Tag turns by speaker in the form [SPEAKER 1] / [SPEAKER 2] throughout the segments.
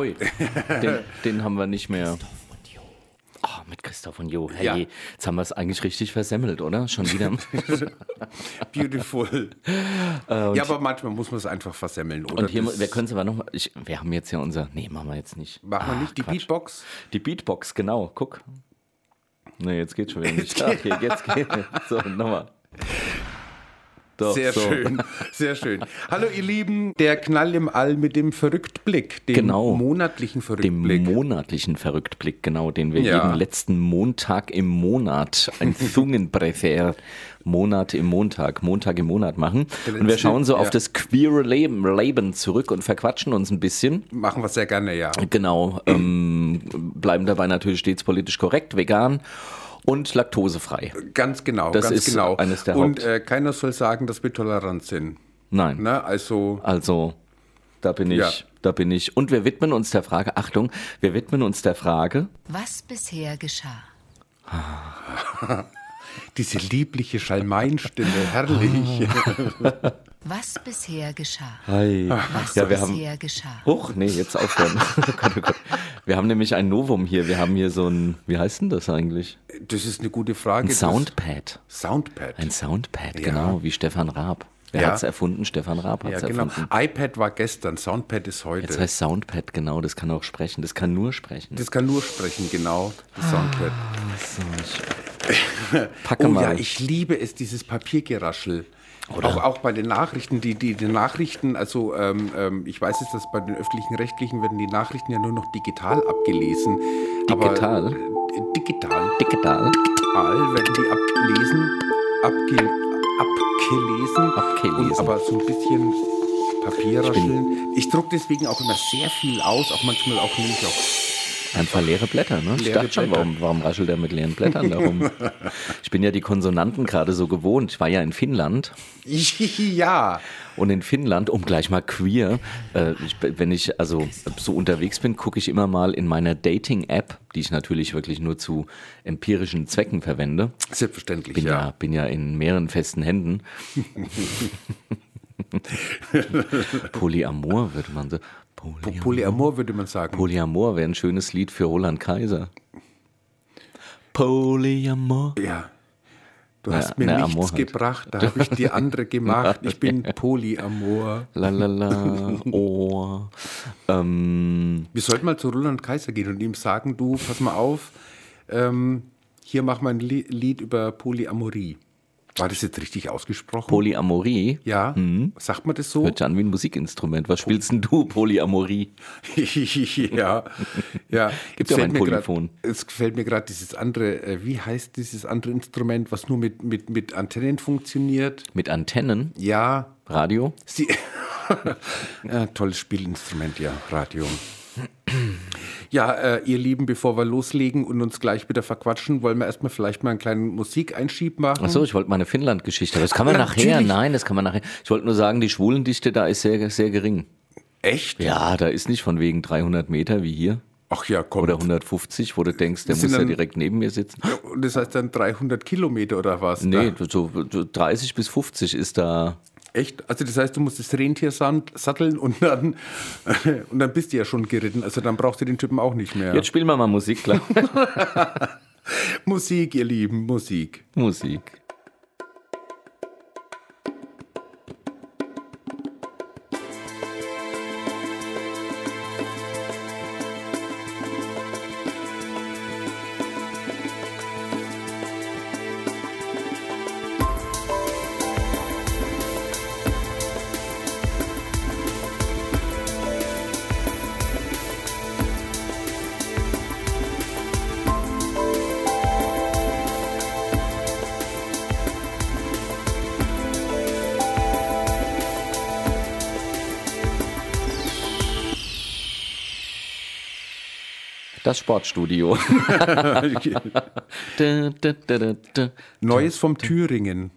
[SPEAKER 1] Poi. Den, den haben wir nicht mehr. Oh, mit Christoph und Jo. Hey,
[SPEAKER 2] Ja.
[SPEAKER 1] jetzt haben wir es eigentlich richtig versemmelt, oder? Schon wieder.
[SPEAKER 2] Beautiful. ja, aber manchmal muss man es einfach versemmeln, oder?
[SPEAKER 1] Äh, Und hier, wir können es aber noch mal. Ich, wir haben jetzt ja unser. Nee, machen wir jetzt nicht.
[SPEAKER 2] Machen wir
[SPEAKER 1] Ah,
[SPEAKER 2] nicht die
[SPEAKER 1] Quatsch.
[SPEAKER 2] Beatbox?
[SPEAKER 1] Die Beatbox, genau. Guck. Nee, jetzt geht's schon wieder nicht. Hier, jetzt geht So, nochmal. Doch,
[SPEAKER 2] Sehr
[SPEAKER 1] so.
[SPEAKER 2] schön, sehr schön. Hallo ihr Lieben, der Knall im All mit dem Verrücktblick, dem
[SPEAKER 1] Genau.
[SPEAKER 2] monatlichen
[SPEAKER 1] Dem
[SPEAKER 2] Verrücktblick.
[SPEAKER 1] monatlichen Verrücktblick, genau, den wir
[SPEAKER 2] Ja.
[SPEAKER 1] jeden letzten Montag im Monat, ein Zungenbrecher, Monat im Montag, Montag im Monat machen. Und wir schauen so auf
[SPEAKER 2] ja.
[SPEAKER 1] das queere Leben, Leben zurück und verquatschen uns ein bisschen.
[SPEAKER 2] Machen wir sehr gerne, ja.
[SPEAKER 1] Genau, ähm, bleiben dabei natürlich stets politisch korrekt, vegan und laktosefrei.
[SPEAKER 2] Ganz genau,
[SPEAKER 1] Das
[SPEAKER 2] ganz
[SPEAKER 1] ist
[SPEAKER 2] genau.
[SPEAKER 1] eines der
[SPEAKER 2] Und
[SPEAKER 1] Haupt-
[SPEAKER 2] äh, keiner soll sagen, dass wir tolerant sind.
[SPEAKER 1] Nein.
[SPEAKER 2] Ne? Also,
[SPEAKER 1] Also, da bin ich,
[SPEAKER 2] Ja.
[SPEAKER 1] da bin ich. Und wir widmen uns der Frage, Achtung, wir widmen uns der Frage,
[SPEAKER 3] Was bisher geschah.
[SPEAKER 2] diese liebliche Schalmeinstimme, herrlich.
[SPEAKER 3] Was bisher geschah.
[SPEAKER 1] Hi.
[SPEAKER 3] Was
[SPEAKER 1] Ja, wir haben,
[SPEAKER 3] bisher geschah.
[SPEAKER 1] Huch, nee, jetzt aufhören. oh Gott, oh Gott. Wir haben nämlich ein Novum hier. Wir haben hier so ein, wie heißt denn das eigentlich?
[SPEAKER 2] Das ist eine gute Frage.
[SPEAKER 1] Ein Soundpad.
[SPEAKER 2] Soundpad.
[SPEAKER 1] Ein Soundpad,
[SPEAKER 2] Ja.
[SPEAKER 1] genau, wie Stefan Raab. Wer
[SPEAKER 2] Ja.
[SPEAKER 1] hat's erfunden? Stefan Raab hat's
[SPEAKER 2] ja, genau.
[SPEAKER 1] erfunden.
[SPEAKER 2] iPad war gestern, Soundpad ist heute.
[SPEAKER 1] Jetzt heißt Soundpad, genau, das kann auch sprechen. Das kann nur sprechen.
[SPEAKER 2] das kann nur sprechen, genau. Das Soundpad.
[SPEAKER 1] So, ich packe
[SPEAKER 2] Oh
[SPEAKER 1] mal.
[SPEAKER 2] ja, ich liebe es, dieses Papiergeraschel. Auch, auch bei den Nachrichten, die, die, die Nachrichten, also ähm, ähm, ich weiß jetzt, dass bei den öffentlichen Rechtlichen werden die Nachrichten ja nur noch digital abgelesen.
[SPEAKER 1] Digital?
[SPEAKER 2] Aber, äh, digital.
[SPEAKER 1] Digital.
[SPEAKER 2] Digital werden die ablesen, abge, abgelesen.
[SPEAKER 1] Abgelesen.
[SPEAKER 2] Und aber so ein bisschen Papierrascheln. Ich, druck deswegen auch immer sehr viel aus, auch manchmal auch nämlich auch
[SPEAKER 1] Einfach leere Blätter, ne? ich
[SPEAKER 2] Leere
[SPEAKER 1] dachte schon, warum, warum raschelt er mit leeren Blättern darum? ich bin ja die Konsonanten gerade so gewohnt. Ich war ja in Finnland
[SPEAKER 2] ja.
[SPEAKER 1] und in Finnland, um gleich mal queer, äh, ich, wenn ich also so unterwegs bin, gucke ich immer mal in meiner Dating-App, die ich natürlich wirklich nur zu empirischen Zwecken verwende.
[SPEAKER 2] Selbstverständlich,
[SPEAKER 1] Bin ja,
[SPEAKER 2] ja.
[SPEAKER 1] bin ja in mehreren festen Händen. Polyamor würde man so. Polyamor.
[SPEAKER 2] Polyamor würde man sagen.
[SPEAKER 1] Polyamor wäre ein schönes Lied für Roland Kaiser. Polyamor.
[SPEAKER 2] Ja. Du hast mir
[SPEAKER 1] ne,
[SPEAKER 2] nichts
[SPEAKER 1] Amor halt.
[SPEAKER 2] gebracht, da habe ich die andere gemacht. Ich bin Polyamor.
[SPEAKER 1] Lalala, oh. Ähm,
[SPEAKER 2] Wir sollten mal zu Roland Kaiser gehen und ihm sagen, du, pass mal auf, ähm, hier mach mal ein Li- Lied über Polyamorie. War das jetzt richtig ausgesprochen?
[SPEAKER 1] Polyamorie.
[SPEAKER 2] ja, sagt man das so?
[SPEAKER 1] Hört sich an wie ein Musikinstrument. Was spielst denn du, Polyamorie?
[SPEAKER 2] ja, ja.
[SPEAKER 1] Gibt ja
[SPEAKER 2] fällt mir grad-
[SPEAKER 1] Polyphon.
[SPEAKER 2] Es gefällt mir gerade dieses andere, äh, wie heißt dieses andere Instrument, was nur mit, mit, mit Antennen funktioniert?
[SPEAKER 1] Mit Antennen,
[SPEAKER 2] Ja,
[SPEAKER 1] Radio.
[SPEAKER 2] Sie ja, tolles Spielinstrument, ja, Radio. Ja, äh, ihr Lieben, bevor wir loslegen und uns gleich wieder verquatschen, wollen wir erstmal vielleicht mal einen kleinen Musikeinschub machen.
[SPEAKER 1] Achso, ich wollte meine Finnland-Geschichte. Das kann man nachher.
[SPEAKER 2] Natürlich.
[SPEAKER 1] Nein, das kann man nachher. Ich wollte nur sagen, die Schwulendichte da ist sehr, sehr gering.
[SPEAKER 2] Echt?
[SPEAKER 1] Ja, da ist nicht von wegen 300 Meter wie hier.
[SPEAKER 2] Ach ja, komm.
[SPEAKER 1] Oder 150, wo du denkst, der
[SPEAKER 2] Das
[SPEAKER 1] muss ja
[SPEAKER 2] dann-
[SPEAKER 1] direkt neben mir sitzen.
[SPEAKER 2] Und das heißt dann 300 Kilometer oder was?
[SPEAKER 1] Nee, so, so 30 bis 50 ist da.
[SPEAKER 2] Echt? Also das heißt, du musst das Rentier satteln und dann, und dann bist du ja schon geritten. Also dann brauchst du den Typen auch nicht mehr.
[SPEAKER 1] Jetzt spielen wir mal Musik, klar.
[SPEAKER 2] Musik, ihr Lieben, Musik.
[SPEAKER 1] Musik. Das Sportstudio.
[SPEAKER 2] Neues vom Thüringen.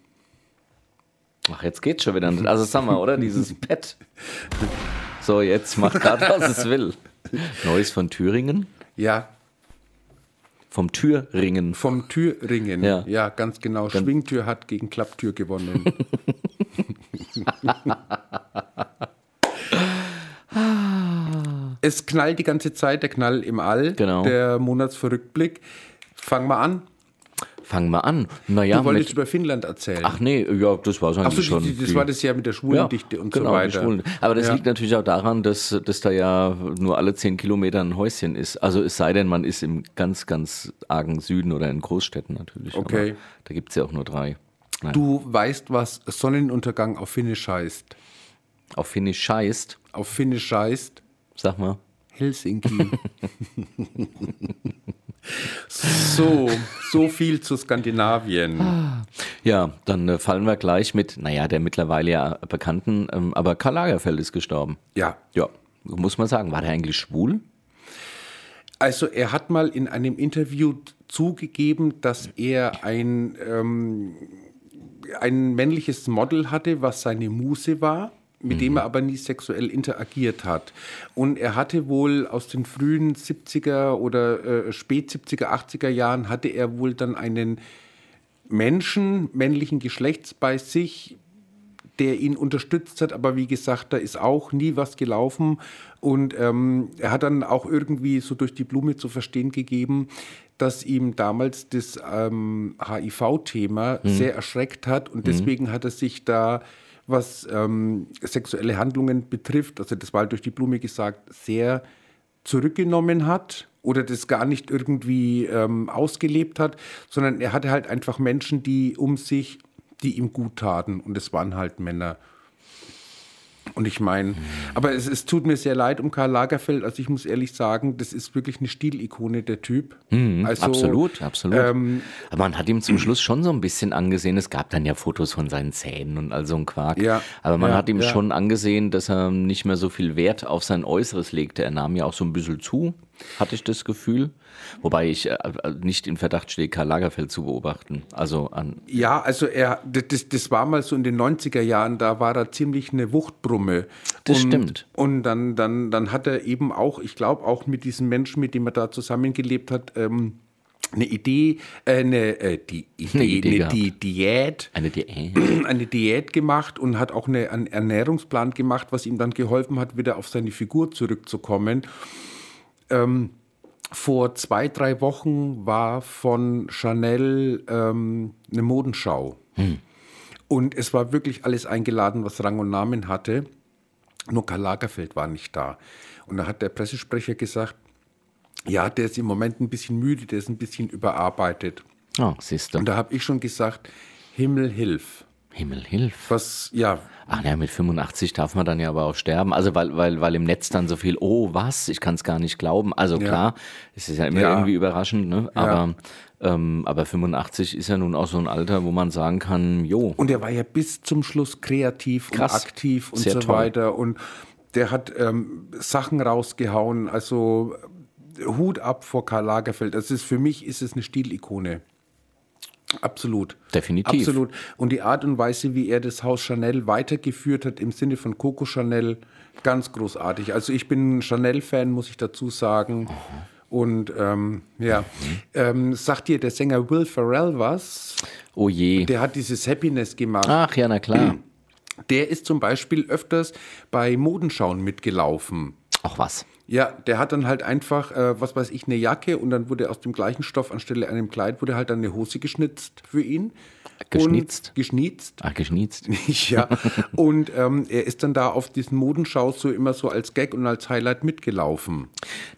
[SPEAKER 1] Ach, jetzt geht's schon wieder. Also sag mal, oder? Dieses Pad. So, jetzt macht gerade, was es will. Neues von Thüringen.
[SPEAKER 2] Ja,
[SPEAKER 1] Vom Thüringen.
[SPEAKER 2] vom Thüringen.
[SPEAKER 1] Ja.
[SPEAKER 2] Ja, ganz genau. Schwingtür hat gegen Klapptür gewonnen. Es knallt die ganze Zeit, der Knall im All,
[SPEAKER 1] Genau.
[SPEAKER 2] der Monatsverrückblick. Fangen wir an.
[SPEAKER 1] Fangen wir an. Naja,
[SPEAKER 2] Du wolltest
[SPEAKER 1] mit,
[SPEAKER 2] über Finnland erzählen.
[SPEAKER 1] ach nee, ja, das war es eigentlich
[SPEAKER 2] so,
[SPEAKER 1] schon.
[SPEAKER 2] das
[SPEAKER 1] Die-
[SPEAKER 2] war das ja mit der Schwulendichte und
[SPEAKER 1] genau,
[SPEAKER 2] so weiter.
[SPEAKER 1] Schwulen. Aber das
[SPEAKER 2] Ja.
[SPEAKER 1] liegt natürlich auch daran, dass, dass da ja nur alle zehn Kilometer ein Häuschen ist. Also es sei denn, man ist im ganz, ganz argen Süden oder in Großstädten natürlich.
[SPEAKER 2] Okay.
[SPEAKER 1] Aber da gibt es ja auch nur drei. Nein.
[SPEAKER 2] Du weißt, was Sonnenuntergang auf Finnisch heißt.
[SPEAKER 1] Auf Finnisch scheißt,
[SPEAKER 2] Auf Finnisch heißt
[SPEAKER 1] sag mal.
[SPEAKER 2] Helsinki. so, so viel zu Skandinavien.
[SPEAKER 1] Ja, dann äh, fallen wir gleich mit, naja, der mittlerweile ja bekannten, ähm, aber Karl Lagerfeld ist gestorben.
[SPEAKER 2] Ja,
[SPEAKER 1] Ja, muss man sagen. War der eigentlich schwul?
[SPEAKER 2] also er hat mal in einem Interview zugegeben, dass er ein, ähm, ein männliches Model hatte, was seine Muse war, mit dem er aber nie sexuell interagiert hat. Und er hatte wohl aus den frühen 70er oder äh, spät 70er, 80er Jahren hatte er wohl dann einen Menschen männlichen Geschlechts bei sich, der ihn unterstützt hat, aber wie gesagt, da ist auch nie was gelaufen. Und ähm, er hat dann auch irgendwie so durch die Blume zu verstehen gegeben, dass ihm damals das ähm, HIV-Thema sehr erschreckt hat. Und deswegen hat er sich da, was ähm, sexuelle Handlungen betrifft, also das war halt durch die Blume gesagt, sehr zurückgenommen hat oder das gar nicht irgendwie ähm, ausgelebt hat, sondern er hatte halt einfach Menschen, die um sich, die ihm gut taten und es waren halt Männer. Und ich meine, aber es, es tut mir sehr leid um Karl Lagerfeld. Also ich muss ehrlich sagen, das ist wirklich eine Stilikone, der Typ. also,
[SPEAKER 1] absolut, absolut.
[SPEAKER 2] ähm,
[SPEAKER 1] Aber man hat ihm zum Schluss schon so ein bisschen angesehen, es gab dann ja Fotos von seinen Zähnen und all so ein Quark.
[SPEAKER 2] Ja,
[SPEAKER 1] Aber man
[SPEAKER 2] ja,
[SPEAKER 1] hat ihm
[SPEAKER 2] ja.
[SPEAKER 1] schon angesehen, dass er nicht mehr so viel Wert auf sein Äußeres legte. Er nahm ja auch so ein bisschen zu, hatte ich das Gefühl. Wobei ich äh, nicht in Verdacht stehe, Karl Lagerfeld zu beobachten. Also an.
[SPEAKER 2] Ja, also er, das, das war mal so in den 90er Jahren, da war er ziemlich eine Wuchtbrumme.
[SPEAKER 1] Das
[SPEAKER 2] und,
[SPEAKER 1] stimmt.
[SPEAKER 2] Und dann, dann, dann hat er eben auch, ich glaube auch mit diesem Menschen, mit dem er da zusammengelebt hat, ähm, eine Idee, äh, eine, äh, die Idee,
[SPEAKER 1] Eine Idee
[SPEAKER 2] eine, Diät,
[SPEAKER 1] Eine Diät.
[SPEAKER 2] eine Diät gemacht und hat auch eine, einen Ernährungsplan gemacht, was ihm dann geholfen hat, wieder auf seine Figur zurückzukommen. Ähm, vor zwei, drei Wochen war von Chanel ähm, eine Modenschau. Und es war wirklich alles eingeladen, was Rang und Namen hatte. Nur Karl Lagerfeld war nicht da. Und da hat der Pressesprecher gesagt, ja, der ist im Moment ein bisschen müde, der ist ein bisschen überarbeitet.
[SPEAKER 1] Oh, siehst du.
[SPEAKER 2] Und da habe ich schon gesagt, Himmel hilf.
[SPEAKER 1] Himmel hilf.
[SPEAKER 2] Was, ja,
[SPEAKER 1] Ach ja, mit 85 darf man dann ja aber auch sterben. Also weil, weil, weil im Netz dann so viel, oh was, ich kann es gar nicht glauben. Also
[SPEAKER 2] Ja.
[SPEAKER 1] klar, es ist ja immer
[SPEAKER 2] Ja.
[SPEAKER 1] irgendwie überraschend, ne? Aber, ähm, aber 85 ist ja nun auch so ein Alter, wo man sagen kann, jo,
[SPEAKER 2] Und er war ja bis zum Schluss kreativ
[SPEAKER 1] Krass.
[SPEAKER 2] und aktiv und
[SPEAKER 1] Sehr
[SPEAKER 2] so
[SPEAKER 1] toll.
[SPEAKER 2] weiter. Und der hat ähm, Sachen rausgehauen. Also Hut ab vor Karl Lagerfeld. Das ist für mich ist es eine Stilikone. Absolut.
[SPEAKER 1] Definitiv.
[SPEAKER 2] Absolut. Und die Art und Weise, wie er das Haus Chanel weitergeführt hat, im Sinne von Coco Chanel, ganz großartig. Also ich bin ein Chanel-Fan, muss ich dazu sagen. Und ähm, ja,
[SPEAKER 1] Mhm.
[SPEAKER 2] ähm, sagt dir der Sänger Will Ferrell was?
[SPEAKER 1] oh je.
[SPEAKER 2] Der hat dieses Happiness gemacht.
[SPEAKER 1] Ach ja, na klar.
[SPEAKER 2] Der ist zum Beispiel öfters bei Modenschauen mitgelaufen.
[SPEAKER 1] Auch was.
[SPEAKER 2] Ja, der hat dann halt einfach, äh, was weiß ich, eine Jacke und dann wurde aus dem gleichen Stoff anstelle einem Kleid wurde halt dann eine Hose geschnitzt für ihn.
[SPEAKER 1] Geschnitzt?
[SPEAKER 2] Und geschnitzt.
[SPEAKER 1] Ach, geschnitzt.
[SPEAKER 2] ja. Und ähm, er ist dann da auf diesen Modenschaus so immer so als Gag und als Highlight mitgelaufen.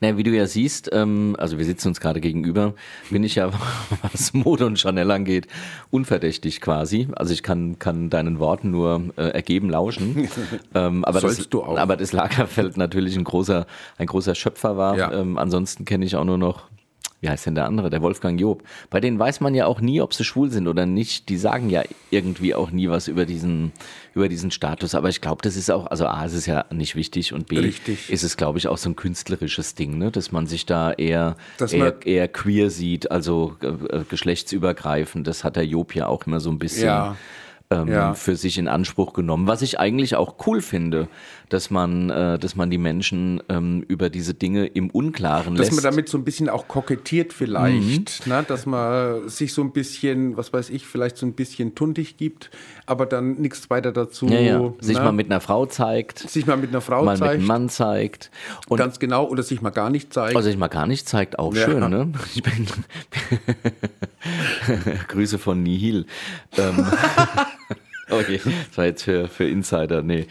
[SPEAKER 1] Na, wie du ja siehst, ähm, also wir sitzen uns gerade gegenüber, bin ich ja, was Mode und Chanel angeht, unverdächtig quasi. Also ich kann, kann deinen Worten nur äh, ergeben lauschen. ähm, aber das,
[SPEAKER 2] Sollst du auch.
[SPEAKER 1] Aber das Lagerfeld natürlich ein großer, ein großer Schöpfer war.
[SPEAKER 2] Ja.
[SPEAKER 1] Ähm, ansonsten kenne ich auch nur noch, wie heißt denn der andere, der Wolfgang Job. Bei denen weiß man ja auch nie, ob sie schwul sind oder nicht. Die sagen ja irgendwie auch nie was über diesen, über diesen Status. Aber ich glaube, das ist auch, also A, es ist ja nicht wichtig und B,
[SPEAKER 2] Richtig.
[SPEAKER 1] ist es, glaube ich, auch so ein künstlerisches Ding, ne? dass man sich da eher, eher, eher queer sieht, also äh, äh, geschlechtsübergreifend. Das hat der Job ja auch immer so ein bisschen
[SPEAKER 2] Ja.
[SPEAKER 1] Ähm,
[SPEAKER 2] Ja.
[SPEAKER 1] für sich in Anspruch genommen. Was ich eigentlich auch cool finde, dass man, äh, dass man die Menschen ähm, über diese Dinge im Unklaren
[SPEAKER 2] Dass
[SPEAKER 1] lässt.
[SPEAKER 2] man damit so ein bisschen auch kokettiert vielleicht,
[SPEAKER 1] Mhm.
[SPEAKER 2] ne? dass man sich so ein bisschen, was weiß ich, vielleicht so ein bisschen tundig gibt, aber dann nichts weiter dazu.
[SPEAKER 1] ja, ja. sich
[SPEAKER 2] ne?
[SPEAKER 1] mal mit einer Frau zeigt,
[SPEAKER 2] sich mal mit einer Frau
[SPEAKER 1] mal mit
[SPEAKER 2] zeigt,
[SPEAKER 1] einem Mann zeigt. Und
[SPEAKER 2] ganz genau, oder sich mal gar nicht zeigt.
[SPEAKER 1] Also ich mal gar nicht zeigt, auch
[SPEAKER 2] Ja.
[SPEAKER 1] schön, ne? Ich bin Grüße von Nihil. Ähm, okay, das war jetzt für, für Insider, nee.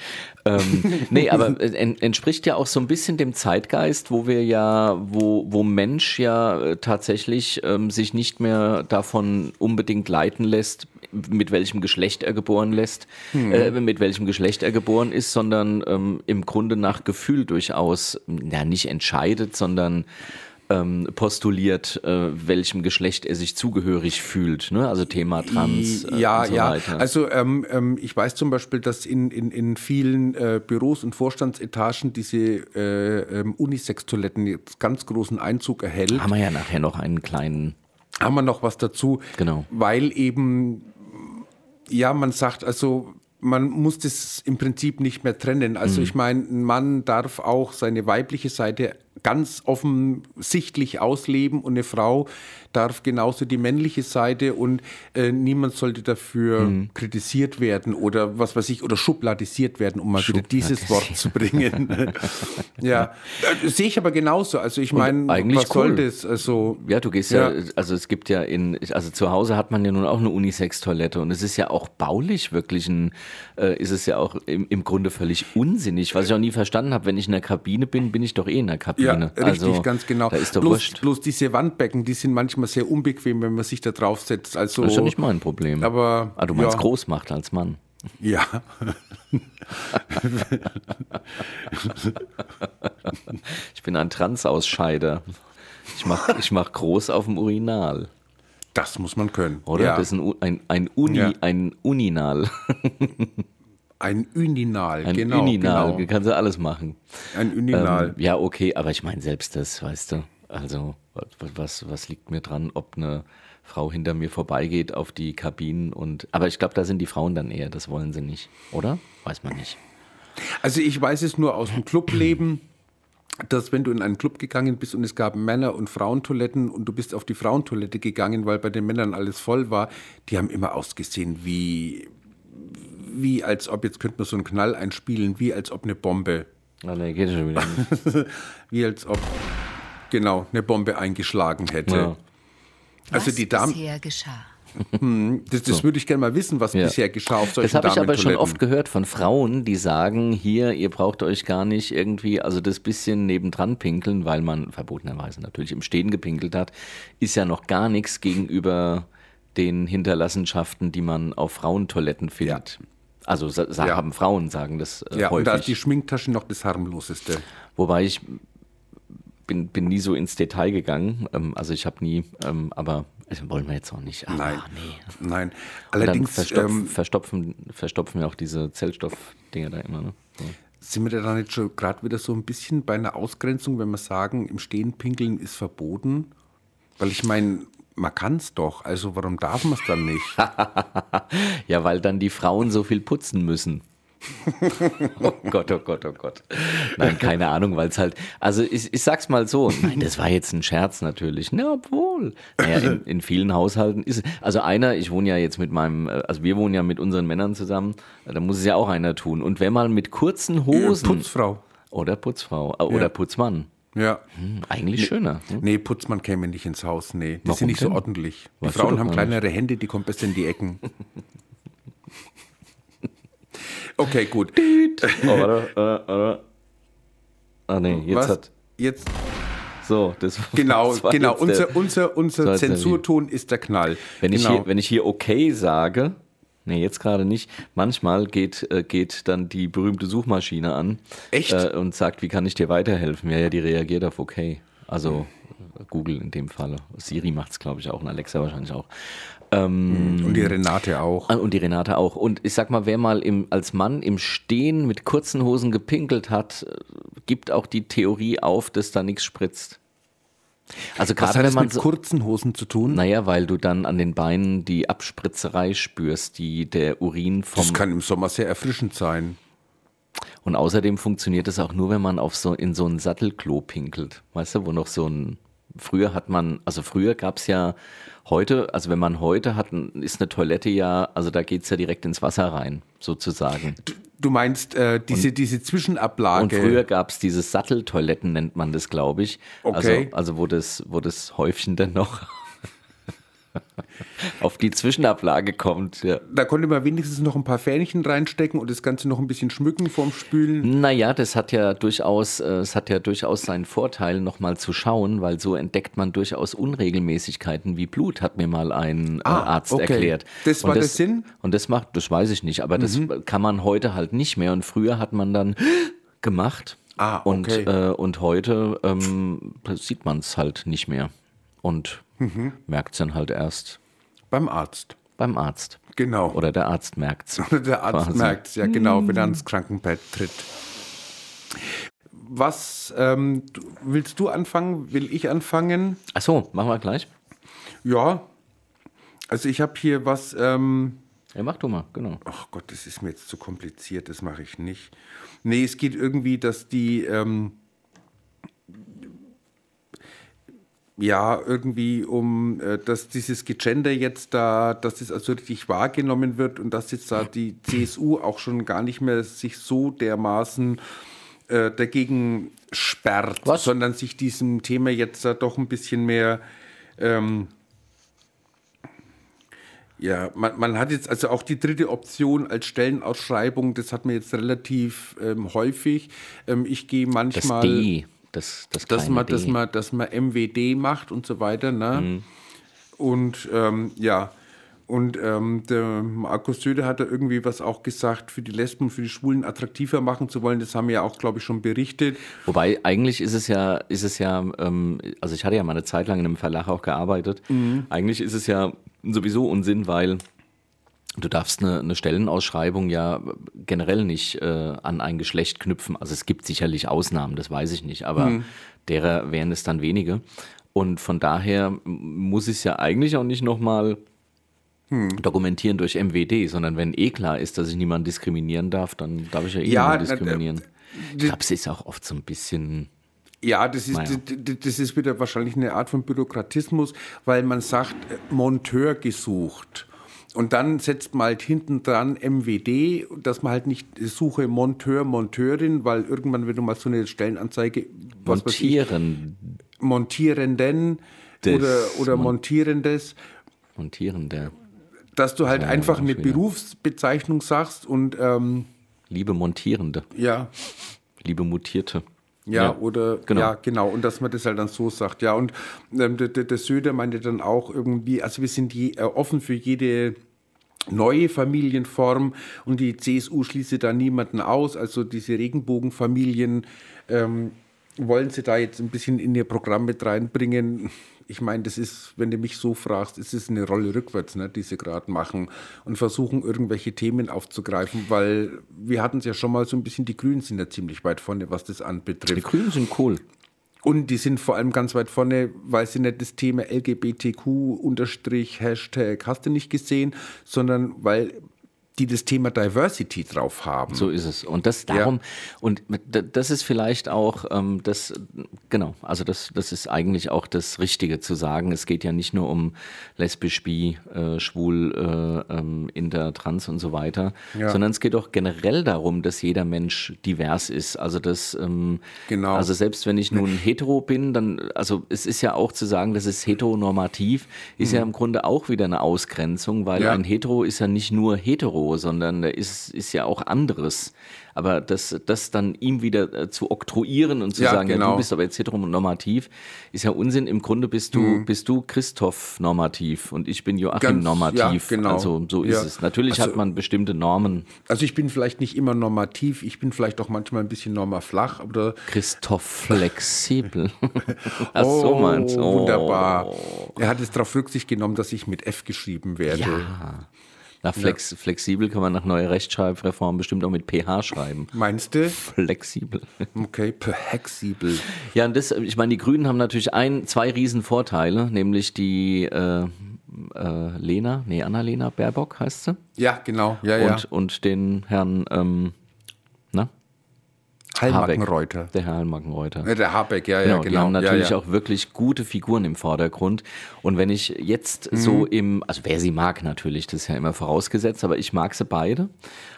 [SPEAKER 1] Ähm, nee, aber en, entspricht ja auch so ein bisschen dem Zeitgeist, wo wir ja, wo, wo Mensch ja äh, tatsächlich ähm, sich nicht mehr davon unbedingt leiten lässt, mit welchem Geschlecht er geboren lässt, äh, mit welchem Geschlecht er geboren ist, sondern ähm, im Grunde nach Gefühl durchaus, ja, nicht entscheidet, sondern ähm, postuliert, äh, welchem Geschlecht er sich zugehörig fühlt. Ne? Also Thema Trans äh,
[SPEAKER 2] ja,
[SPEAKER 1] so
[SPEAKER 2] ja.
[SPEAKER 1] weiter.
[SPEAKER 2] Also ähm, ähm, ich weiß zum Beispiel, dass in, in, in vielen äh, Büros und Vorstandsetagen diese äh, ähm, Unisex-Toiletten jetzt ganz großen Einzug erhält.
[SPEAKER 1] haben wir ja nachher noch einen kleinen.
[SPEAKER 2] haben wir noch was dazu.
[SPEAKER 1] Genau.
[SPEAKER 2] Weil eben, ja, man sagt, also man muss das im Prinzip nicht mehr trennen. Also ich meine, ein Mann darf auch seine weibliche Seite ganz offensichtlich ausleben und eine Frau darf genauso die männliche Seite und äh, niemand sollte dafür kritisiert werden oder was weiß ich, oder schubladisiert werden, um mal wieder dieses Wort zu bringen. ja, äh, sehe ich aber genauso. Also ich meine,
[SPEAKER 1] eigentlich
[SPEAKER 2] was soll
[SPEAKER 1] cool.
[SPEAKER 2] das? Also
[SPEAKER 1] Ja, du gehst ja.
[SPEAKER 2] Ja.
[SPEAKER 1] also es gibt ja in, also zu Hause hat man ja nun auch eine Unisex-Toilette und es ist ja auch baulich wirklich ein, äh, ist es ja auch im, im Grunde völlig unsinnig. Was ich auch nie verstanden habe, wenn ich in der Kabine bin, bin ich doch eh in der Kabine.
[SPEAKER 2] Ja, richtig,
[SPEAKER 1] also,
[SPEAKER 2] ganz genau.
[SPEAKER 1] Da ist doch
[SPEAKER 2] bloß,
[SPEAKER 1] wurscht.
[SPEAKER 2] bloß diese Wandbecken, die sind manchmal sehr unbequem, wenn man sich da draufsetzt. Also,
[SPEAKER 1] Das ist ja nicht mein Problem.
[SPEAKER 2] Aber,
[SPEAKER 1] ah, du meinst
[SPEAKER 2] ja.
[SPEAKER 1] groß macht als Mann.
[SPEAKER 2] Ja,
[SPEAKER 1] Ich bin ein Transausscheider. Ich mach, ich mach groß auf dem Urinal,
[SPEAKER 2] das muss man können.
[SPEAKER 1] oder?
[SPEAKER 2] Ja.
[SPEAKER 1] Das ist ein, ein, ein Uni,
[SPEAKER 2] Ja.
[SPEAKER 1] ein Uninal.
[SPEAKER 2] Ein Uninal,
[SPEAKER 1] Ein
[SPEAKER 2] genau.
[SPEAKER 1] Uninal,
[SPEAKER 2] genau.
[SPEAKER 1] kannst du alles machen.
[SPEAKER 2] Ein Uninal.
[SPEAKER 1] Ähm, ja, okay, aber ich meine selbst das, weißt du. Also, was, was, was liegt mir dran, ob eine Frau hinter mir vorbeigeht auf die Kabinen und. Aber ich glaube, da sind die Frauen dann eher, das wollen sie nicht, oder? Weiß man nicht.
[SPEAKER 2] Also ich weiß es nur aus dem Clubleben, dass wenn du in einen Club gegangen bist und es gab Männer- und Frauentoiletten und du bist auf die Frauentoilette gegangen, weil bei den Männern alles voll war, die haben immer ausgesehen wie, wie als ob, jetzt könnte man so einen Knall einspielen, wie als ob eine Bombe,
[SPEAKER 1] Ah, nee, geht schon wieder nicht.
[SPEAKER 2] wie als ob, genau, eine Bombe eingeschlagen hätte.
[SPEAKER 1] Ja.
[SPEAKER 2] Also
[SPEAKER 3] Was
[SPEAKER 2] die Damen,
[SPEAKER 3] bisher geschah.
[SPEAKER 2] das, das würde ich gerne mal wissen, was
[SPEAKER 1] Ja.
[SPEAKER 2] bisher geschah auf solchen
[SPEAKER 1] Das habe ich aber schon oft gehört von Frauen, die sagen, hier, ihr braucht euch gar nicht irgendwie, also das bisschen nebendran pinkeln, weil man verbotenerweise natürlich im Stehen gepinkelt hat, ist ja noch gar nichts gegenüber den Hinterlassenschaften, die man auf Frauentoiletten findet. Also
[SPEAKER 2] Ja.
[SPEAKER 1] haben Frauen sagen das äh,
[SPEAKER 2] Ja, und da ist die
[SPEAKER 1] häufig.
[SPEAKER 2] Schminktasche noch das harmloseste.
[SPEAKER 1] Wobei ich bin, bin nie so ins Detail gegangen. Ähm, also ich habe nie, ähm, aber also wollen wir jetzt auch nicht. Aber
[SPEAKER 2] Nein,
[SPEAKER 1] nee.
[SPEAKER 2] nein. Allerdings
[SPEAKER 1] dann verstopfen,
[SPEAKER 2] ähm,
[SPEAKER 1] verstopfen, verstopfen ja auch diese Zellstoffdinger da immer. Ne? So.
[SPEAKER 2] sind wir da nicht schon gerade wieder so ein bisschen bei einer Ausgrenzung, wenn wir sagen, im Stehen pinkeln ist verboten? Weil ich meine, man kann es doch, also warum darf man es dann nicht?
[SPEAKER 1] Ja, weil dann die Frauen so viel putzen müssen. oh Gott, oh Gott, oh Gott. Nein, keine Ahnung, weil es halt, also ich, ich sag's mal so, nein, das war jetzt ein Scherz natürlich. Na, obwohl. Naja, in, in vielen Haushalten ist es, also einer, ich wohne ja jetzt mit meinem, äh, also wir wohnen ja mit unseren Männern zusammen, da muss es ja auch einer tun. Und wenn man mit kurzen Hosen.
[SPEAKER 2] Putzfrau.
[SPEAKER 1] Oder Putzfrau, äh, oder
[SPEAKER 2] Ja.
[SPEAKER 1] Putzmann.
[SPEAKER 2] Ja.
[SPEAKER 1] Hm, eigentlich schöner. Hm?
[SPEAKER 2] Nee, Putzmann käme nicht ins Haus, nee. Die
[SPEAKER 1] Warum
[SPEAKER 2] sind nicht so
[SPEAKER 1] denn?
[SPEAKER 2] ordentlich. Die
[SPEAKER 1] Weißt
[SPEAKER 2] Frauen haben kleinere Hände, die kommen besser in die Ecken. Okay, gut.
[SPEAKER 1] Oh, warte, äh, warte. Ah, nee, jetzt
[SPEAKER 2] Was?
[SPEAKER 1] hat.
[SPEAKER 2] Jetzt,
[SPEAKER 1] So, das
[SPEAKER 2] genau,
[SPEAKER 1] das war
[SPEAKER 2] genau. Unser, unser,
[SPEAKER 1] So,
[SPEAKER 2] unser Zensurton ist der Knall.
[SPEAKER 1] Wenn ich,
[SPEAKER 2] genau.
[SPEAKER 1] hier, wenn ich hier okay sage, nee, jetzt gerade nicht, manchmal geht, äh, geht dann die berühmte Suchmaschine an
[SPEAKER 2] Echt?
[SPEAKER 1] Äh, und sagt, wie kann ich dir weiterhelfen? Ja, ja, die reagiert auf okay. Also Google in dem Falle. Siri macht es, glaube ich, auch und Alexa wahrscheinlich auch.
[SPEAKER 2] Und die Renate auch.
[SPEAKER 1] Ah, Und die Renate auch. Und ich sag mal, wer mal im, als Mann im Stehen mit kurzen Hosen gepinkelt hat, äh, gibt auch die Theorie auf, dass da nichts spritzt. Also
[SPEAKER 2] Was
[SPEAKER 1] gerade
[SPEAKER 2] hat
[SPEAKER 1] wenn man
[SPEAKER 2] mit
[SPEAKER 1] so,
[SPEAKER 2] kurzen Hosen zu tun?
[SPEAKER 1] naja, weil du dann an den Beinen die Abspritzerei spürst, die der Urin vom
[SPEAKER 2] Das kann im Sommer sehr erfrischend sein.
[SPEAKER 1] und außerdem funktioniert es auch nur, wenn man auf so in so ein Sattelklo pinkelt, weißt du, wo noch so ein früher hat man, also früher gab es ja heute, also wenn man heute hat, ist eine Toilette ja, also da geht's ja direkt ins Wasser rein, sozusagen.
[SPEAKER 2] Du, du meinst äh, diese, diese Zwischenablage.
[SPEAKER 1] Und früher gab es diese Satteltoiletten, nennt man das, glaube ich.
[SPEAKER 2] Okay.
[SPEAKER 1] Also, also wo das, wo das Häufchen dann noch auf die Zwischenablage kommt. Ja.
[SPEAKER 2] da konnte man wenigstens noch ein paar Fähnchen reinstecken und das Ganze noch ein bisschen schmücken vorm Spülen.
[SPEAKER 1] Naja, das hat ja durchaus, äh, es hat ja durchaus seinen Vorteil, nochmal zu schauen, weil so entdeckt man durchaus Unregelmäßigkeiten wie Blut, hat mir mal ein äh,
[SPEAKER 2] Ah,
[SPEAKER 1] Arzt
[SPEAKER 2] okay.
[SPEAKER 1] erklärt.
[SPEAKER 2] Das
[SPEAKER 1] Und
[SPEAKER 2] war der Sinn?
[SPEAKER 1] Und das macht, das weiß ich nicht, aber das kann man heute halt nicht mehr. Und früher hat man dann gemacht.
[SPEAKER 2] Ah,
[SPEAKER 1] und,
[SPEAKER 2] okay.
[SPEAKER 1] äh, und heute ähm, sieht man es halt nicht mehr. Und
[SPEAKER 2] Mhm.
[SPEAKER 1] merkt es dann halt erst
[SPEAKER 2] Beim Arzt.
[SPEAKER 1] beim Arzt.
[SPEAKER 2] Genau.
[SPEAKER 1] Oder der Arzt merkt es.
[SPEAKER 2] Oder der Arzt merkt es, ja genau, wenn er ans Krankenbett tritt. Was ähm, willst du anfangen? Will ich anfangen?
[SPEAKER 1] Ach so, machen wir gleich.
[SPEAKER 2] Ja. Also ich habe hier was. Ähm,
[SPEAKER 1] Ja, mach du mal, genau.
[SPEAKER 2] ach Gott, das ist mir jetzt zu kompliziert. Das mache ich nicht. Nee, es geht irgendwie, dass die ähm, ja irgendwie um, äh, dass dieses Gegender jetzt da, dass das also richtig wahrgenommen wird und dass jetzt da die CSU auch schon gar nicht mehr sich so dermaßen äh, dagegen sperrt,
[SPEAKER 1] Was?
[SPEAKER 2] sondern sich diesem Thema jetzt da doch ein bisschen mehr ähm, ja, man, man hat jetzt also auch die dritte Option als Stellenausschreibung, das hat man jetzt relativ ähm, häufig. Ähm, ich gehe
[SPEAKER 1] Das
[SPEAKER 2] manchmal,
[SPEAKER 1] D, das, das
[SPEAKER 2] dass, man, dass, man, dass man MWD macht und so weiter. Ne?
[SPEAKER 1] Mhm.
[SPEAKER 2] Und ähm, ja, und ähm, der Markus Söder hat da irgendwie was auch gesagt, für die Lesben, für die Schwulen attraktiver machen zu wollen. Das haben wir ja auch, glaube ich, schon berichtet.
[SPEAKER 1] Wobei eigentlich ist es ja, ist es ja, ähm, also ich hatte ja mal eine Zeit lang in einem Verlag auch gearbeitet.
[SPEAKER 2] Mhm.
[SPEAKER 1] Eigentlich ist es ja sowieso Unsinn, weil du darfst eine, eine Stellenausschreibung ja generell nicht äh, an ein Geschlecht knüpfen. Also es gibt sicherlich Ausnahmen, das weiß ich nicht, aber
[SPEAKER 2] Mhm.
[SPEAKER 1] derer wären es dann wenige. Und von daher muss ich es ja eigentlich auch nicht nochmal
[SPEAKER 2] Hm.
[SPEAKER 1] dokumentieren durch MWD, sondern wenn eh klar ist, dass ich niemanden diskriminieren darf, dann darf ich ja eh
[SPEAKER 2] Ja,
[SPEAKER 1] niemanden
[SPEAKER 2] äh,
[SPEAKER 1] diskriminieren.
[SPEAKER 2] d-
[SPEAKER 1] Ich glaube, es ist auch oft so ein bisschen
[SPEAKER 2] Ja, das ist,
[SPEAKER 1] Naja.
[SPEAKER 2] das ist wieder wahrscheinlich eine Art von Bürokratismus, weil man sagt, äh, Monteur gesucht. Und dann setzt man halt hinten dran MWD, dass man halt nicht suche Monteur, Monteurin, weil irgendwann, wenn du mal so eine Stellenanzeige, was weiß ich,
[SPEAKER 1] montieren,
[SPEAKER 2] Montierenden
[SPEAKER 1] Des
[SPEAKER 2] oder, oder
[SPEAKER 1] Mon-
[SPEAKER 2] Montierendes,
[SPEAKER 1] montieren der
[SPEAKER 2] dass du halt
[SPEAKER 1] Ja,
[SPEAKER 2] einfach eine. Berufsbezeichnung sagst und ähm,
[SPEAKER 1] liebe Montierende,
[SPEAKER 2] ja,
[SPEAKER 1] liebe Mutierte.
[SPEAKER 2] Ja, oder
[SPEAKER 1] genau.
[SPEAKER 2] ja, genau. Und dass man das halt dann so sagt. Ja, und ähm, der, der, der Söder meinte dann auch irgendwie, also wir sind je, äh, offen für jede neue Familienform und die CSU schließe da niemanden aus. Also diese Regenbogenfamilien ähm, wollen sie da jetzt ein bisschen in ihr Programm mit reinbringen. Ich meine, das ist, wenn du mich so fragst, ist es eine Rolle rückwärts, ne, die sie gerade machen und versuchen, irgendwelche Themen aufzugreifen, weil wir hatten es ja schon mal so ein bisschen, die Grünen sind ja ziemlich weit vorne, was das
[SPEAKER 1] Die
[SPEAKER 2] anbetrifft.
[SPEAKER 1] Grünen sind cool.
[SPEAKER 2] Und die sind vor allem ganz weit vorne, weil sie nicht das Thema LGBTQ unterstrich Hashtag hast du nicht gesehen, sondern weil die das Thema Diversity drauf haben.
[SPEAKER 1] So ist es. Und das darum, und d- das ist vielleicht auch ähm, das, genau, also das, das ist eigentlich auch das Richtige zu sagen. Es geht ja nicht nur um lesbisch, bi, äh, schwul, äh, ähm, inter, trans und so weiter,
[SPEAKER 2] Ja.
[SPEAKER 1] sondern es geht auch generell darum, dass jeder Mensch divers ist. Also das, ähm,
[SPEAKER 2] Genau.
[SPEAKER 1] also selbst wenn ich nun hetero bin, dann, also es ist ja auch zu sagen, das ist heteronormativ, ist ja im Grunde auch wieder eine Ausgrenzung, weil
[SPEAKER 2] Mhm. Ja.
[SPEAKER 1] ein hetero ist ja nicht nur hetero, sondern der ist, ist ja auch anderes. Aber das, das dann ihm wieder äh, zu oktroyieren und zu
[SPEAKER 2] Ja,
[SPEAKER 1] sagen, ja,
[SPEAKER 2] genau.
[SPEAKER 1] du bist aber jetzt heteronormativ, ist ja Unsinn. Im Grunde bist du, bist du Christoph normativ und ich bin Joachim
[SPEAKER 2] Ganz-
[SPEAKER 1] normativ.
[SPEAKER 2] ja, genau.
[SPEAKER 1] Also so ist
[SPEAKER 2] Ja.
[SPEAKER 1] es. Natürlich
[SPEAKER 2] Also-
[SPEAKER 1] hat man bestimmte Normen.
[SPEAKER 2] Also ich bin vielleicht nicht immer normativ, ich bin vielleicht auch manchmal ein bisschen normaflach, oder
[SPEAKER 1] Christoph flexibel. Ach so meinst du.
[SPEAKER 2] wunderbar. Er hat es darauf Rücksicht genommen, dass ich mit F geschrieben werde.
[SPEAKER 1] Ja. Nach flex, ja. Flexibel kann man nach neuer Rechtschreibreform bestimmt auch mit PH schreiben.
[SPEAKER 2] Meinst du?
[SPEAKER 1] Flexibel.
[SPEAKER 2] Okay, flexibel.
[SPEAKER 1] Ja, und das, ich meine, die Grünen haben natürlich ein, zwei riesen Vorteile, nämlich die äh, äh, Lena, nee, Annalena Baerbock heißt sie.
[SPEAKER 2] Ja, genau. Ja,
[SPEAKER 1] und, ja. und den Herrn, ähm?
[SPEAKER 2] Hallmackenreuter.
[SPEAKER 1] Der Herr Hallmackenreuter.
[SPEAKER 2] Ja, der Habeck, ja, genau. ja, genau.
[SPEAKER 1] Die haben natürlich
[SPEAKER 2] ja,
[SPEAKER 1] ja. auch wirklich gute Figuren im Vordergrund. Und wenn ich jetzt mhm. so im, also wer sie mag natürlich, das ist ja immer vorausgesetzt, aber ich mag sie beide.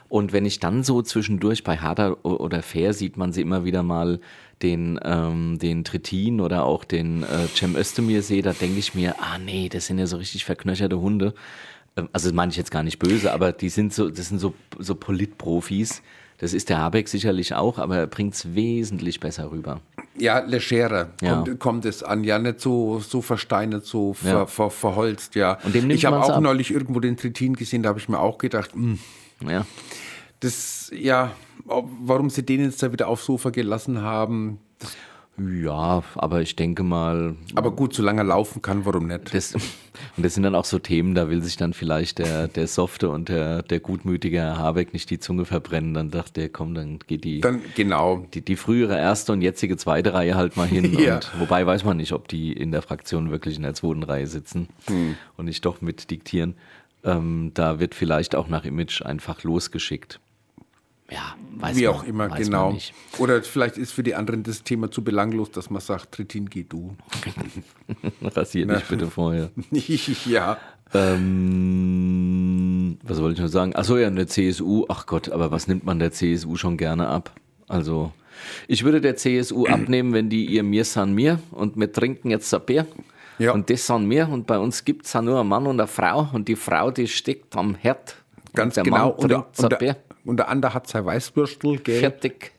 [SPEAKER 1] Und wenn ich dann so zwischendurch bei Harder oder Fair sieht man sie immer wieder mal den, ähm, den Trittin oder auch den äh, Cem Özdemir sehe, da denke ich mir, ah nee, das sind ja so richtig verknöcherte Hunde. Ähm, also das meine ich jetzt gar nicht böse, aber die sind so, das sind so, so Politprofis das ist der Habeck sicherlich auch, aber er bringt es wesentlich besser rüber.
[SPEAKER 2] Ja, legerer ja. kommt, kommt, es an. Ja, nicht so, so versteinert, so ver, ja. ver, verholzt, ja.
[SPEAKER 1] Und dem
[SPEAKER 2] ich habe auch
[SPEAKER 1] ab.
[SPEAKER 2] neulich irgendwo den Tritin gesehen, da habe ich mir auch gedacht, mh,
[SPEAKER 1] hm, ja.
[SPEAKER 2] das, ja, warum sie den jetzt da wieder aufs Sofa gelassen haben, das
[SPEAKER 1] ja, aber ich denke mal.
[SPEAKER 2] Aber gut, solange er laufen kann, warum nicht?
[SPEAKER 1] Das, und das sind dann auch so Themen, da will sich dann vielleicht der, der Softe und der, der gutmütige Herr Habeck nicht die Zunge verbrennen. Dann dachte er, komm, dann geht die,
[SPEAKER 2] dann, genau.
[SPEAKER 1] die, die frühere erste und jetzige zweite Reihe halt mal hin. ja. und, wobei weiß man nicht, ob die in der Fraktion wirklich in der zweiten Reihe sitzen hm. und nicht doch mit diktieren. Ähm, da wird vielleicht auch nach Image einfach losgeschickt ja, weiß
[SPEAKER 2] Wie
[SPEAKER 1] man,
[SPEAKER 2] auch immer, genau. Oder vielleicht ist für die anderen das Thema zu belanglos, dass man sagt, Trittin, geh du.
[SPEAKER 1] Rasier dich bitte vorher.
[SPEAKER 2] ja.
[SPEAKER 1] Ähm, was wollte ich noch sagen? Achso, ja, eine CSU. Ach Gott, aber was nimmt man der CSU schon gerne ab? Also, ich würde der CSU abnehmen, wenn die ihr Mir san mir und wir trinken jetzt ein Bier. Ja. Und das san mir und bei uns gibt es ja nur einen Mann und eine Frau und die Frau, die steckt am Herd.
[SPEAKER 2] Ganz genau. und, der, und, der, und der andere hat sein Weißwürstel,
[SPEAKER 1] gell? Fertig.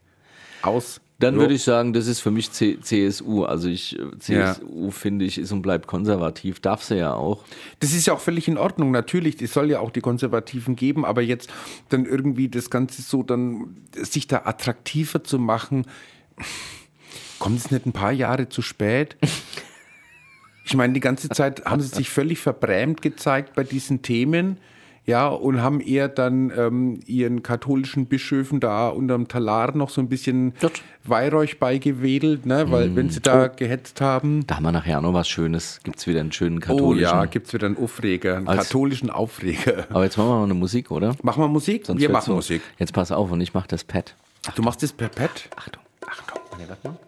[SPEAKER 2] Aus.
[SPEAKER 1] Dann würde ich sagen, das ist für mich C CSU. Also ich, CSU ja. finde ich, ist und bleibt konservativ. Darf sie ja auch.
[SPEAKER 2] Das ist ja auch völlig in Ordnung. Natürlich, es soll ja auch die Konservativen geben, aber jetzt dann irgendwie das Ganze so dann, sich da attraktiver zu machen, kommt es nicht ein paar Jahre zu spät? Ich meine, die ganze Zeit haben sie sich völlig verbrämt gezeigt bei diesen Themen ja, und haben eher dann ähm, ihren katholischen Bischöfen da unterm Talar noch so ein bisschen Dort. Weihräuch beigewedelt, ne? weil mm. wenn sie da oh. gehetzt haben.
[SPEAKER 1] Da haben wir nachher auch noch was Schönes. Gibt es wieder einen schönen katholischen.
[SPEAKER 2] Oh ja, gibt es wieder einen Aufreger, einen Als, katholischen Aufreger.
[SPEAKER 1] Aber jetzt machen wir mal eine Musik, oder?
[SPEAKER 2] Machen wir Musik?
[SPEAKER 1] Sonst
[SPEAKER 2] wir machen
[SPEAKER 1] so.
[SPEAKER 2] Musik.
[SPEAKER 1] Jetzt pass auf und ich mache das Pad.
[SPEAKER 2] Achtung. Du machst das per Pad?
[SPEAKER 1] Achtung. Achtung. Warte mal.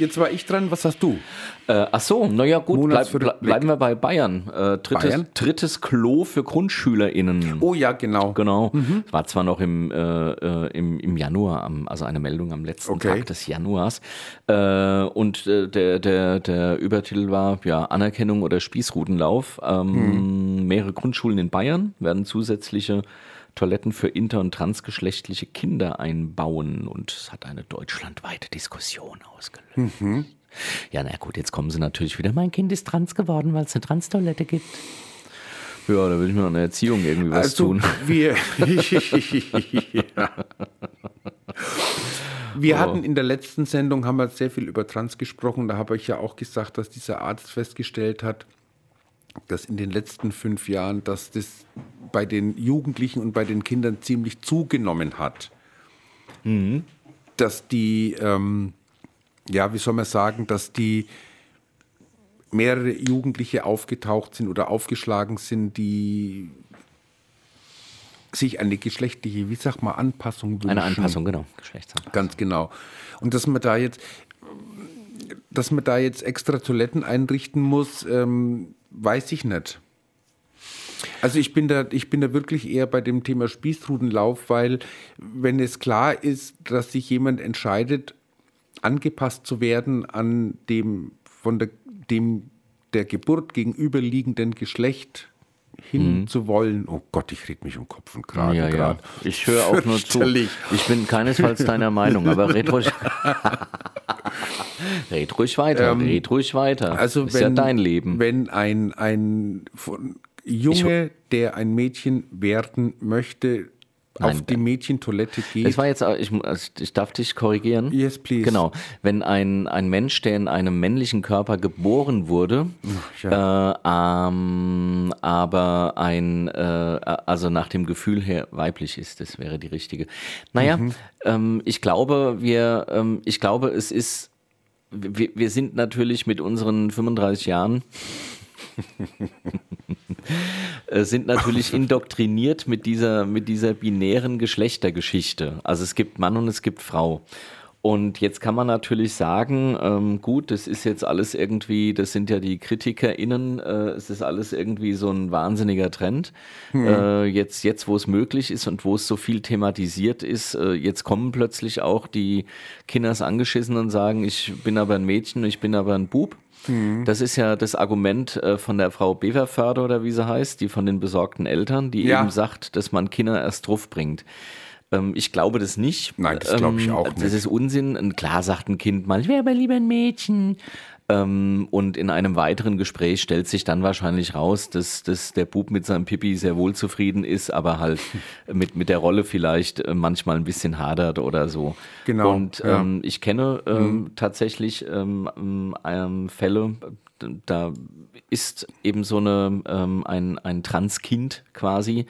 [SPEAKER 2] Jetzt war ich dran. Was hast du?
[SPEAKER 1] Äh, ach so, naja gut, bleib, bleib, bleiben wir bei Bayern. Äh, drittes, Bayern. drittes Klo für GrundschülerInnen.
[SPEAKER 2] Oh ja, genau.
[SPEAKER 1] Genau. Mhm. War zwar noch im, äh, äh, im, im Januar, am, also eine Meldung am letzten okay. Tag des Januars. Äh, und äh, der, der, der Übertitel war ja Anerkennung oder Spießrutenlauf. Ähm, mhm. Mehrere Grundschulen in Bayern werden zusätzliche Toiletten für inter- und transgeschlechtliche Kinder einbauen. Und es hat eine deutschlandweite Diskussion ausgelöst. Mhm. Ja, na gut, jetzt kommen sie natürlich wieder. Mein Kind ist trans geworden, weil es eine Transtoilette gibt. Ja, da will ich mir noch eine Erziehung irgendwie was also, tun.
[SPEAKER 2] Wir, wir oh. hatten in der letzten Sendung haben wir sehr viel über Trans gesprochen. Da habe ich ja auch gesagt, dass dieser Arzt festgestellt hat, dass in den letzten fünf Jahren, dass das bei den Jugendlichen und bei den Kindern ziemlich zugenommen hat. Mhm. Dass die, ähm, ja, wie soll man sagen, dass die mehrere Jugendliche aufgetaucht sind oder aufgeschlagen sind, die sich eine geschlechtliche, wie sag mal, Anpassung wünschen.
[SPEAKER 1] Eine Anpassung, genau, Geschlechtsanpassung.
[SPEAKER 2] Ganz genau. Und dass man da jetzt, dass man da jetzt extra Toiletten einrichten muss, ähm, weiß ich nicht. Also ich bin da, ich bin da wirklich eher bei dem Thema Spießrutenlauf, weil wenn es klar ist, dass sich jemand entscheidet, angepasst zu werden an dem von der, dem der Geburt gegenüberliegenden Geschlecht hinzuwollen. Oh Gott, ich rede mich um Kopf und Kragen
[SPEAKER 1] Ja, ja.
[SPEAKER 2] gerade.
[SPEAKER 1] Ich höre auch nur zu. Ich bin keinesfalls deiner Meinung, aber red ruhig, red ruhig weiter, red ruhig weiter.
[SPEAKER 2] Also
[SPEAKER 1] ist
[SPEAKER 2] wenn,
[SPEAKER 1] ja dein Leben.
[SPEAKER 2] Wenn ein, ein Junge, der ein Mädchen werden möchte, auf
[SPEAKER 1] Nein,
[SPEAKER 2] die Mädchentoilette geht.
[SPEAKER 1] Es war jetzt, ich, also ich darf dich korrigieren.
[SPEAKER 2] Yes, please.
[SPEAKER 1] Genau. Wenn ein, ein Mensch, der in einem männlichen Körper geboren wurde, äh, ähm, aber ein, äh, also nach dem Gefühl her weiblich ist, das wäre die richtige. Naja,
[SPEAKER 2] Mhm.
[SPEAKER 1] ähm, ich glaube, wir, ähm, ich glaube, es ist, wir, wir sind natürlich mit unseren 35 Jahren äh, sind natürlich indoktriniert mit dieser, mit dieser binären Geschlechtergeschichte. Also es gibt Mann und es gibt Frau. Und jetzt kann man natürlich sagen, ähm, gut, das ist jetzt alles irgendwie, das sind ja die KritikerInnen, äh, es ist alles irgendwie so ein wahnsinniger Trend. Äh, jetzt, jetzt, wo es möglich ist und wo es so viel thematisiert ist, äh, jetzt kommen plötzlich auch die Kinders angeschissen und sagen, ich bin aber ein Mädchen, ich bin aber ein Bub. Das ist ja das Argument äh, von der Frau Beverförder oder wie sie heißt, die von den besorgten Eltern, die
[SPEAKER 2] Ja.
[SPEAKER 1] eben sagt, dass man Kinder erst drauf bringt. Ähm, ich glaube das nicht.
[SPEAKER 2] Nein, das glaube ich
[SPEAKER 1] Ähm,
[SPEAKER 2] auch
[SPEAKER 1] Das
[SPEAKER 2] nicht.
[SPEAKER 1] ist Unsinn. Und Klar sagt ein Kind mal, ich wäre aber lieber ein Mädchen. Ähm, und in einem weiteren Gespräch stellt sich dann wahrscheinlich raus, dass, dass der Bub mit seinem Pipi sehr wohl zufrieden ist, aber halt mit, mit der Rolle vielleicht äh, manchmal ein bisschen hadert oder so.
[SPEAKER 2] Genau,
[SPEAKER 1] Und
[SPEAKER 2] ja.
[SPEAKER 1] ähm, ich kenne ähm, tatsächlich ähm, ähm, Fälle, da ist eben so eine, ein, ein Transkind quasi,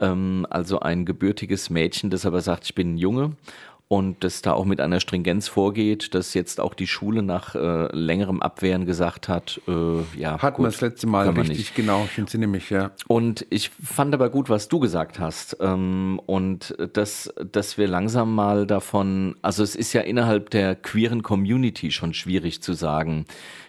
[SPEAKER 1] ähm, also ein gebürtiges Mädchen, das aber sagt, ich bin ein Junge und das da auch mit einer Stringenz vorgeht, dass jetzt auch die Schule nach äh, längerem Abwehren gesagt hat, äh, ja,
[SPEAKER 2] Hatten wir das letzte Mal richtig,
[SPEAKER 1] nicht.
[SPEAKER 2] genau, ich entsinne mich, ja.
[SPEAKER 1] Und ich fand aber gut, was du gesagt hast. Ähm, und dass, dass wir langsam mal davon, also es ist ja innerhalb der queeren Community schon schwierig zu sagen,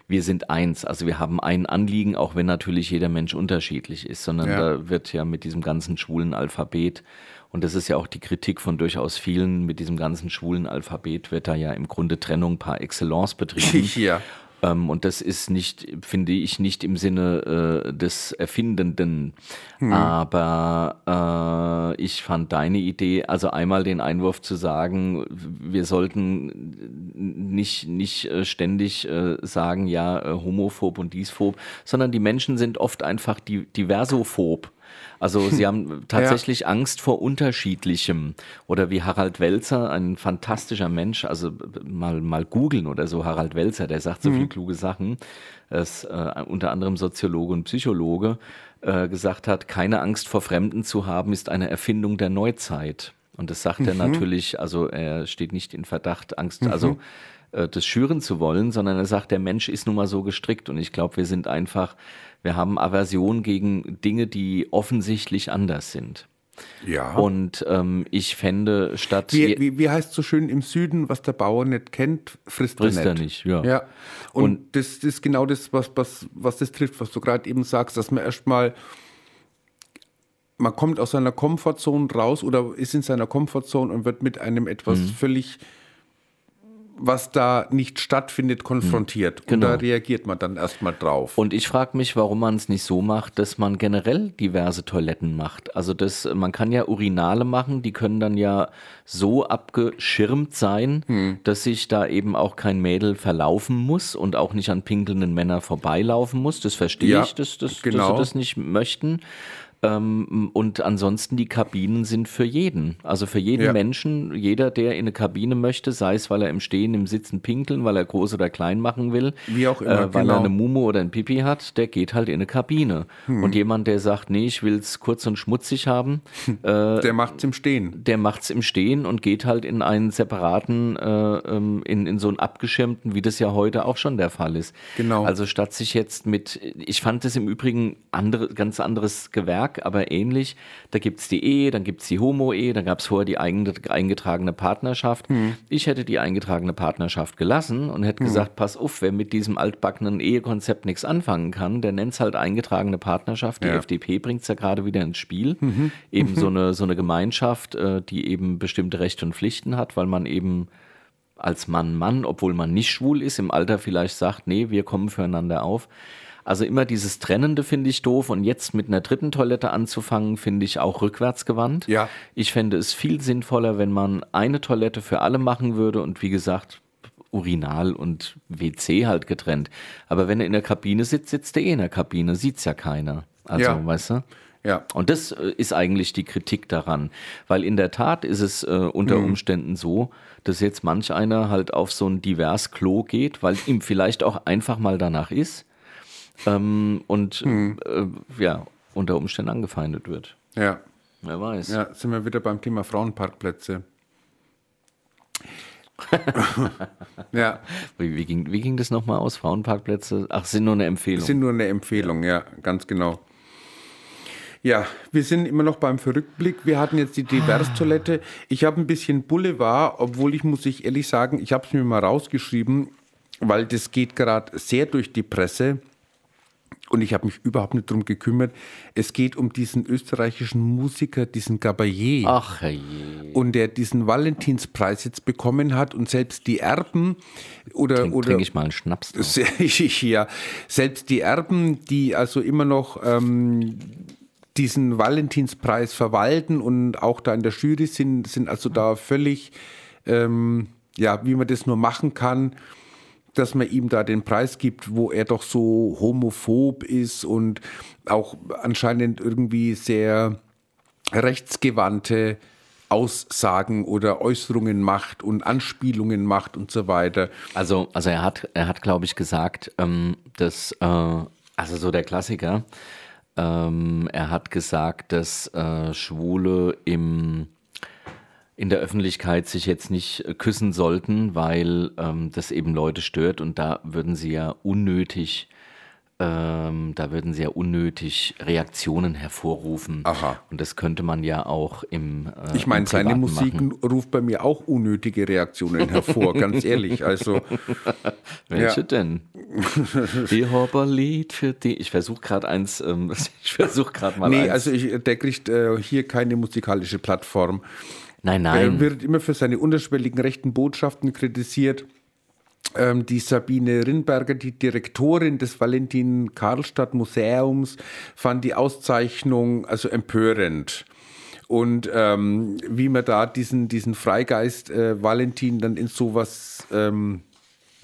[SPEAKER 1] wir sind eins. Also wir haben ein Anliegen, auch wenn natürlich jeder Mensch unterschiedlich ist, sondern
[SPEAKER 2] Ja.
[SPEAKER 1] da wird ja mit diesem ganzen schwulen Alphabet und das ist ja auch die Kritik von durchaus vielen, mit diesem ganzen schwulen Alphabet wird da ja im Grunde Trennung par excellence betrieben.
[SPEAKER 2] ja.
[SPEAKER 1] Ähm, und das ist nicht, finde ich, nicht im Sinne äh, des Erfindenden. Aber äh, ich fand deine Idee, also einmal den Einwurf zu sagen, wir sollten nicht, nicht äh, ständig äh, sagen, ja, äh, homophob und diesphob, sondern die Menschen sind oft einfach di diversophob. Also sie haben tatsächlich Angst vor Unterschiedlichem. Oder wie Harald Welzer, ein fantastischer Mensch, also mal, mal googeln oder so, Harald Welzer, der sagt so viel kluge Sachen, ist äh, unter anderem Soziologe und Psychologe, äh, gesagt hat, keine Angst vor Fremden zu haben, ist eine Erfindung der Neuzeit. Und das sagt er natürlich, also er steht nicht in Verdacht, Angst, also äh, das schüren zu wollen, sondern er sagt, der Mensch ist nun mal so gestrickt und ich glaube, wir sind einfach, wir haben Aversion gegen Dinge, die offensichtlich anders sind.
[SPEAKER 2] Ja.
[SPEAKER 1] Und ähm, ich fände statt
[SPEAKER 2] Wie, wie, wie heißt so schön im Süden, was der Bauer nicht kennt, frisst,
[SPEAKER 1] Frisst
[SPEAKER 2] er
[SPEAKER 1] er
[SPEAKER 2] nicht.
[SPEAKER 1] nicht, ja.
[SPEAKER 2] ja. Und,
[SPEAKER 1] Und-
[SPEAKER 2] das, das ist genau das, was, was, was das trifft, was du gerade eben sagst, dass man erstmal, man kommt aus seiner Komfortzone raus oder ist in seiner Komfortzone und wird mit einem etwas
[SPEAKER 1] Mhm.
[SPEAKER 2] völlig, was da nicht stattfindet, konfrontiert. Und
[SPEAKER 1] Genau.
[SPEAKER 2] da reagiert man dann erstmal drauf.
[SPEAKER 1] Und ich frage mich, warum man es nicht so macht, dass man generell diverse Toiletten macht. Also das, man kann ja Urinale machen, die können dann ja so abgeschirmt sein,
[SPEAKER 2] Hm.
[SPEAKER 1] dass sich da eben auch kein Mädel verlaufen muss und auch nicht an pinkelnden Männern vorbeilaufen muss. Das verstehe
[SPEAKER 2] Ja,
[SPEAKER 1] ich, dass, dass, dass
[SPEAKER 2] genau.
[SPEAKER 1] sie das nicht möchten. Ähm, und ansonsten die Kabinen sind für jeden. Also für jeden
[SPEAKER 2] Ja.
[SPEAKER 1] Menschen, jeder, der in eine Kabine möchte, sei es, weil er im Stehen, im Sitzen pinkeln, weil er groß oder klein machen will,
[SPEAKER 2] Wie auch immer,
[SPEAKER 1] äh, weil
[SPEAKER 2] genau.
[SPEAKER 1] er eine Mumu oder ein Pipi hat, der geht halt in eine Kabine.
[SPEAKER 2] Hm.
[SPEAKER 1] Und jemand, der sagt, nee, ich will es kurz und schmutzig haben, äh,
[SPEAKER 2] der macht's im Stehen.
[SPEAKER 1] der macht's im Stehen und geht halt in einen separaten, äh, ähm, in, in so einen abgeschirmten, wie das ja heute auch schon der Fall ist.
[SPEAKER 2] Genau.
[SPEAKER 1] Also statt sich jetzt mit, ich fand das im Übrigen andere, ganz anderes Gewerk, aber ähnlich. Da gibt's die Ehe, dann gibt's die Homo-Ehe, dann gab's vorher die eingetragene Partnerschaft.
[SPEAKER 2] Hm.
[SPEAKER 1] Ich hätte die eingetragene Partnerschaft gelassen und hätte gesagt, pass auf, wer mit diesem altbackenen Ehekonzept nichts anfangen kann, der nennt's halt eingetragene Partnerschaft. Die
[SPEAKER 2] Ja.
[SPEAKER 1] FDP bringt's ja gerade wieder ins Spiel. Eben so eine, so eine Gemeinschaft, äh, die eben bestimmte Rechte und Pflichten hat, weil man eben als Mann Mann, obwohl man nicht schwul ist, im Alter vielleicht sagt, nee, wir kommen füreinander auf. Also immer dieses Trennende finde ich doof und jetzt mit einer dritten Toilette anzufangen, finde ich auch rückwärtsgewandt.
[SPEAKER 2] Ja.
[SPEAKER 1] Ich fände es viel sinnvoller, wenn man eine Toilette für alle machen würde und wie gesagt, Urinal und WC halt getrennt. Aber wenn er in der Kabine sitzt, sitzt er eh in der Kabine, sieht's ja keiner. Also,
[SPEAKER 2] Ja.
[SPEAKER 1] weißt du?
[SPEAKER 2] Ja.
[SPEAKER 1] Und das äh, ist eigentlich die Kritik daran. Weil in der Tat ist es äh, unter
[SPEAKER 2] Mhm.
[SPEAKER 1] Umständen so, dass jetzt manch einer halt auf so ein divers Klo geht, weil ihm vielleicht auch einfach mal danach ist ähm, und
[SPEAKER 2] Mhm.
[SPEAKER 1] äh, ja, unter Umständen angefeindet wird.
[SPEAKER 2] Ja.
[SPEAKER 1] Wer weiß.
[SPEAKER 2] Ja, sind wir wieder beim Thema Frauenparkplätze. ja,
[SPEAKER 1] Wie, wie, ging, wie ging das nochmal aus? Frauenparkplätze? Ach, sind nur eine Empfehlung.
[SPEAKER 2] sind nur eine Empfehlung, ja, ganz genau. Ja, wir sind immer noch beim Verrückblick. Wir hatten jetzt die Divers-Toilette. Ich habe ein bisschen Boulevard, obwohl ich, muss ich ehrlich sagen, ich habe es mir mal rausgeschrieben, weil das geht gerade sehr durch die Presse. Und ich habe mich überhaupt nicht drum gekümmert. Es geht um diesen österreichischen Musiker, diesen Gabayé.
[SPEAKER 1] Ach je.
[SPEAKER 2] und der diesen Valentinspreis jetzt bekommen hat und selbst die Erben oder
[SPEAKER 1] Trink,
[SPEAKER 2] oder
[SPEAKER 1] trinke ich mal einen Schnaps.
[SPEAKER 2] ja, selbst die Erben, die also immer noch ähm, diesen Valentinspreis verwalten und auch da in der Jury sind, sind also da völlig, ähm, ja, wie man das nur machen kann, dass man ihm da den Preis gibt, wo er doch so homophob ist und auch anscheinend irgendwie sehr rechtsgewandte Aussagen oder Äußerungen macht und Anspielungen macht und so weiter.
[SPEAKER 1] Also, also er hat, er hat, glaube ich, gesagt, ähm, dass, äh, also so der Klassiker, ähm, er hat gesagt, dass äh, Schwule im, in der Öffentlichkeit sich jetzt nicht äh, küssen sollten, weil ähm, das eben Leute stört und da würden sie ja unnötig, ähm, da würden sie ja unnötig Reaktionen hervorrufen.
[SPEAKER 2] Aha.
[SPEAKER 1] Und das könnte man ja auch im äh,
[SPEAKER 2] Ich meine, seine Musik
[SPEAKER 1] machen.
[SPEAKER 2] ruft bei mir auch unnötige Reaktionen hervor, ganz ehrlich. Also,
[SPEAKER 1] Welche
[SPEAKER 2] Ja.
[SPEAKER 1] denn? Ich habe ein Lied für dich. Ich versuche gerade eins, ähm, ich versuche gerade mal
[SPEAKER 2] nee,
[SPEAKER 1] eins.
[SPEAKER 2] also ich, der kriegt äh, hier keine musikalische Plattform.
[SPEAKER 1] Nein,
[SPEAKER 2] Er
[SPEAKER 1] nein.
[SPEAKER 2] wird immer für seine unterschwelligen rechten Botschaften kritisiert. Ähm, die Sabine Rinberger, die Direktorin des Valentin Karlstadt Museums, fand die Auszeichnung also empörend. Und ähm, wie man da diesen, diesen Freigeist äh, Valentin dann in sowas, ähm,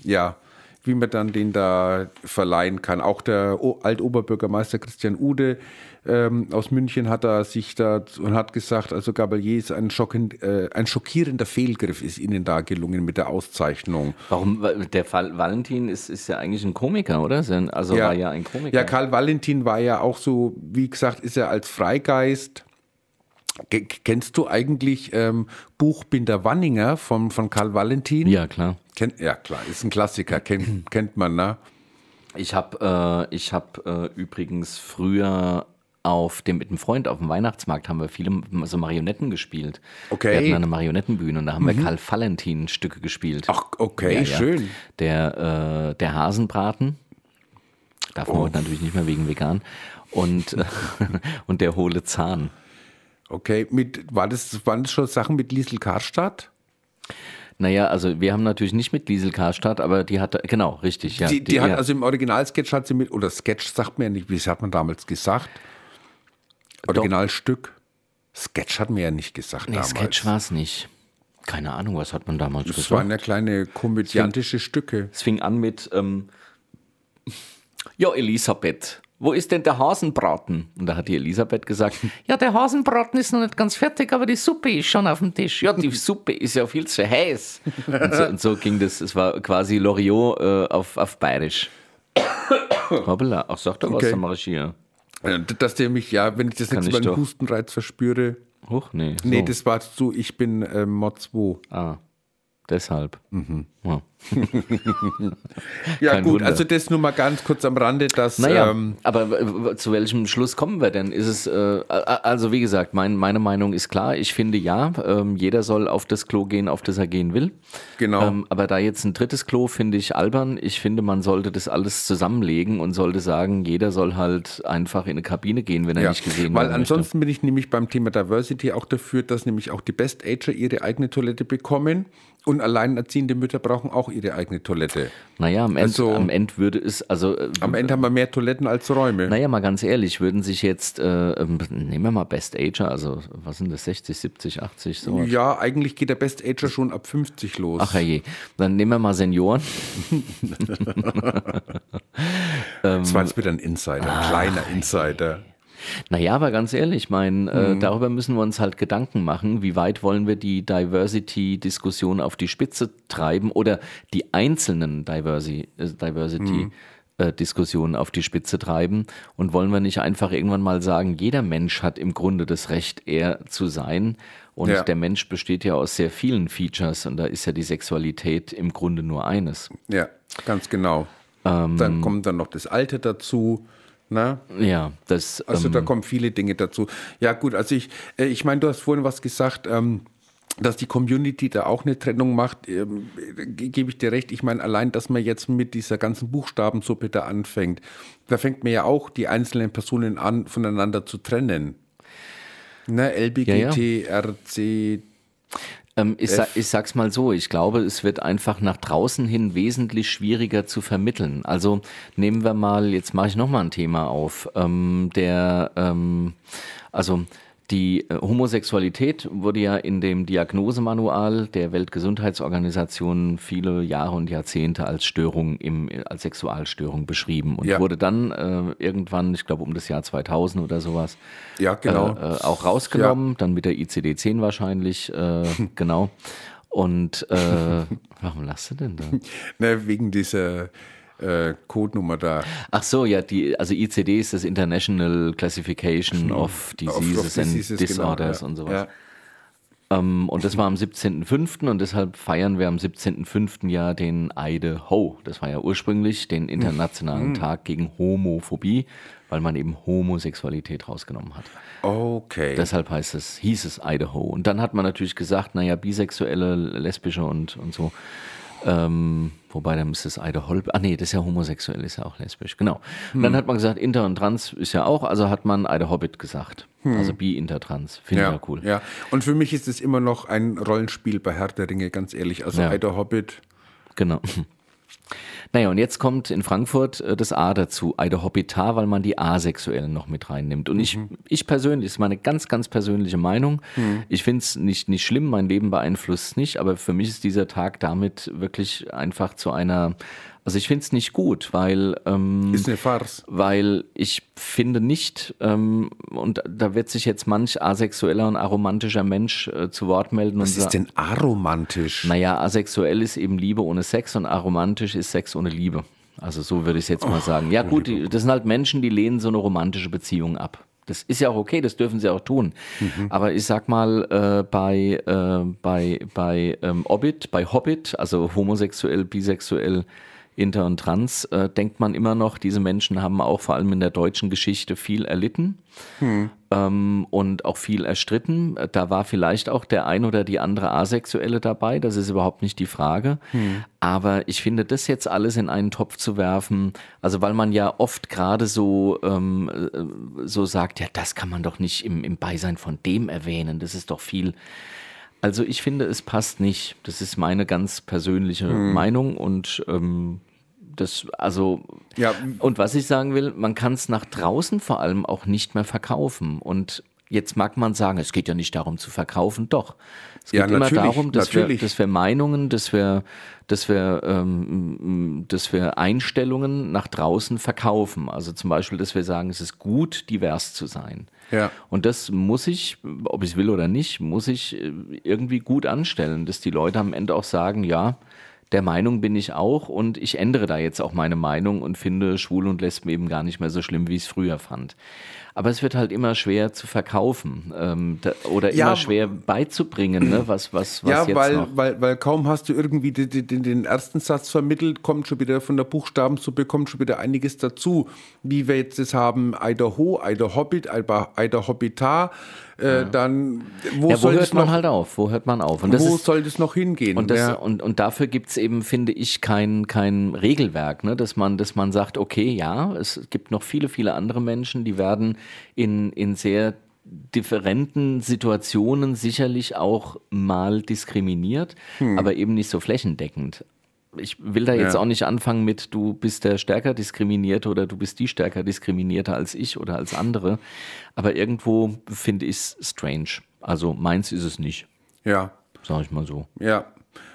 [SPEAKER 2] ja, wie man dann den da verleihen kann. Auch der O- Altoberbürgermeister Christian Ude ähm, aus München hat da sich da und hat gesagt, also Gabalier ist ein, schocken, äh, ein schockierender Fehlgriff ist ihnen da gelungen mit der Auszeichnung.
[SPEAKER 1] Warum? Der Fall Valentin ist, ist ja eigentlich ein Komiker, oder? Er- Also war ja ein Komiker.
[SPEAKER 2] Ja, Karl Valentin war ja auch so, wie gesagt, ist er als Freigeist. Ge- Kennst du eigentlich ähm, Buchbinder Wanninger von, von Karl Valentin?
[SPEAKER 1] ja, klar.
[SPEAKER 2] Kennt, ja, klar, ist ein Klassiker, kennt, kennt man, ne?
[SPEAKER 1] Ich habe äh, ich hab, äh, übrigens früher auf dem mit einem Freund auf dem Weihnachtsmarkt haben wir viele so Marionetten gespielt.
[SPEAKER 2] Okay. Mhm.
[SPEAKER 1] Wir hatten eine Marionettenbühne und da haben wir Karl Valentin Stücke gespielt.
[SPEAKER 2] Ach, okay,
[SPEAKER 1] Ja, ja.
[SPEAKER 2] schön.
[SPEAKER 1] Der, äh, der Hasenbraten. Darf man heute natürlich nicht mehr wegen vegan. Und, und der hohle Zahn.
[SPEAKER 2] Okay, mit, war das, waren das schon Sachen mit Liesel Karstadt?
[SPEAKER 1] Naja, also wir haben natürlich nicht mit Liesel Karstadt, aber die hat, genau, richtig, ja.
[SPEAKER 2] die, die, hat
[SPEAKER 1] ja.
[SPEAKER 2] also im Originalsketch hat sie mit, oder Sketch sagt man ja nicht, wie hat man damals gesagt? Originalstück. Sketch hat man ja nicht gesagt
[SPEAKER 1] nee,
[SPEAKER 2] damals.
[SPEAKER 1] Sketch war es nicht. Keine Ahnung, was hat man damals
[SPEAKER 2] Das
[SPEAKER 1] gesagt?
[SPEAKER 2] waren ja kleine komödiantische Stücke.
[SPEAKER 1] Es fing an mit, ähm, ja, Elisabeth, wo ist denn der Hasenbraten? Und da hat die Elisabeth gesagt, ja, der Hasenbraten ist noch nicht ganz fertig, aber die Suppe ist schon auf dem Tisch. Ja, die Suppe ist ja viel zu heiß. Und so, und so ging das, es war quasi Loriot äh, auf, auf Bayerisch. Hoppala, ach, sag doch was,
[SPEAKER 2] Okay.
[SPEAKER 1] dann mach ich hier.
[SPEAKER 2] Äh, Dass der mich, ja, wenn ich das
[SPEAKER 1] Kann
[SPEAKER 2] jetzt über einen
[SPEAKER 1] doch.
[SPEAKER 2] Hustenreiz verspüre.
[SPEAKER 1] Huch, nee. So.
[SPEAKER 2] Nee, das war so, ich bin äh, Mod 2.
[SPEAKER 1] ah, deshalb.
[SPEAKER 2] Mhm.
[SPEAKER 1] Ja.
[SPEAKER 2] Ja, gut,
[SPEAKER 1] Wunder.
[SPEAKER 2] also das nur mal ganz kurz am Rande, dass.
[SPEAKER 1] Naja,
[SPEAKER 2] Ähm,
[SPEAKER 1] aber zu welchem Schluss kommen wir denn? Ist es, äh, also wie gesagt, mein, meine Meinung ist klar. Ich finde ja, ähm, jeder soll auf das Klo gehen, auf das er gehen will.
[SPEAKER 2] Genau.
[SPEAKER 1] Ähm, aber da jetzt ein drittes Klo finde ich albern. Ich finde, man sollte das alles zusammenlegen und sollte sagen, jeder soll halt einfach in eine Kabine gehen, wenn er
[SPEAKER 2] ja,
[SPEAKER 1] nicht gesehen
[SPEAKER 2] weil
[SPEAKER 1] werden
[SPEAKER 2] ansonsten bin ich nämlich beim Thema Diversity auch dafür, dass nämlich auch die Best Ager ihre eigene Toilette bekommen. Und alleinerziehende Mütter brauchen auch ihre eigene Toilette.
[SPEAKER 1] Naja, am Ende,
[SPEAKER 2] Also-
[SPEAKER 1] am Ende würde es, also äh,
[SPEAKER 2] Am Ende haben wir mehr Toiletten als Räume.
[SPEAKER 1] Naja, mal ganz ehrlich, würden sich jetzt, äh, ähm, nehmen wir mal Best Ager, also was sind das, 60, 70, 80, so.
[SPEAKER 2] Ja, eigentlich geht der Best Ager schon ab 50 los.
[SPEAKER 1] Ach je, dann nehmen wir mal Senioren.
[SPEAKER 2] das war jetzt wieder ein Insider,
[SPEAKER 1] Ah,
[SPEAKER 2] ein kleiner Insider.
[SPEAKER 1] Naja, aber ganz ehrlich, mein, äh, darüber müssen wir uns halt Gedanken machen, wie weit wollen wir die Diversity-Diskussion auf die Spitze treiben oder die einzelnen Diversi äh, Diversity-Diskussionen auf die Spitze treiben und wollen wir nicht einfach irgendwann mal sagen, jeder Mensch hat im Grunde das Recht, er zu sein und
[SPEAKER 2] Ja.
[SPEAKER 1] der Mensch besteht ja aus sehr vielen Features und da ist ja die Sexualität im Grunde nur eines.
[SPEAKER 2] Ja, ganz genau.
[SPEAKER 1] Ähm.
[SPEAKER 2] dann kommt dann noch das Alter dazu. Ne?
[SPEAKER 1] Ja, das
[SPEAKER 2] Also
[SPEAKER 1] ähm,
[SPEAKER 2] da kommen viele Dinge dazu. Ja gut, also ich, äh, ich meine, du hast vorhin was gesagt, ähm, dass die Community da auch eine Trennung macht, ähm, ge- gebe ich dir recht. Ich meine, allein, dass man jetzt mit dieser ganzen Buchstabensuppe da anfängt, da fängt man ja auch die einzelnen Personen an, voneinander zu trennen. Ne, LBGT, RC,
[SPEAKER 1] Ähm, ich, sa ich sag's mal so, ich glaube, es wird einfach nach draußen hin wesentlich schwieriger zu vermitteln. Also nehmen wir mal, jetzt mache ich nochmal ein Thema auf, ähm, der, ähm, also die äh, Homosexualität wurde ja in dem Diagnosemanual der Weltgesundheitsorganisation viele Jahre und Jahrzehnte als Störung im, als Sexualstörung beschrieben und
[SPEAKER 2] Ja.
[SPEAKER 1] wurde dann äh, irgendwann, ich glaube um das Jahr 2000 oder sowas,
[SPEAKER 2] ja genau.
[SPEAKER 1] äh, äh, auch rausgenommen, dann mit der ICD-10 wahrscheinlich, äh, genau. Und warum lachst du denn da?
[SPEAKER 2] Ne, wegen dieser äh, Codenummer da.
[SPEAKER 1] Ach so, ja, die, also ICD ist das International Classification of Diseases and
[SPEAKER 2] Diseases,
[SPEAKER 1] Disorders
[SPEAKER 2] genau, ja.
[SPEAKER 1] und sowas.
[SPEAKER 2] Ja.
[SPEAKER 1] Ähm, und das war am 17.05. und deshalb feiern wir am 17.05. ja den Idaho. Das war ja ursprünglich den Internationalen Tag gegen Homophobie, weil man eben Homosexualität rausgenommen hat.
[SPEAKER 2] Okay.
[SPEAKER 1] Deshalb heißt es, hieß es Idaho. Und dann hat man natürlich gesagt, naja, bisexuelle, lesbische und, und so. Ähm, wobei dann müsste es Idaho. Ah nee, das ist ja homosexuell, ist ja auch lesbisch. Genau. Und dann hat man gesagt, Inter und Trans ist ja auch, also hat man Idahobbit gesagt. Also bi, Inter, Trans. Finde ich
[SPEAKER 2] ja,
[SPEAKER 1] ja cool.
[SPEAKER 2] Ja, und für mich ist es immer noch ein Rollenspiel bei Herr der Ringe, ganz ehrlich. Also
[SPEAKER 1] Ja.
[SPEAKER 2] Ida Hobbit.
[SPEAKER 1] Genau. Naja, und jetzt kommt in Frankfurt äh, das A dazu, Eide Hobbitar, weil man die Asexuellen noch mit reinnimmt. Und ich, ich persönlich, das ist meine ganz, ganz persönliche Meinung. Ich finde es nicht, nicht schlimm, mein Leben beeinflusst es nicht, aber für mich ist dieser Tag damit wirklich einfach zu einer, also ich finde es nicht gut, weil ähm,
[SPEAKER 2] Ist eine Farce.
[SPEAKER 1] weil ich finde nicht, ähm, und da wird sich jetzt manch asexueller und aromantischer Mensch äh, zu Wort melden
[SPEAKER 2] Was ist denn aromantisch?
[SPEAKER 1] naja, asexuell ist eben Liebe ohne Sex und aromantisch ist Sex ohne Liebe. Also so würde ich es jetzt mal sagen. Ja gut, die, das sind halt Menschen, die lehnen so eine romantische Beziehung ab. Das ist ja auch okay, das dürfen sie auch tun. Aber ich sag mal, äh, bei, äh, bei, bei ähm, Orbit, bei Hobbit, also homosexuell, bisexuell, inter und trans, äh, denkt man immer noch, diese Menschen haben auch vor allem in der deutschen Geschichte viel erlitten ähm, und auch viel erstritten. Da war vielleicht auch der ein oder die andere Asexuelle dabei, das ist überhaupt nicht die Frage. Aber ich finde, das jetzt alles in einen Topf zu werfen, also weil man ja oft gerade so, ähm, äh, so sagt, ja, das kann man doch nicht im, im Beisein von dem erwähnen, das ist doch viel. Also ich finde, es passt nicht. Das ist meine ganz persönliche Meinung und ähm, das, also,
[SPEAKER 2] Ja.
[SPEAKER 1] und was ich sagen will, man kann es nach draußen vor allem auch nicht mehr verkaufen. Und jetzt mag man sagen, es geht ja nicht darum zu verkaufen, doch. Es geht
[SPEAKER 2] Ja,
[SPEAKER 1] immer darum, dass wir, dass wir Meinungen, dass wir, dass wir, ähm, dass wir Einstellungen nach draußen verkaufen. Also zum Beispiel, dass wir sagen, es ist gut, divers zu sein.
[SPEAKER 2] Ja.
[SPEAKER 1] Und das muss ich, ob ich es will oder nicht, muss ich äh, irgendwie gut anstellen, dass die Leute am Ende auch sagen, ja, der Meinung bin ich auch und ich ändere da jetzt auch meine Meinung und finde Schwul und Lesben eben gar nicht mehr so schlimm, wie ich es früher fand. Aber es wird halt immer schwer zu verkaufen ähm, da, oder
[SPEAKER 2] Ja,
[SPEAKER 1] immer schwer beizubringen, ne? was, was, was
[SPEAKER 2] ja,
[SPEAKER 1] jetzt
[SPEAKER 2] weil,
[SPEAKER 1] noch.
[SPEAKER 2] weil, weil kaum hast du irgendwie den, den, den ersten Satz vermittelt, kommt schon wieder von der Buchstabensuppe, kommt schon wieder einiges dazu. Wie wir jetzt das haben, Idaho, Ida Hobbit, Ida, Ida Hobbitar, äh, dann, wo,
[SPEAKER 1] Ja, wo
[SPEAKER 2] soll
[SPEAKER 1] hört man
[SPEAKER 2] noch,
[SPEAKER 1] halt auf? Wo hört man auf? Und
[SPEAKER 2] wo
[SPEAKER 1] ist,
[SPEAKER 2] soll das noch hingehen?
[SPEAKER 1] Und, das,
[SPEAKER 2] ja.
[SPEAKER 1] und, und dafür gibt's eben, finde ich, kein, kein Regelwerk, ne? dass, man, dass man sagt, okay, ja, es gibt noch viele, viele andere Menschen, die werden in, in sehr differenten Situationen sicherlich auch mal diskriminiert,
[SPEAKER 2] Hm.
[SPEAKER 1] aber eben nicht so flächendeckend. Ich will da jetzt
[SPEAKER 2] Ja.
[SPEAKER 1] auch nicht anfangen mit, du bist der stärker diskriminierte oder du bist die stärker diskriminierte als ich oder als andere. Aber irgendwo finde ich es strange. Also meins ist es nicht,
[SPEAKER 2] Ja,
[SPEAKER 1] sage ich mal so.
[SPEAKER 2] ja.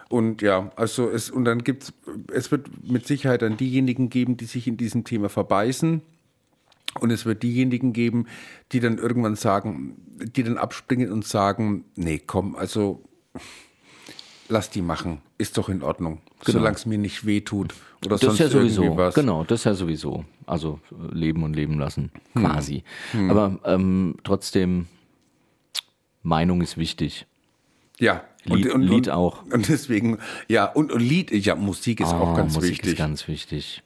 [SPEAKER 2] Und ja, also es, und dann gibt's, es wird mit Sicherheit dann diejenigen geben, die sich in diesem Thema verbeißen. Und es wird diejenigen geben, die dann irgendwann sagen, die dann abspringen und sagen, nee, komm, also lass die machen, ist doch in Ordnung, solange es mir nicht wehtut oder
[SPEAKER 1] Das
[SPEAKER 2] sonst
[SPEAKER 1] ist ja sowieso,
[SPEAKER 2] irgendwie was.
[SPEAKER 1] genau, das ist ja sowieso. Also äh, leben und leben lassen,
[SPEAKER 2] Hm.
[SPEAKER 1] quasi. Aber ähm, trotzdem, Meinung ist wichtig.
[SPEAKER 2] Ja,
[SPEAKER 1] Lied- Lied auch.
[SPEAKER 2] Und deswegen, ja, und, und Lied, ja, Musik ist auch
[SPEAKER 1] Ah,
[SPEAKER 2] ganz
[SPEAKER 1] Musik
[SPEAKER 2] wichtig.
[SPEAKER 1] ist ganz wichtig.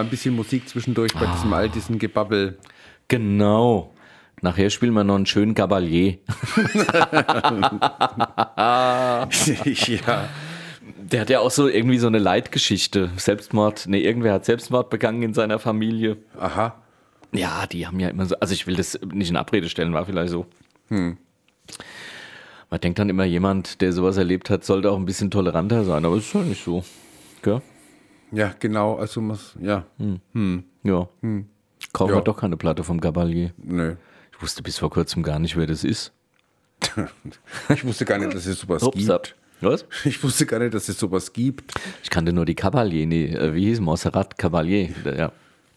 [SPEAKER 2] Mal ein bisschen Musik zwischendurch bei
[SPEAKER 1] Ah.
[SPEAKER 2] diesem all diesen Gebabbel.
[SPEAKER 1] Genau. Nachher spielen wir noch einen schönen Gabalier.
[SPEAKER 2] ja.
[SPEAKER 1] Der hat ja auch so irgendwie so eine Leitgeschichte. Selbstmord, nee, irgendwer hat Selbstmord begangen in seiner Familie.
[SPEAKER 2] Aha.
[SPEAKER 1] Ja, die haben ja immer so, also ich will das nicht in Abrede stellen, war vielleicht so. Man denkt dann immer, jemand, der sowas erlebt hat, sollte auch ein bisschen toleranter sein, aber es ist ja nicht so. Gell?
[SPEAKER 2] Ja, genau. Also muss, ja,
[SPEAKER 1] Ja. Kaufen
[SPEAKER 2] Ja.
[SPEAKER 1] wir doch keine Platte vom Gabalier.
[SPEAKER 2] nö.
[SPEAKER 1] Ich wusste bis vor kurzem gar nicht, wer das ist.
[SPEAKER 2] Ich wusste gar nicht, dass es sowas
[SPEAKER 1] Upsa.
[SPEAKER 2] gibt.
[SPEAKER 1] Was?
[SPEAKER 2] Ich wusste gar nicht, dass es sowas gibt.
[SPEAKER 1] Ich kannte nur die Cavalier, nee, äh, wie hieß Montserrat Cavalier. Ja,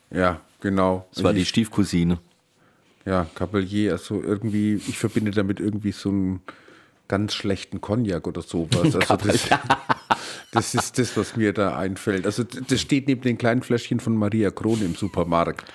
[SPEAKER 2] Ja, genau.
[SPEAKER 1] das war die Stiefcousine.
[SPEAKER 2] Ja, Caballé, also irgendwie, ich verbinde damit irgendwie so einen ganz schlechten Cognac oder sowas. Also das, das ist das, was mir da einfällt. Also das steht neben den kleinen Fläschchen von Maria Krone im Supermarkt.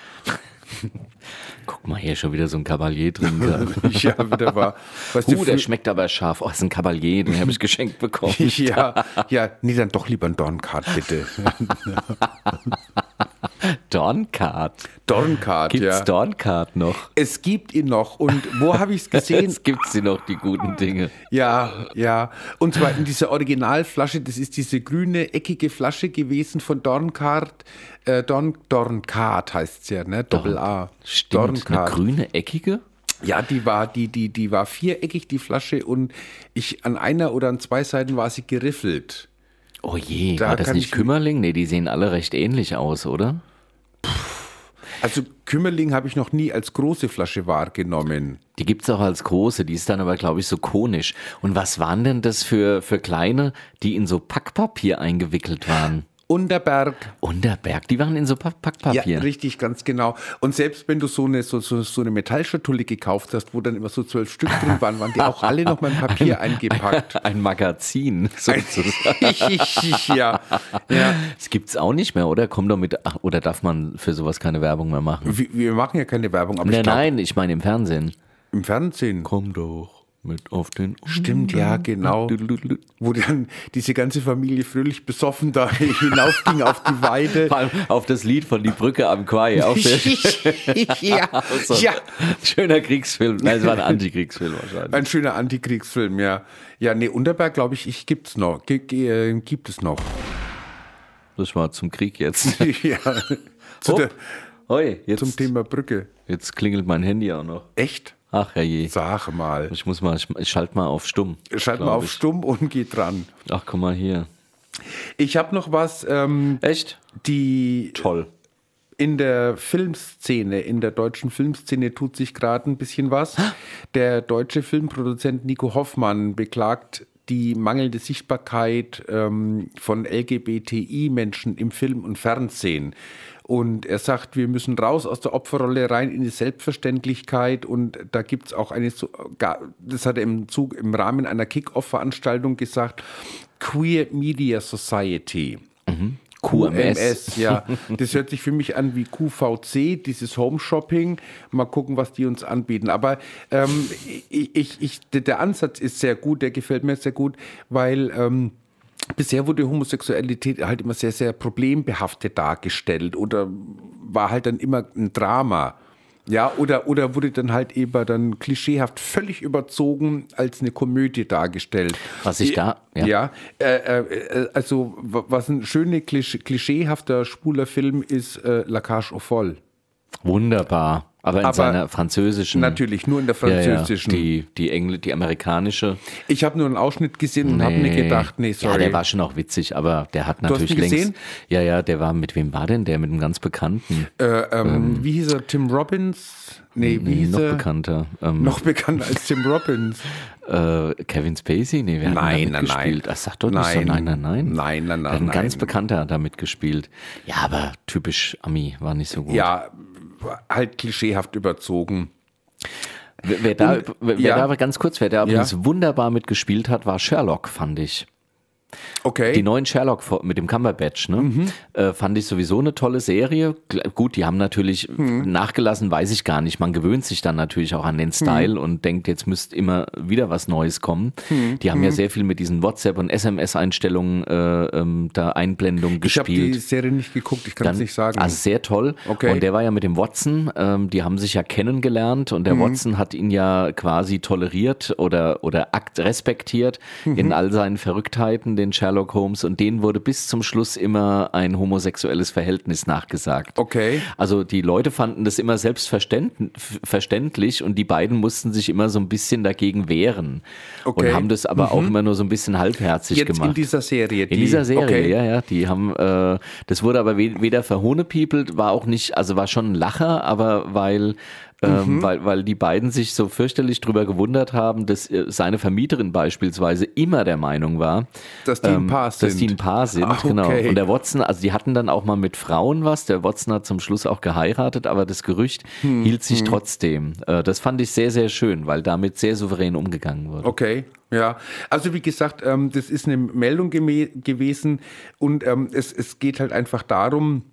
[SPEAKER 1] Guck mal, hier schon wieder so ein Cavalier drin.
[SPEAKER 2] Ja, wieder war. Weißt
[SPEAKER 1] Uh, der schmeckt aber scharf. Oh, ist ein Cavalier, den habe ich geschenkt bekommen.
[SPEAKER 2] Ja, ja, nee, dann doch lieber ein Dorncard, bitte.
[SPEAKER 1] Dorncard.
[SPEAKER 2] Dorncard,
[SPEAKER 1] Gibt's
[SPEAKER 2] ja.
[SPEAKER 1] Dorncard noch?
[SPEAKER 2] Es gibt ihn noch. Und wo habe ich es gesehen?
[SPEAKER 1] Jetzt gibt's sie noch, die guten Dinge.
[SPEAKER 2] Ja, ja. Und zwar in dieser Originalflasche, das ist diese grüne, eckige Flasche gewesen von Dorncard. Äh, Dorn, Dorncard heißt es ja, ne? Doppel A.
[SPEAKER 1] Stimmt, eine
[SPEAKER 2] Dorncard.
[SPEAKER 1] grüne, eckige?
[SPEAKER 2] Ja, die war, die, die, die war viereckig, die Flasche, und ich an einer oder an zwei Seiten war sie geriffelt.
[SPEAKER 1] Oh je,
[SPEAKER 2] Da
[SPEAKER 1] war das nicht
[SPEAKER 2] ich-
[SPEAKER 1] Kümmerling? Nee, die sehen alle recht ähnlich aus, oder?
[SPEAKER 2] Also Kümmerling habe ich noch nie als große Flasche wahrgenommen.
[SPEAKER 1] Die gibt's auch als große, die ist dann aber, glaube ich, so konisch. Und was waren denn das für, für kleine, die in so Packpapier eingewickelt waren?
[SPEAKER 2] Unterberg.
[SPEAKER 1] Unterberg, die waren in so Pa-
[SPEAKER 2] Ja,
[SPEAKER 1] Packpapier.
[SPEAKER 2] richtig, ganz genau. Und selbst wenn du so eine, so, so, so eine Metallschatulle gekauft hast, wo dann immer so zwölf Stück drin waren, waren die auch alle noch mal in Papier eingepackt.
[SPEAKER 1] Ein Magazin sozusagen.
[SPEAKER 2] ja, ja.
[SPEAKER 1] Das gibt's auch nicht mehr, oder? Komm doch mit, ach, oder darf man für sowas keine Werbung mehr machen?
[SPEAKER 2] Wir, wir machen ja keine Werbung, aber
[SPEAKER 1] Nein,
[SPEAKER 2] ich glaube,
[SPEAKER 1] nein, ich meine im Fernsehen.
[SPEAKER 2] im Fernsehen.
[SPEAKER 1] Komm doch mit auf den.
[SPEAKER 2] Stimmt, ja, genau. Wo dann diese ganze Familie fröhlich besoffen da hinaufging auf die Weide.
[SPEAKER 1] Vor allem auf das Lied von Die Brücke am Quai. Auf
[SPEAKER 2] ja,
[SPEAKER 1] so.
[SPEAKER 2] ja.
[SPEAKER 1] Schöner Kriegsfilm. Nein, es war ein Antikriegsfilm wahrscheinlich.
[SPEAKER 2] Ein schöner Antikriegsfilm, ja. Ja, nee, Unterberg, glaube ich, ich gibt's noch. G äh, gibt es noch.
[SPEAKER 1] Das war zum Krieg jetzt.
[SPEAKER 2] ja. Zu
[SPEAKER 1] Hopp.
[SPEAKER 2] der,
[SPEAKER 1] Hoi, jetzt,
[SPEAKER 2] zum Thema Brücke.
[SPEAKER 1] jetzt klingelt mein Handy auch noch.
[SPEAKER 2] Echt?
[SPEAKER 1] Ach herrje.
[SPEAKER 2] Sag mal.
[SPEAKER 1] Ich muss mal, ich, schalte mal auf stumm.
[SPEAKER 2] Schalt mal auf
[SPEAKER 1] ich.
[SPEAKER 2] stumm und geh dran.
[SPEAKER 1] Ach, guck mal hier.
[SPEAKER 2] Ich habe noch was, ähm,
[SPEAKER 1] Echt?
[SPEAKER 2] die
[SPEAKER 1] Toll.
[SPEAKER 2] in der Filmszene, in der deutschen Filmszene tut sich gerade ein bisschen was. Der deutsche Filmproduzent Nico Hoffmann beklagt die mangelnde Sichtbarkeit ähm, von LGBTI-Menschen im Film und Fernsehen. Und er sagt, wir müssen raus aus der Opferrolle rein in die Selbstverständlichkeit. Und da gibt es auch eine, das hat er im, Zug, im Rahmen einer Kick-Off-Veranstaltung gesagt, Queer Media Society.
[SPEAKER 1] QMS.
[SPEAKER 2] QMS, ja. Das hört sich für mich an wie QVC, dieses Home Shopping. Mal gucken, was die uns anbieten. Aber ähm, ich, ich, der Ansatz ist sehr gut, der gefällt mir sehr gut, weil ähm, bisher wurde Homosexualität halt immer sehr, sehr problembehaftet dargestellt oder war halt dann immer ein Drama. Ja, oder, oder wurde dann halt eben dann klischeehaft völlig überzogen als eine Komödie dargestellt.
[SPEAKER 1] Was ich da- ja.
[SPEAKER 2] Ja, äh, äh, also was ein schöner Klisch klischeehafter schwuler Film ist, äh, La Cage aux Folles.
[SPEAKER 1] Wunderbar. Aber in
[SPEAKER 2] Aber
[SPEAKER 1] seiner französischen.
[SPEAKER 2] Natürlich, nur in der
[SPEAKER 1] Ja, ja,
[SPEAKER 2] französischen.
[SPEAKER 1] die, die, Engl die amerikanische.
[SPEAKER 2] Ich habe nur einen Ausschnitt gesehen und habe mir gedacht, nee, sorry.
[SPEAKER 1] Ja, der war schon auch witzig, aber der hat
[SPEAKER 2] hast
[SPEAKER 1] natürlich längst.
[SPEAKER 2] gesehen?
[SPEAKER 1] Ja, ja, der war, mit wem war denn der? Mit einem ganz Bekannten.
[SPEAKER 2] äh, ähm, wie hieß er? Tim Robbins? Nee, wie
[SPEAKER 1] Nee,
[SPEAKER 2] hieß
[SPEAKER 1] noch
[SPEAKER 2] er?
[SPEAKER 1] bekannter. Ähm,
[SPEAKER 2] Noch bekannter als Tim Robbins.
[SPEAKER 1] äh, Kevin Spacey? Nee, wer hat
[SPEAKER 2] Nein,
[SPEAKER 1] da
[SPEAKER 2] nein,
[SPEAKER 1] mitgespielt?
[SPEAKER 2] nein.
[SPEAKER 1] Ach, sag doch nicht so,
[SPEAKER 2] Nein.
[SPEAKER 1] nein, nein, nein.
[SPEAKER 2] Nein, nein, nein,
[SPEAKER 1] Ein ganz
[SPEAKER 2] nein.
[SPEAKER 1] Bekannter hat da mitgespielt. Ja, aber typisch Ami, war nicht so gut.
[SPEAKER 2] Ja, halt klischeehaft überzogen.
[SPEAKER 1] Wer, wer da,
[SPEAKER 2] Und-
[SPEAKER 1] wer
[SPEAKER 2] ja.
[SPEAKER 1] da aber ganz kurz, wer da übrigens
[SPEAKER 2] Ja.
[SPEAKER 1] wunderbar mitgespielt hat, war Sherlock, fand ich.
[SPEAKER 2] Okay.
[SPEAKER 1] Die neuen Sherlock mit dem Cumberbatch, ne?
[SPEAKER 2] Mhm.
[SPEAKER 1] Äh, fand ich sowieso eine tolle Serie. Gut, die haben natürlich
[SPEAKER 2] Mhm.
[SPEAKER 1] nachgelassen, weiß ich gar nicht. Man gewöhnt sich dann natürlich auch an den Style
[SPEAKER 2] Mhm.
[SPEAKER 1] und denkt, jetzt müsste immer wieder was Neues kommen. Die
[SPEAKER 2] Mhm.
[SPEAKER 1] haben ja sehr viel mit diesen WhatsApp- und SMS-Einstellungen, äh, ähm, da Einblendung
[SPEAKER 2] ich habe die
[SPEAKER 1] gespielt.
[SPEAKER 2] Serie nicht geguckt, ich kann es nicht sagen.
[SPEAKER 1] Also sehr toll.
[SPEAKER 2] Okay.
[SPEAKER 1] Und der war ja mit dem Watson, ähm, die haben sich ja kennengelernt und der
[SPEAKER 2] Mhm.
[SPEAKER 1] Watson hat ihn ja quasi toleriert oder, oder akt respektiert
[SPEAKER 2] Mhm.
[SPEAKER 1] in all seinen Verrücktheiten, den Sherlock Holmes. Und denen wurde bis zum Schluss immer ein homosexuelles Verhältnis nachgesagt.
[SPEAKER 2] Okay.
[SPEAKER 1] Also die Leute fanden das immer selbstverständlich und die beiden mussten sich immer so ein bisschen dagegen wehren.
[SPEAKER 2] Okay.
[SPEAKER 1] Und haben das aber auch immer nur so ein bisschen halbherzig
[SPEAKER 2] Jetzt
[SPEAKER 1] gemacht.
[SPEAKER 2] in dieser Serie.
[SPEAKER 1] In dieser Serie,
[SPEAKER 2] okay.
[SPEAKER 1] ja, ja. Die haben, äh, das wurde aber we- weder verhohnepiepelt, war auch nicht, also war schon ein Lacher, aber weil,
[SPEAKER 2] Mhm.
[SPEAKER 1] weil, weil die beiden sich so fürchterlich drüber gewundert haben, dass äh, seine Vermieterin beispielsweise immer der Meinung war,
[SPEAKER 2] Dass die ein Paar
[SPEAKER 1] Ähm, dass die
[SPEAKER 2] sind.
[SPEAKER 1] ein Paar sind,
[SPEAKER 2] Ah,
[SPEAKER 1] genau.
[SPEAKER 2] okay.
[SPEAKER 1] Und der Watson, also die hatten dann auch mal mit Frauen was. Der Watson hat zum Schluss auch geheiratet, aber das Gerücht
[SPEAKER 2] Hm,
[SPEAKER 1] hielt sich trotzdem. Äh, das fand ich sehr, sehr schön, weil damit sehr souverän umgegangen wurde.
[SPEAKER 2] Okay, ja. Also wie gesagt, ähm, das ist eine Meldung gewesen und ähm, es, es geht halt einfach darum,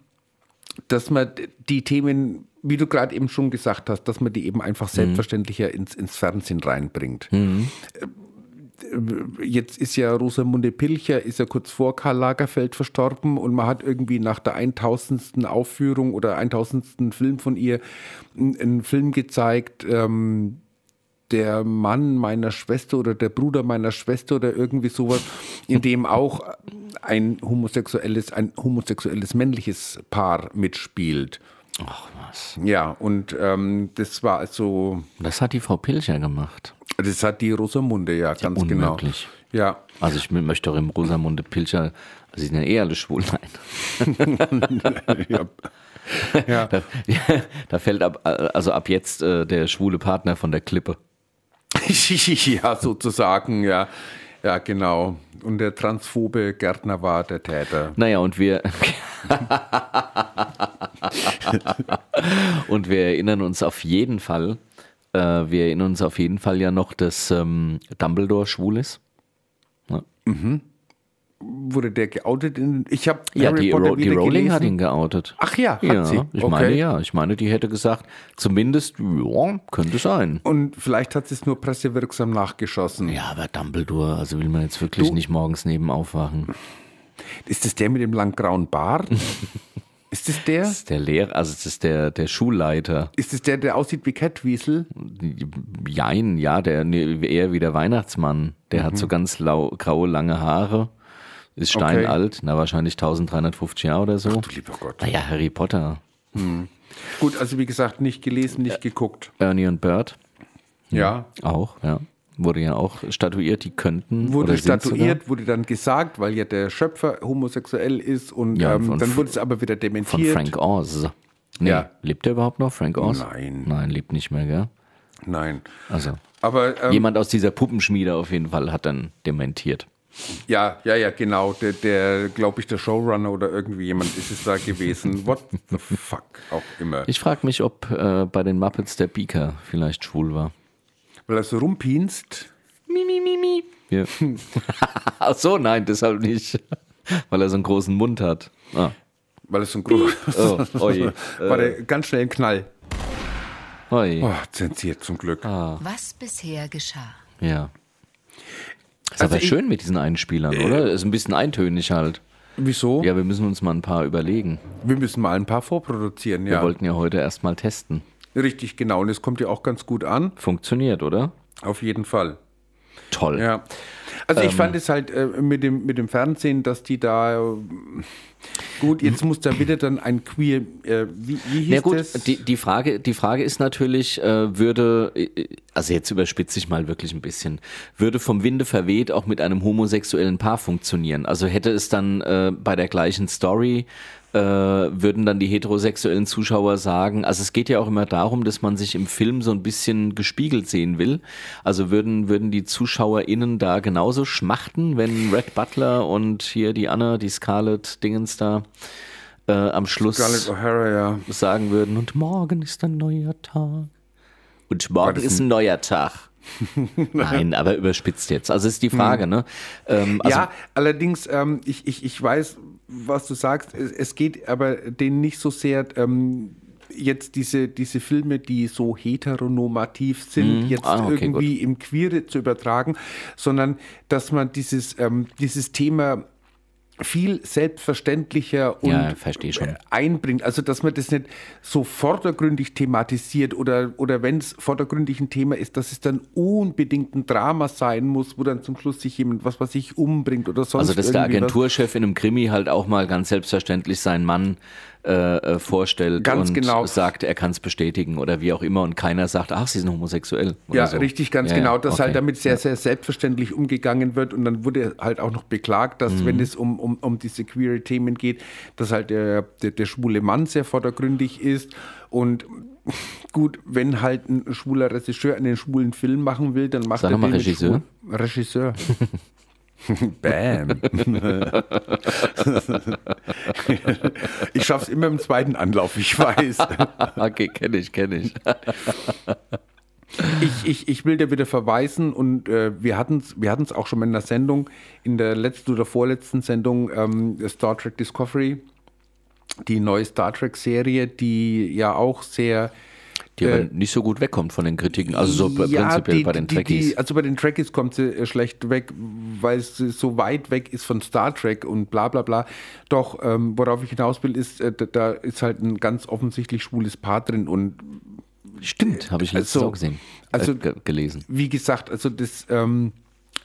[SPEAKER 2] dass man die Themen, wie du gerade eben schon gesagt hast, dass man die eben einfach selbstverständlicher ins, ins Fernsehen reinbringt.
[SPEAKER 1] Mhm.
[SPEAKER 2] Äh, Jetzt ist ja Rosamunde Pilcher, ist ja kurz vor Karl Lagerfeld verstorben und man hat irgendwie nach der 1000. Aufführung oder 1000. Film von ihr einen, einen Film gezeigt, ähm, der Mann meiner Schwester oder der Bruder meiner Schwester oder irgendwie sowas, in dem auch ein homosexuelles, ein homosexuelles männliches Paar mitspielt.
[SPEAKER 1] Ach was.
[SPEAKER 2] Ja, und ähm, das war also,
[SPEAKER 1] Das hat die Frau Pilcher gemacht.
[SPEAKER 2] das hat die Rosamunde, ja, ganz
[SPEAKER 1] unmöglich.
[SPEAKER 2] genau. Ja,
[SPEAKER 1] Also ich möchte doch im Rosamunde Pilcher, also sie sind ja eh alle schwul, nein.
[SPEAKER 2] ja. ja.
[SPEAKER 1] Da, da fällt ab, also ab jetzt äh, der schwule Partner von der Klippe.
[SPEAKER 2] ja, sozusagen, ja. Ja, genau. Und der transphobe Gärtner war der Täter.
[SPEAKER 1] Naja, und wir und wir erinnern uns auf jeden Fall, äh, wir erinnern uns auf jeden Fall ja noch, dass ähm, Dumbledore schwul ist.
[SPEAKER 2] Wurde der geoutet? In, ich habe
[SPEAKER 1] Ja, die, Ro die Rowling hat
[SPEAKER 2] gelesen.
[SPEAKER 1] ihn geoutet.
[SPEAKER 2] Ach ja, hat
[SPEAKER 1] ja,
[SPEAKER 2] sie.
[SPEAKER 1] ich
[SPEAKER 2] Okay.
[SPEAKER 1] meine ja. Ich meine, die hätte gesagt, zumindest, ja, könnte sein.
[SPEAKER 2] Und vielleicht hat sie es nur pressewirksam nachgeschossen.
[SPEAKER 1] Ja, aber Dumbledore, also will man jetzt wirklich
[SPEAKER 2] Du-
[SPEAKER 1] nicht morgens neben aufwachen.
[SPEAKER 2] Ist das der mit dem langgrauen Bart? ist das der?
[SPEAKER 1] Das ist der Lehrer, also das ist der, der Schulleiter.
[SPEAKER 2] Ist das der, der aussieht wie Catwiesel?
[SPEAKER 1] Jein, ja, der nee, eher wie der Weihnachtsmann. Der hat so ganz lau, graue, lange Haare. Ist
[SPEAKER 2] Mhm. Okay.
[SPEAKER 1] steinalt, na wahrscheinlich 1350 Jahre oder so.
[SPEAKER 2] Du lieber Gott.
[SPEAKER 1] Naja, Harry Potter,
[SPEAKER 2] Gut, also wie gesagt, nicht gelesen, nicht geguckt.
[SPEAKER 1] Ernie und Bert
[SPEAKER 2] Ja.
[SPEAKER 1] auch, ja. Wurde ja auch statuiert, die könnten.
[SPEAKER 2] Wurde statuiert, wurde dann gesagt, weil ja der Schöpfer homosexuell ist und
[SPEAKER 1] Ja,
[SPEAKER 2] ähm, dann wurde es aber wieder
[SPEAKER 1] Sogar von
[SPEAKER 2] dementiert.
[SPEAKER 1] Frank Oz. Nee,
[SPEAKER 2] Ja.
[SPEAKER 1] lebt der überhaupt noch, Frank Oz?
[SPEAKER 2] Nein.
[SPEAKER 1] Nein, lebt nicht mehr, gell?
[SPEAKER 2] Nein.
[SPEAKER 1] Also,
[SPEAKER 2] Aber ähm,
[SPEAKER 1] jemand aus dieser Puppenschmiede auf jeden Fall hat dann dementiert.
[SPEAKER 2] Ja, ja, ja, genau. Der, der glaube ich, der Showrunner oder irgendwie jemand ist es da gewesen. What the fuck auch immer.
[SPEAKER 1] Ich frage mich, ob äh, bei den Muppets der Beaker vielleicht schwul war.
[SPEAKER 2] Weil er so rumpinst.
[SPEAKER 1] Mi, mi, mi, mi. Wir Ach so, nein, deshalb nicht. Weil er so einen großen Mund hat. Ah.
[SPEAKER 2] Weil es so ein groß.
[SPEAKER 1] Oh, oje.
[SPEAKER 2] War der ganz schnell ein Knall.
[SPEAKER 1] Oi.
[SPEAKER 2] Oh, zensiert zum Glück.
[SPEAKER 3] Was bisher geschah.
[SPEAKER 1] Ja. Ist
[SPEAKER 2] Also
[SPEAKER 1] aber
[SPEAKER 2] ich-
[SPEAKER 1] schön mit diesen Einspielern, oder? Ist ein bisschen eintönig halt.
[SPEAKER 2] Wieso?
[SPEAKER 1] Ja, wir müssen uns mal ein paar überlegen.
[SPEAKER 2] Wir müssen mal ein paar vorproduzieren,
[SPEAKER 1] Wir
[SPEAKER 2] ja.
[SPEAKER 1] wollten ja heute erst mal testen.
[SPEAKER 2] Richtig, genau. Und es kommt ja auch ganz gut an.
[SPEAKER 1] Funktioniert, oder?
[SPEAKER 2] Auf jeden Fall.
[SPEAKER 1] Toll.
[SPEAKER 2] Ja. Also
[SPEAKER 1] Ähm.
[SPEAKER 2] ich fand es halt äh, mit, dem, mit dem Fernsehen, dass die da äh, gut, jetzt muss da wieder dann ein Queer, äh, wie, wie hieß
[SPEAKER 1] Ja gut,
[SPEAKER 2] das?
[SPEAKER 1] die, die, Frage, die Frage ist natürlich, äh, würde, äh, also jetzt überspitze ich mal wirklich ein bisschen, würde vom Winde verweht auch mit einem homosexuellen Paar funktionieren? Also hätte es dann äh, bei der gleichen Story, würden dann die heterosexuellen Zuschauer sagen, also es geht ja auch immer darum, dass man sich im Film so ein bisschen gespiegelt sehen will. Also würden, würden die ZuschauerInnen da genauso schmachten, wenn Red Butler und hier die Anna, die Scarlett Dingens da äh, am Schluss
[SPEAKER 2] ja.
[SPEAKER 1] sagen würden, und morgen ist ein neuer Tag. Und morgen ist ein neuer Tag. Nein, aber überspitzt jetzt. Also ist die Frage, ne? Ähm, also,
[SPEAKER 2] ja, allerdings, ähm, ich, ich, ich weiß, was du sagst. Es, geht aber denen nicht so sehr ähm, jetzt diese, diese Filme, die so heteronormativ sind, jetzt
[SPEAKER 1] Ah, okay,
[SPEAKER 2] irgendwie im Queere zu übertragen, sondern dass man dieses, ähm, dieses Thema viel selbstverständlicher und
[SPEAKER 1] Ja,
[SPEAKER 2] äh, einbringt. Also, dass man das nicht so vordergründig thematisiert oder, oder wenn es vordergründig ein Thema ist, dass es dann unbedingt ein Drama sein muss, wo dann zum Schluss sich jemand, was weiß ich, umbringt oder sonst
[SPEAKER 1] also dass der
[SPEAKER 2] irgendwie was.
[SPEAKER 1] Agenturchef in einem Krimi halt auch mal ganz selbstverständlich seinen Mann äh, äh, vorstellt
[SPEAKER 2] Ganz
[SPEAKER 1] und
[SPEAKER 2] genau.
[SPEAKER 1] sagt, er kann es bestätigen oder wie auch immer und keiner sagt, ach, sie sind homosexuell.
[SPEAKER 2] Ja,
[SPEAKER 1] so.
[SPEAKER 2] richtig, ganz
[SPEAKER 1] Ja,
[SPEAKER 2] genau, dass
[SPEAKER 1] okay.
[SPEAKER 2] halt damit sehr, sehr selbstverständlich umgegangen wird und dann wurde halt auch noch beklagt, dass
[SPEAKER 1] Mhm.
[SPEAKER 2] wenn es um, um, um diese queere Themen geht, dass halt der, der, der schwule Mann sehr vordergründig ist und gut, wenn halt ein schwuler Regisseur einen schwulen Film machen will, dann macht
[SPEAKER 1] Sag
[SPEAKER 2] er
[SPEAKER 1] mal
[SPEAKER 2] den
[SPEAKER 1] Regisseur.
[SPEAKER 2] Regisseur. Bam. ich schaff's immer im zweiten Anlauf, ich weiß.
[SPEAKER 1] Okay, kenne ich, kenne ich.
[SPEAKER 2] Ich, ich, ich will dir wieder verweisen und äh, wir hatten es wir hatten's auch schon mal in der Sendung, in der letzten oder vorletzten Sendung ähm, Star Trek Discovery, die neue Star Trek-Serie, die ja auch sehr
[SPEAKER 1] Die aber nicht so gut wegkommt von den Kritiken. Also so
[SPEAKER 2] Äh, ja,
[SPEAKER 1] prinzipiell
[SPEAKER 2] die,
[SPEAKER 1] bei den Trekkies.
[SPEAKER 2] Die, also bei den Trekkies kommt sie äh, schlecht weg, weil es so weit weg ist von Star Trek und bla bla bla. Doch, ähm, worauf ich hinaus will, ist, äh, da- ist halt ein ganz offensichtlich schwules Paar drin und
[SPEAKER 1] Stimmt, habe ich letztens
[SPEAKER 2] also-
[SPEAKER 1] auch gesehen.
[SPEAKER 2] also-
[SPEAKER 1] äh, ge gelesen.
[SPEAKER 2] wie gesagt, also das, ähm,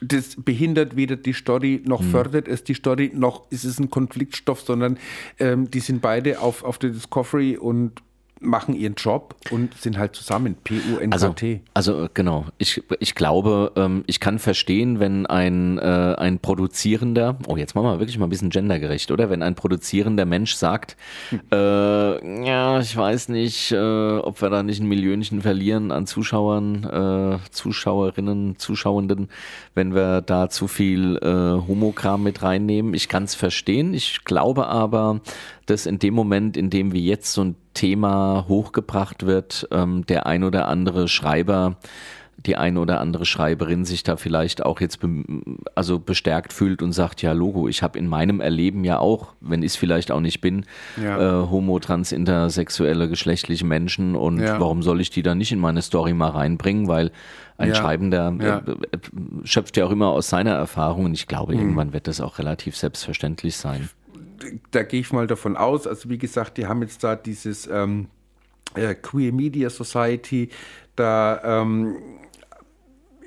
[SPEAKER 2] das behindert weder die Story
[SPEAKER 1] Hm.
[SPEAKER 2] noch fördert es die Story, noch ist es ein Konfliktstoff, sondern ähm, die sind beide auf, auf der Discovery und machen ihren Job und sind halt zusammen.
[SPEAKER 1] Also,
[SPEAKER 2] P-U-N-K-T.
[SPEAKER 1] also genau, ich, ich glaube, ähm, ich kann verstehen, wenn ein, äh, ein produzierender, oh jetzt machen wir wirklich mal ein bisschen gendergerecht, oder? Wenn ein produzierender Mensch sagt, äh, ja, ich weiß nicht, äh, ob wir da nicht ein Millionchen verlieren an Zuschauern, äh, Zuschauerinnen, Zuschauenden, wenn wir da zu viel äh, Homokram mit reinnehmen. Ich kann es verstehen. Ich glaube aber, dass in dem Moment, in dem wie jetzt so ein Thema hochgebracht wird, ähm, der ein oder andere Schreiber, die ein oder andere Schreiberin sich da vielleicht auch jetzt be also bestärkt fühlt und sagt, ja Logo, ich habe in meinem Erleben ja auch, wenn ich es vielleicht auch nicht bin,
[SPEAKER 2] Ja.
[SPEAKER 1] äh, homo, trans, intersexuelle, geschlechtliche Menschen und
[SPEAKER 2] Ja.
[SPEAKER 1] warum soll ich die da nicht in meine Story mal reinbringen, weil ein
[SPEAKER 2] Ja.
[SPEAKER 1] Schreibender äh, äh, schöpft ja auch immer aus seiner Erfahrung und ich glaube, irgendwann wird das auch relativ selbstverständlich sein.
[SPEAKER 2] Da gehe ich mal davon aus. Also wie gesagt, die haben jetzt da dieses ähm, äh, Queer Media Society da ähm,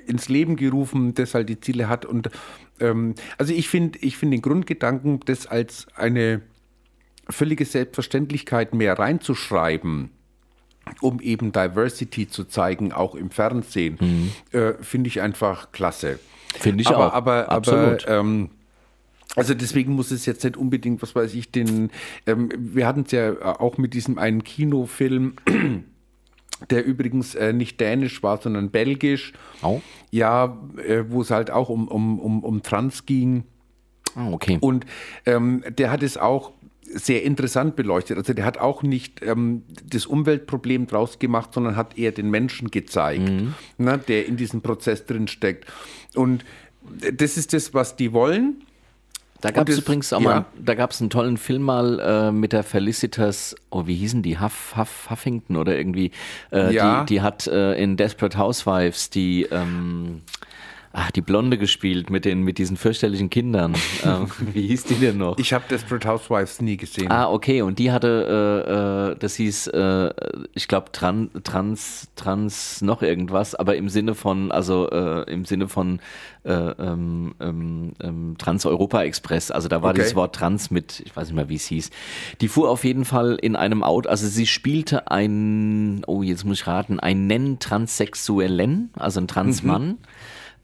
[SPEAKER 2] ins Leben gerufen, das halt die Ziele hat. Und ähm, also ich finde ich finde den Grundgedanken, das als eine völlige Selbstverständlichkeit mehr reinzuschreiben, um eben Diversity zu zeigen, auch im Fernsehen, äh, finde ich einfach klasse.
[SPEAKER 1] Finde ich
[SPEAKER 2] aber,
[SPEAKER 1] auch.
[SPEAKER 2] Aber,
[SPEAKER 1] Absolut.
[SPEAKER 2] aber ähm, also deswegen muss es jetzt nicht unbedingt, was weiß ich, den, ähm, wir hatten es ja auch mit diesem einen Kinofilm, der übrigens äh, nicht dänisch war, sondern belgisch.
[SPEAKER 1] Oh.
[SPEAKER 2] Ja, äh, wo es halt auch um, um, um, um Trans ging.
[SPEAKER 1] Ah, okay.
[SPEAKER 2] Und ähm, der hat es auch sehr interessant beleuchtet. Also der hat auch nicht ähm, das Umweltproblem draus gemacht, sondern hat eher den Menschen gezeigt, ne, der in diesem Prozess drin steckt. Und das ist das, was die wollen.
[SPEAKER 1] Da gab es übrigens auch
[SPEAKER 2] ja.
[SPEAKER 1] mal, da gab es einen tollen Film mal äh, mit der Felicitas, oh, wie hießen die? Huff, Huff, Huffington oder irgendwie. Äh,
[SPEAKER 2] Ja.
[SPEAKER 1] die, die hat äh, in Desperate Housewives die, ähm, ach, die Blonde gespielt mit, den, mit diesen fürchterlichen Kindern. ähm, wie hieß die denn noch?
[SPEAKER 2] Ich habe Desperate Housewives nie gesehen.
[SPEAKER 1] Ah, okay. Und die hatte, äh, äh, das hieß, äh, ich glaube, Tran, Trans, Trans noch irgendwas, aber im Sinne von, also äh, im Sinne von äh, ähm, ähm, ähm, Trans-Europa-Express. Also da war
[SPEAKER 2] Okay.
[SPEAKER 1] dieses Wort Trans mit, ich weiß nicht mehr, wie es hieß. Die fuhr auf jeden Fall in einem Auto, also sie spielte ein, oh, jetzt muss ich raten, einen Transsexuellen, also ein Transmann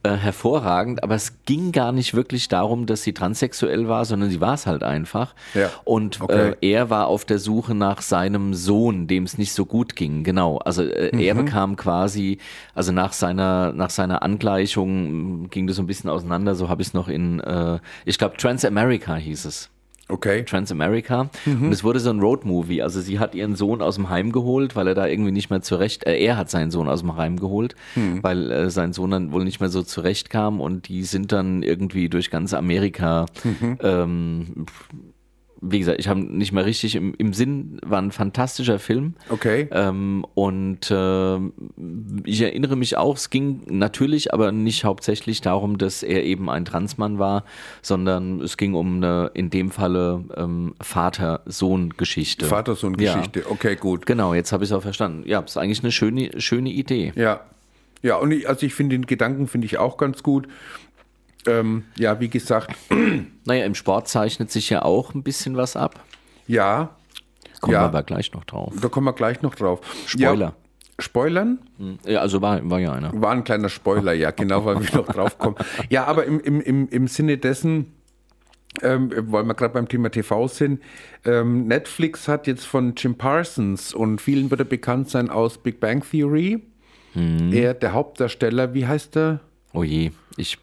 [SPEAKER 1] äh, hervorragend, aber es ging gar nicht wirklich darum, dass sie transsexuell war, sondern sie war es halt einfach.
[SPEAKER 2] Ja.
[SPEAKER 1] Und
[SPEAKER 2] Okay.
[SPEAKER 1] äh, er war auf der Suche nach seinem Sohn, dem es nicht so gut ging. Genau. Also äh, er
[SPEAKER 2] Mhm.
[SPEAKER 1] bekam quasi, also nach seiner nach seiner Angleichung ging das so ein bisschen auseinander. So habe ich es noch in, äh, ich glaube Transamerica hieß es.
[SPEAKER 2] Okay.
[SPEAKER 1] Transamerica. Und es wurde so ein Roadmovie. Also sie hat ihren Sohn aus dem Heim geholt, weil er da irgendwie nicht mehr zurecht, äh, er hat seinen Sohn aus dem Heim geholt, weil äh, sein Sohn dann wohl nicht mehr so zurechtkam und die sind dann irgendwie durch ganz Amerika ähm, wie gesagt, ich habe nicht mehr richtig im, im Sinn, war ein fantastischer Film.
[SPEAKER 2] Okay.
[SPEAKER 1] Ähm, und äh, ich erinnere mich auch, es ging natürlich, aber nicht hauptsächlich darum, dass er eben ein Transmann war, sondern es ging um eine, in dem Falle, ähm, Vater-Sohn-Geschichte.
[SPEAKER 2] Vater-Sohn-Geschichte. Okay, gut.
[SPEAKER 1] Genau, jetzt habe ich es auch verstanden. Ja, ist eigentlich eine schöne, schöne Idee.
[SPEAKER 2] Ja. Ja, und ich, also ich finde den Gedanken finde ich auch ganz gut. Ähm, ja, wie gesagt,
[SPEAKER 1] Naja, im Sport zeichnet sich ja auch ein bisschen was ab.
[SPEAKER 2] ja,
[SPEAKER 1] Kommen
[SPEAKER 2] Ja.
[SPEAKER 1] wir aber gleich noch drauf.
[SPEAKER 2] da kommen wir gleich noch drauf.
[SPEAKER 1] Spoiler.
[SPEAKER 2] Ja, Spoilern?
[SPEAKER 1] Ja, also war, war ja einer.
[SPEAKER 2] War ein kleiner Spoiler, ja, genau, weil wir noch drauf kommen. Ja, aber im, im, im, im Sinne dessen, ähm, weil wir gerade beim Thema TV sind, ähm, Netflix hat jetzt von Jim Parsons und vielen wird er bekannt sein aus Big Bang Theory. Er, der Hauptdarsteller, wie heißt er?
[SPEAKER 1] Oh je, ich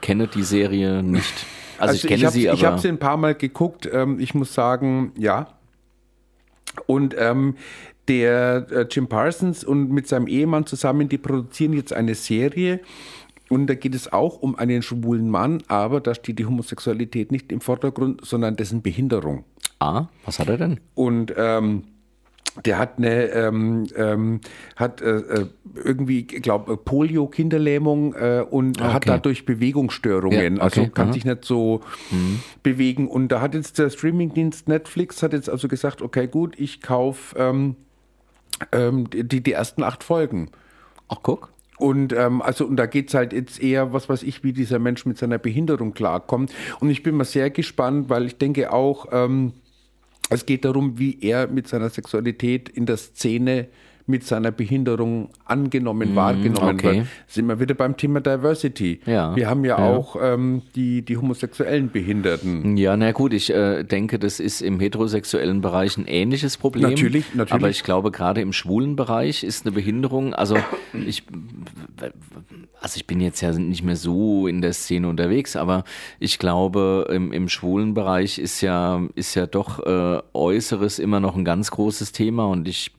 [SPEAKER 1] kenne die Serie nicht. Also, ich kenne
[SPEAKER 2] ich
[SPEAKER 1] sie, aber.
[SPEAKER 2] Ich habe sie ein paar Mal geguckt. Ähm, ich muss sagen, ja. Und ähm, der äh, Jim Parsons und mit seinem Ehemann zusammen, die produzieren jetzt eine Serie. Und da geht es auch um einen schwulen Mann, aber da steht die Homosexualität nicht im Vordergrund, sondern dessen Behinderung.
[SPEAKER 1] ah, was hat er denn?
[SPEAKER 2] Und ähm, der hat eine, ähm, ähm, hat äh, äh, irgendwie, ich glaube, Polio-Kinderlähmung äh, und hat
[SPEAKER 1] okay.
[SPEAKER 2] dadurch Bewegungsstörungen.
[SPEAKER 1] Ja,
[SPEAKER 2] Also
[SPEAKER 1] okay,
[SPEAKER 2] kann
[SPEAKER 1] aha.
[SPEAKER 2] sich nicht so bewegen. Und da hat jetzt der Streamingdienst Netflix hat jetzt also gesagt, okay, gut, ich kaufe ähm, ähm, die, die ersten acht Folgen.
[SPEAKER 1] Ach, guck.
[SPEAKER 2] Und ähm, also und da geht's halt jetzt eher, was weiß ich, wie dieser Mensch mit seiner Behinderung klarkommt. Und ich bin mal sehr gespannt, weil ich denke auch, ähm, es geht darum, wie er mit seiner Sexualität in der Szene mit seiner Behinderung angenommen, wahrgenommen
[SPEAKER 1] okay.
[SPEAKER 2] wird. Sind wir wieder beim Thema Diversity.
[SPEAKER 1] Ja,
[SPEAKER 2] Wir haben ja,
[SPEAKER 1] ja.
[SPEAKER 2] auch ähm, die, die homosexuellen Behinderten.
[SPEAKER 1] Ja, na gut, ich äh, denke, das ist im heterosexuellen Bereich ein ähnliches Problem.
[SPEAKER 2] Natürlich, natürlich.
[SPEAKER 1] Aber ich glaube, gerade im schwulen Bereich ist eine Behinderung, also ich, also ich bin jetzt ja nicht mehr so in der Szene unterwegs, aber ich glaube, im, im schwulen Bereich ist ja, ist ja doch äh, Äußeres immer noch ein ganz großes Thema und ich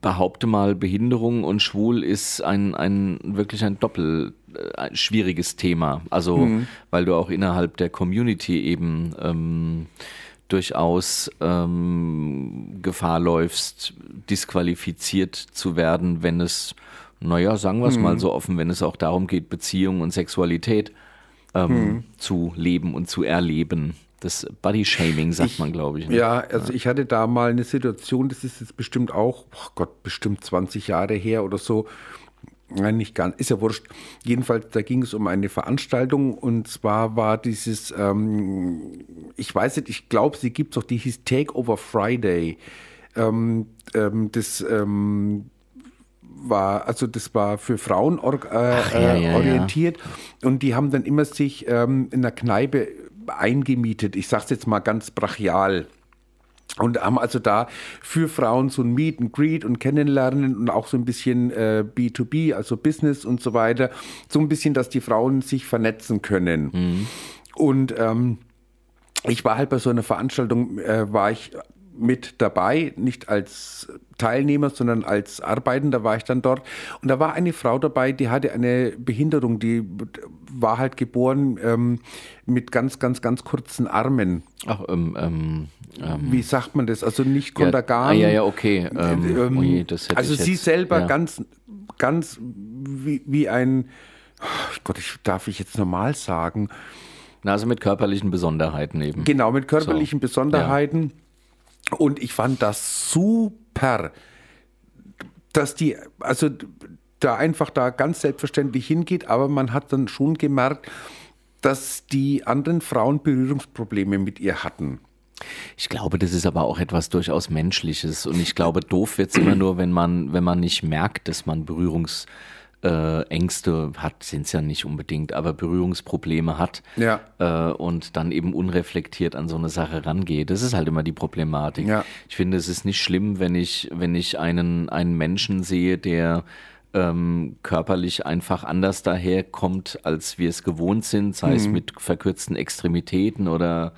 [SPEAKER 1] behaupte mal, Behinderung und schwul ist ein, ein wirklich ein doppel äh, ein schwieriges Thema. Also, weil du auch innerhalb der Community eben ähm, durchaus ähm, Gefahr läufst, disqualifiziert zu werden, wenn es, naja, sagen wir es mal so offen, wenn es auch darum geht, Beziehung und Sexualität ähm, zu leben und zu erleben. Das Body-Shaming sagt man, glaube ich. ne?
[SPEAKER 2] Ja, also ich hatte da mal eine Situation, das ist jetzt bestimmt auch, oh Gott, bestimmt 20 Jahre her oder so. Nein, nicht ganz, ist ja wurscht. Jedenfalls, da ging es um eine Veranstaltung und zwar war dieses, ähm, ich weiß nicht, ich glaube, sie gibt es auch, die hieß Takeover Friday. Ähm, ähm, das ähm, war, also das war für Frauen or, äh,
[SPEAKER 1] ja,
[SPEAKER 2] äh,
[SPEAKER 1] ja,
[SPEAKER 2] orientiert und die haben dann immer sich ähm, in der Kneipe eingemietet. Ich sag's jetzt mal ganz brachial. Und haben also da für Frauen so ein Meet and Greet und Kennenlernen und auch so ein bisschen äh, B2B, also Business und so weiter. So ein bisschen, dass die Frauen sich vernetzen können. Und ähm, ich war halt bei so einer Veranstaltung, äh, war ich mit dabei, nicht als Teilnehmer, sondern als Arbeitender war ich dann dort. Und da war eine Frau dabei, die hatte eine Behinderung, die war halt geboren ähm, mit ganz, ganz, ganz kurzen Armen.
[SPEAKER 1] Ach, ähm, ähm,
[SPEAKER 2] Wie sagt man das? Also nicht
[SPEAKER 1] ja,
[SPEAKER 2] Kontergan.
[SPEAKER 1] ah, ja, ja, okay. Ähm,
[SPEAKER 2] Ähm,
[SPEAKER 1] ui, das hätte
[SPEAKER 2] also
[SPEAKER 1] ich
[SPEAKER 2] sie
[SPEAKER 1] jetzt,
[SPEAKER 2] selber
[SPEAKER 1] ja.
[SPEAKER 2] ganz, ganz wie, wie ein, oh Gott, ich, darf ich jetzt normal sagen?
[SPEAKER 1] Na, also mit körperlichen Besonderheiten eben.
[SPEAKER 2] Genau, mit körperlichen
[SPEAKER 1] So,
[SPEAKER 2] Besonderheiten. Und ich fand das super, dass die, also da einfach da ganz selbstverständlich hingeht, aber man hat dann schon gemerkt, dass die anderen Frauen Berührungsprobleme mit ihr hatten.
[SPEAKER 1] Ich glaube, das ist aber auch etwas durchaus Menschliches. Und ich glaube, doof wird es immer nur, wenn man, wenn man nicht merkt, dass man Berührungsängste äh, Ängste hat, sind es ja nicht unbedingt, aber Berührungsprobleme hat
[SPEAKER 2] Ja.
[SPEAKER 1] äh, und dann eben unreflektiert an so eine Sache rangeht. Das ist halt immer die Problematik.
[SPEAKER 2] Ja.
[SPEAKER 1] Ich finde, es ist nicht schlimm, wenn ich, wenn ich einen, einen Menschen sehe, der ähm, körperlich einfach anders daherkommt, als wir es gewohnt sind, sei
[SPEAKER 2] Hm.
[SPEAKER 1] es mit verkürzten Extremitäten oder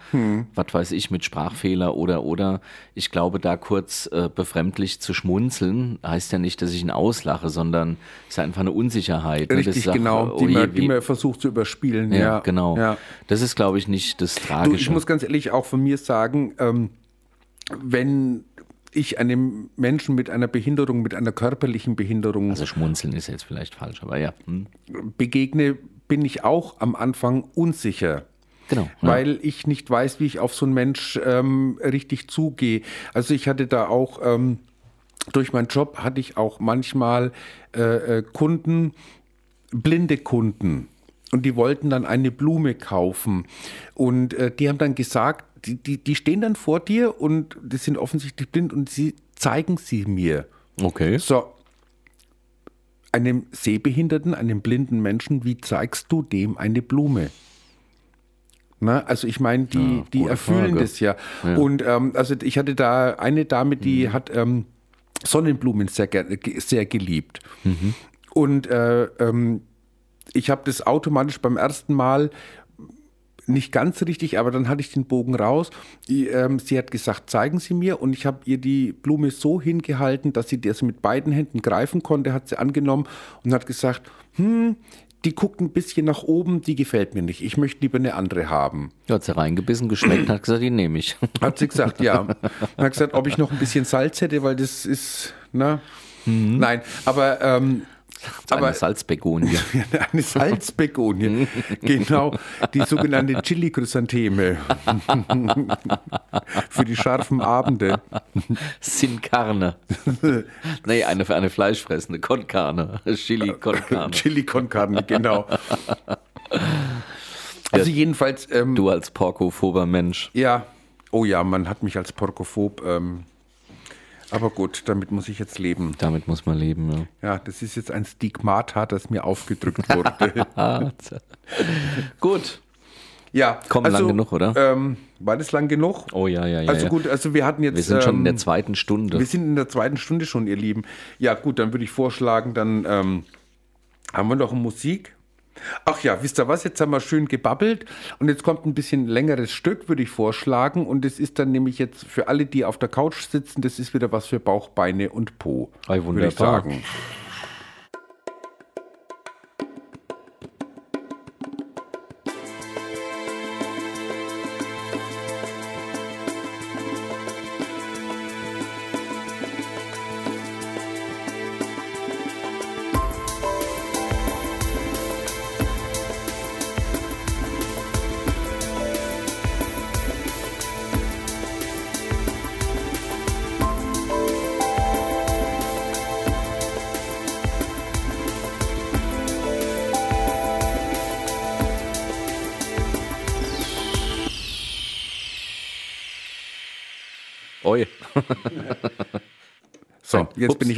[SPEAKER 1] was weiß ich, mit Sprachfehler oder oder. Ich glaube, da kurz äh, befremdlich zu schmunzeln, heißt ja nicht, dass ich ihn auslache, sondern es ist einfach eine Unsicherheit. ne?
[SPEAKER 2] Richtig,
[SPEAKER 1] auch,
[SPEAKER 2] genau,
[SPEAKER 1] oh
[SPEAKER 2] die,
[SPEAKER 1] je,
[SPEAKER 2] man, die man versucht zu überspielen.
[SPEAKER 1] ja,
[SPEAKER 2] Ja,
[SPEAKER 1] genau.
[SPEAKER 2] Ja.
[SPEAKER 1] Das ist, glaube ich, nicht das
[SPEAKER 2] Du,
[SPEAKER 1] Tragische.
[SPEAKER 2] ich muss ganz ehrlich auch von mir sagen, ähm, wenn ich einem Menschen mit einer Behinderung, mit einer körperlichen Behinderung
[SPEAKER 1] also schmunzeln ist jetzt vielleicht falsch, aber ja. Hm.
[SPEAKER 2] begegne, bin ich auch am Anfang unsicher.
[SPEAKER 1] Genau. ja.
[SPEAKER 2] Weil ich nicht weiß, wie ich auf so einen Mensch ähm, richtig zugehe. Also ich hatte da auch, ähm, durch meinen Job hatte ich auch manchmal äh, äh, Kunden, blinde Kunden. Und die wollten dann eine Blume kaufen. Und äh, die haben dann gesagt, die, die, die stehen dann vor dir und die sind offensichtlich blind und sie zeigen sie mir.
[SPEAKER 1] Okay.
[SPEAKER 2] So, einem Sehbehinderten, einem blinden Menschen, wie zeigst du dem eine Blume? Na, also ich meine, die,
[SPEAKER 1] Ja,
[SPEAKER 2] die erfüllen
[SPEAKER 1] Frage.
[SPEAKER 2] das ja. Und ähm, also ich hatte da eine Dame, die
[SPEAKER 1] Mhm.
[SPEAKER 2] hat ähm, Sonnenblumen sehr, sehr geliebt.
[SPEAKER 1] Mhm.
[SPEAKER 2] Und äh, ähm, ich habe das automatisch beim ersten Mal nicht ganz richtig, aber dann hatte ich den Bogen raus. Die, ähm, sie hat gesagt, zeigen Sie mir. Und ich habe ihr die Blume so hingehalten, dass sie das mit beiden Händen greifen konnte, hat sie angenommen und hat gesagt, hm, die guckt ein bisschen nach oben, die gefällt mir nicht. Ich möchte lieber eine andere haben.
[SPEAKER 1] Ja, hat sie reingebissen, geschmeckt und hat gesagt, die nehme ich.
[SPEAKER 2] Hat sie gesagt, ja. Und hat gesagt, ob ich noch ein bisschen Salz hätte, weil das ist, na. Nein, aber, ähm,
[SPEAKER 1] Aber eine Salzbegonie.
[SPEAKER 2] eine Salzbegonie, genau, die sogenannte Chili-Chrysantheme für die scharfen Abende.
[SPEAKER 1] Sin Carne. nee, eine, eine fleischfressende Con Carne. Chili Con Carne.
[SPEAKER 2] Chili con carne, genau. Also jedenfalls, ähm,
[SPEAKER 1] Du als porkophober Mensch.
[SPEAKER 2] ja, oh ja, man hat mich als Porkophob, ähm, aber gut, damit muss ich jetzt leben.
[SPEAKER 1] Damit muss man leben, ja.
[SPEAKER 2] Ja, das ist jetzt ein Stigmata, das mir aufgedrückt wurde.
[SPEAKER 1] Gut.
[SPEAKER 2] ja,
[SPEAKER 1] Komm, lang genug, oder?
[SPEAKER 2] Ähm, war das lang genug?
[SPEAKER 1] Oh ja, ja, ja.
[SPEAKER 2] Also gut, also wir hatten jetzt.
[SPEAKER 1] Wir sind schon in der
[SPEAKER 2] ähm,
[SPEAKER 1] zweiten Stunde.
[SPEAKER 2] Wir sind in der zweiten Stunde schon, ihr Lieben. Ja, gut, dann würde ich vorschlagen, dann ähm, haben wir noch Musik. Ach ja, wisst ihr was? Jetzt haben wir schön gebabbelt und jetzt kommt ein bisschen längeres Stück, würde ich vorschlagen. Und das ist dann nämlich jetzt für alle, die auf der Couch sitzen, das ist wieder was für Bauch, Beine und Po.
[SPEAKER 1] Ei,
[SPEAKER 2] Würde ich
[SPEAKER 1] wunderbar.
[SPEAKER 2] sagen.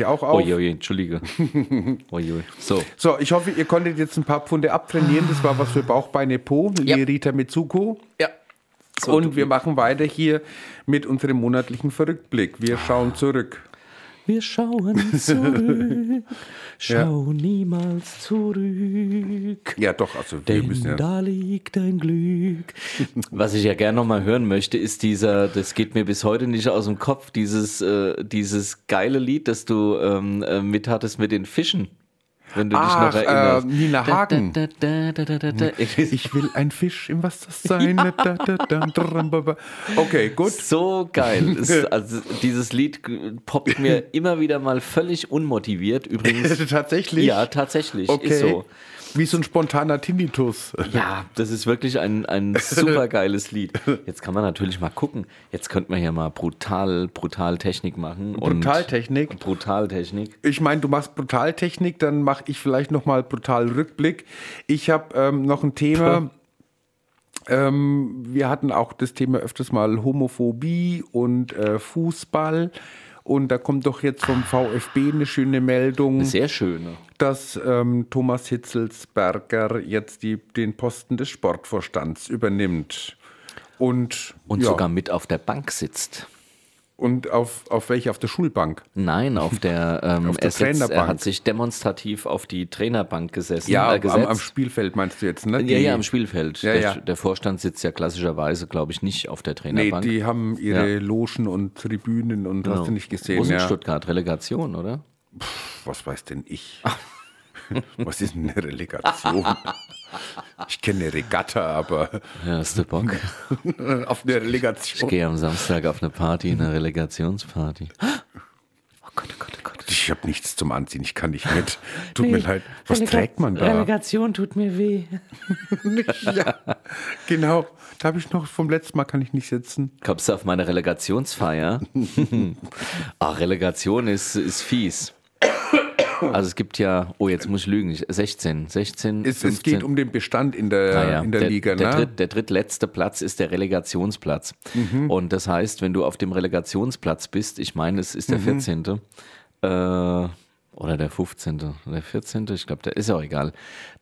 [SPEAKER 2] Ich auch auf.
[SPEAKER 1] Oi, oi, entschuldige. oi. So,
[SPEAKER 2] So, ich hoffe, ihr konntet jetzt ein paar Pfunde abtrainieren. Das war was für Bauch, Beine, Po.
[SPEAKER 1] Ja.
[SPEAKER 2] Lirita Mitsuko.
[SPEAKER 1] ja. So,
[SPEAKER 2] Und wir machen weiter hier mit unserem monatlichen Verrückblick. Wir schauen zurück.
[SPEAKER 1] Wir schauen zurück. Schau niemals zurück.
[SPEAKER 2] Ja, doch, also wir
[SPEAKER 1] Denn
[SPEAKER 2] müssen ja.
[SPEAKER 1] da liegt dein Glück. Was ich ja gerne nochmal hören möchte, ist dieser, das geht mir bis heute nicht aus dem Kopf, dieses, äh, dieses geile Lied, das du ähm, äh, mit hattest mit den Fischen. Wenn du
[SPEAKER 2] Ach,
[SPEAKER 1] dich noch erinnerst.
[SPEAKER 2] äh, Nina Hagen.
[SPEAKER 1] Da, da, da, da, da, da.
[SPEAKER 2] Ich will ein Fisch im Wasser sein. Da, da, da, dram, ba, ba. Okay, gut.
[SPEAKER 1] So geil. Es, also, dieses Lied poppt mir immer wieder mal völlig unmotiviert. Übrigens.
[SPEAKER 2] Tatsächlich?
[SPEAKER 1] Ja, tatsächlich.
[SPEAKER 2] Okay.
[SPEAKER 1] Ist so.
[SPEAKER 2] Wie so ein spontaner Tinnitus.
[SPEAKER 1] Ja, das ist wirklich ein, ein super geiles Lied. Jetzt kann man natürlich mal gucken. Jetzt könnte man hier mal brutal, brutal Technik machen. und-
[SPEAKER 2] Brutaltechnik.
[SPEAKER 1] Brutaltechnik.
[SPEAKER 2] Ich meine, du machst Brutaltechnik, dann mache ich vielleicht noch mal brutal Rückblick. Ich habe ähm, noch ein Thema. Ähm, wir hatten auch das Thema öfters mal Homophobie und äh, Fußball. Und da kommt doch jetzt vom VfB eine schöne Meldung,
[SPEAKER 1] Eine sehr schöne.
[SPEAKER 2] dass ähm, Thomas Hitzelsberger jetzt die, den Posten des Sportvorstands übernimmt. Und,
[SPEAKER 1] Und
[SPEAKER 2] ja,
[SPEAKER 1] sogar mit auf der Bank sitzt.
[SPEAKER 2] Und auf, auf welche? Auf der Schulbank?
[SPEAKER 1] Nein, auf der, ähm,
[SPEAKER 2] Auf der
[SPEAKER 1] er, sitzt, er
[SPEAKER 2] Trainerbank.
[SPEAKER 1] hat sich demonstrativ auf die Trainerbank gesessen.
[SPEAKER 2] Ja,
[SPEAKER 1] äh,
[SPEAKER 2] am, am Spielfeld meinst du jetzt, ne?
[SPEAKER 1] Ja,
[SPEAKER 2] Die-
[SPEAKER 1] ja, am Spielfeld.
[SPEAKER 2] Ja,
[SPEAKER 1] der,
[SPEAKER 2] ja.
[SPEAKER 1] der Vorstand sitzt ja klassischerweise, glaube ich, nicht auf der
[SPEAKER 2] Nee,
[SPEAKER 1] Trainerbank.
[SPEAKER 2] die haben ihre
[SPEAKER 1] Ja.
[SPEAKER 2] Logen und Tribünen und
[SPEAKER 1] Genau.
[SPEAKER 2] hast du nicht gesehen.
[SPEAKER 1] Wo ist
[SPEAKER 2] ja.
[SPEAKER 1] Stuttgart? Relegation, oder?
[SPEAKER 2] Was weiß denn ich? Was ist denn eine Relegation? Ich kenne eine Regatta, aber
[SPEAKER 1] Ja, hast du Bock?
[SPEAKER 2] auf eine
[SPEAKER 1] Ich
[SPEAKER 2] Relegation.
[SPEAKER 1] gehe am Samstag auf eine Party, eine Relegationsparty. Oh Gott, oh Gott, oh Gott.
[SPEAKER 2] Ich habe nichts zum Anziehen, ich kann nicht mit. Tut mir leid. Was trägt man da?
[SPEAKER 1] Relegation tut mir weh.
[SPEAKER 2] ja, genau. Da habe ich noch vom letzten Mal kann ich nicht sitzen.
[SPEAKER 1] Kommst du auf meine Relegationsfeier? Ach, Relegation ist, ist fies. Also es gibt ja, oh jetzt muss ich lügen, 16, 16,
[SPEAKER 2] Es,
[SPEAKER 1] 15.
[SPEAKER 2] es geht um den Bestand in der,
[SPEAKER 1] Naja,
[SPEAKER 2] in der, Liga,
[SPEAKER 1] der,
[SPEAKER 2] ne?
[SPEAKER 1] dritt, der drittletzte Platz ist der Relegationsplatz.
[SPEAKER 2] Mhm.
[SPEAKER 1] Und das heißt, wenn du auf dem Relegationsplatz bist, ich meine, es ist der
[SPEAKER 2] Mhm.
[SPEAKER 1] 14. Äh, oder der 15. Der 14. Ich glaube, der ist auch egal.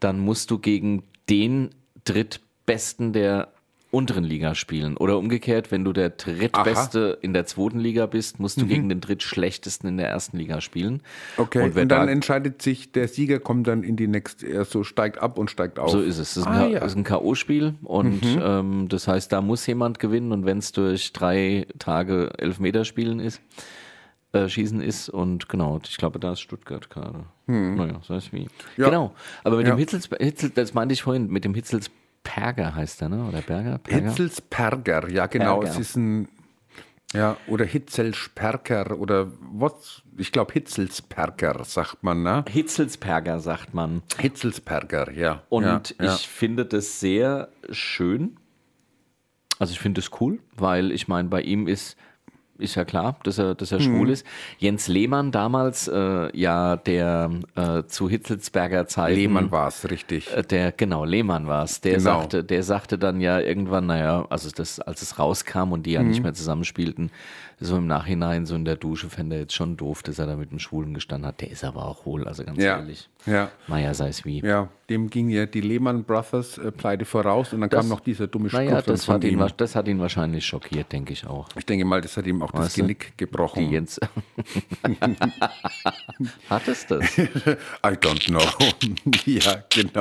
[SPEAKER 1] Dann musst du gegen den Drittbesten der unteren Liga spielen. Oder umgekehrt, wenn du der Drittbeste in der zweiten Liga bist, musst du gegen den Drittschlechtesten in der ersten Liga spielen.
[SPEAKER 2] Mhm. Okay,
[SPEAKER 1] Und
[SPEAKER 2] und, dann
[SPEAKER 1] da-
[SPEAKER 2] entscheidet sich, der Sieger kommt dann in die nächste, er so steigt ab und steigt auf.
[SPEAKER 1] So ist es. Das ist ein,
[SPEAKER 2] Ah, ja. Mhm.
[SPEAKER 1] ein K.O.-Spiel und ähm, das heißt, da muss jemand gewinnen und wenn es durch drei Tage Elfmeterspielen ist, äh, Schießen ist und genau, ich glaube, da ist Stuttgart gerade. Naja, so ist wie.
[SPEAKER 2] Hm. Ja.
[SPEAKER 1] Genau, aber mit
[SPEAKER 2] Ja.
[SPEAKER 1] dem Hitzels, Hitzel, das meinte ich vorhin, mit dem Hitzelsperger heißt er, ne? Oder Berger? Perger?
[SPEAKER 2] Hitzelsperger, ja genau,
[SPEAKER 1] Perger.
[SPEAKER 2] es ist ein, ja, oder Hitzelsperker oder was, ich glaube Hitzelsperker sagt man, ne?
[SPEAKER 1] Hitzelsperger sagt man.
[SPEAKER 2] Hitzelsperger, ja.
[SPEAKER 1] Und
[SPEAKER 2] ja, ja.
[SPEAKER 1] ich finde das sehr schön. Also ich finde es cool, weil ich meine, bei ihm ist, ist ja klar, dass er, dass er
[SPEAKER 2] Mhm.
[SPEAKER 1] schwul ist. Jens Lehmann damals, äh, ja, der äh, zu Hitzelsberger Zeiten.
[SPEAKER 2] Lehmann war es, richtig.
[SPEAKER 1] Äh, Der, genau, Lehmann war es. Der,
[SPEAKER 2] Genau.
[SPEAKER 1] sagte, der sagte dann ja irgendwann, naja, also das, als es rauskam und die ja
[SPEAKER 2] Mhm.
[SPEAKER 1] nicht mehr zusammenspielten, so im Nachhinein, so in der Dusche, fände er jetzt schon doof, dass er da mit einem Schwulen gestanden hat. Der ist aber auch hohl, also ganz
[SPEAKER 2] Ja,
[SPEAKER 1] ehrlich.
[SPEAKER 2] ja.
[SPEAKER 1] Naja, sei es wie.
[SPEAKER 2] Ja, dem ging ja die Lehmann Brothers äh, Pleite voraus und dann
[SPEAKER 1] Das-
[SPEAKER 2] kam noch dieser dumme
[SPEAKER 1] Naja,
[SPEAKER 2] Schnupfen
[SPEAKER 1] das
[SPEAKER 2] von
[SPEAKER 1] hat, ihn,
[SPEAKER 2] ihm.
[SPEAKER 1] wa- das hat ihn wahrscheinlich schockiert, denke ich auch.
[SPEAKER 2] Ich denke mal, das hat ihm auch das
[SPEAKER 1] Weißt du,
[SPEAKER 2] Genick gebrochen.
[SPEAKER 1] Die Jens. hat es das?
[SPEAKER 2] I don't know. ja, genau.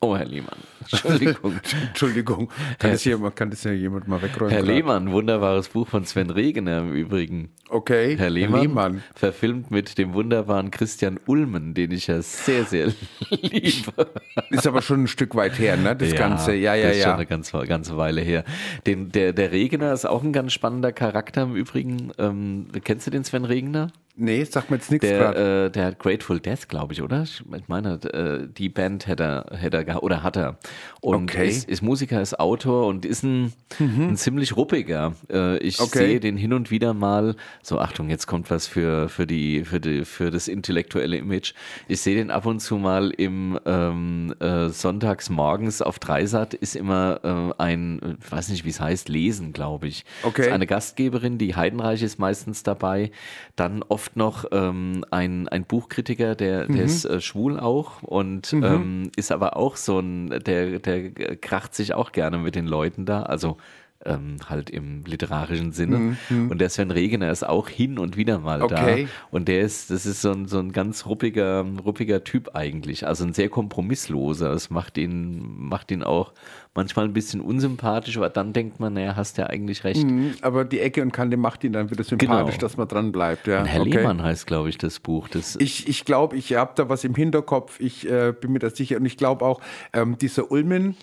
[SPEAKER 1] Oh, Herr Lehmann. Entschuldigung.
[SPEAKER 2] Entschuldigung, kann das, hier, kann das ja jemand mal wegräumen?
[SPEAKER 1] Herr
[SPEAKER 2] gerade?
[SPEAKER 1] Lehmann, wunderbares Buch von Sven Regener im Übrigen.
[SPEAKER 2] Okay,
[SPEAKER 1] Herr Lehmann, verfilmt mit dem wunderbaren Christian Ulmen, den ich ja sehr, sehr liebe.
[SPEAKER 2] Ist aber schon ein Stück weit her, ne? Das Ganze. Ja, ja,
[SPEAKER 1] das ist schon
[SPEAKER 2] ja.
[SPEAKER 1] eine ganze, ganze Weile her. Den, der, der Regener ist auch ein ganz spannender Charakter im Übrigen. Ähm, kennst du den Sven Regener?
[SPEAKER 2] Nee, sag mir jetzt nichts gerade.
[SPEAKER 1] Der, äh, der hat Grateful Death, glaube ich, oder? Ich meine, äh, die Band hätte er, hätte er oder hat er. Und
[SPEAKER 2] Okay. Mhm.
[SPEAKER 1] ist, ist Musiker, ist Autor und ist ein, ein ziemlich ruppiger. Äh, ich
[SPEAKER 2] Okay.
[SPEAKER 1] sehe den hin und wieder mal, so Achtung, jetzt kommt was für, für, die, für, die, für das intellektuelle Image. Ich sehe den ab und zu mal im ähm, äh, sonntags morgens auf Dreisat ist immer ein, ich weiß nicht, wie es heißt, Lesen, glaube ich.
[SPEAKER 2] Okay.
[SPEAKER 1] Ist eine Gastgeberin, die Heidenreich ist meistens dabei. Dann oft noch ähm, ein, ein Buchkritiker, der, der ist äh, schwul auch und ähm, ist aber auch so ein, der, der kracht sich auch gerne mit den Leuten da. Also ähm, halt im literarischen Sinne. Und der Sven Regener ist auch hin und wieder mal
[SPEAKER 2] Okay.
[SPEAKER 1] da. Und der ist, das ist so ein, so ein ganz ruppiger, ruppiger Typ eigentlich. Also ein sehr kompromissloser. Das macht ihn, macht ihn auch manchmal ein bisschen unsympathisch, aber dann denkt man, naja, hast ja eigentlich recht.
[SPEAKER 2] Mhm, Aber die Ecke und Kante macht ihn dann wieder sympathisch,
[SPEAKER 1] Genau.
[SPEAKER 2] dass man dran bleibt. Ja.
[SPEAKER 1] Und Herr
[SPEAKER 2] okay.
[SPEAKER 1] Lehmann heißt, glaube ich, das Buch. Das,
[SPEAKER 2] Ich, ich glaube, ich habe da was im Hinterkopf. Ich äh, bin mir da sicher. Und ich glaube auch, ähm, dieser Ulmen,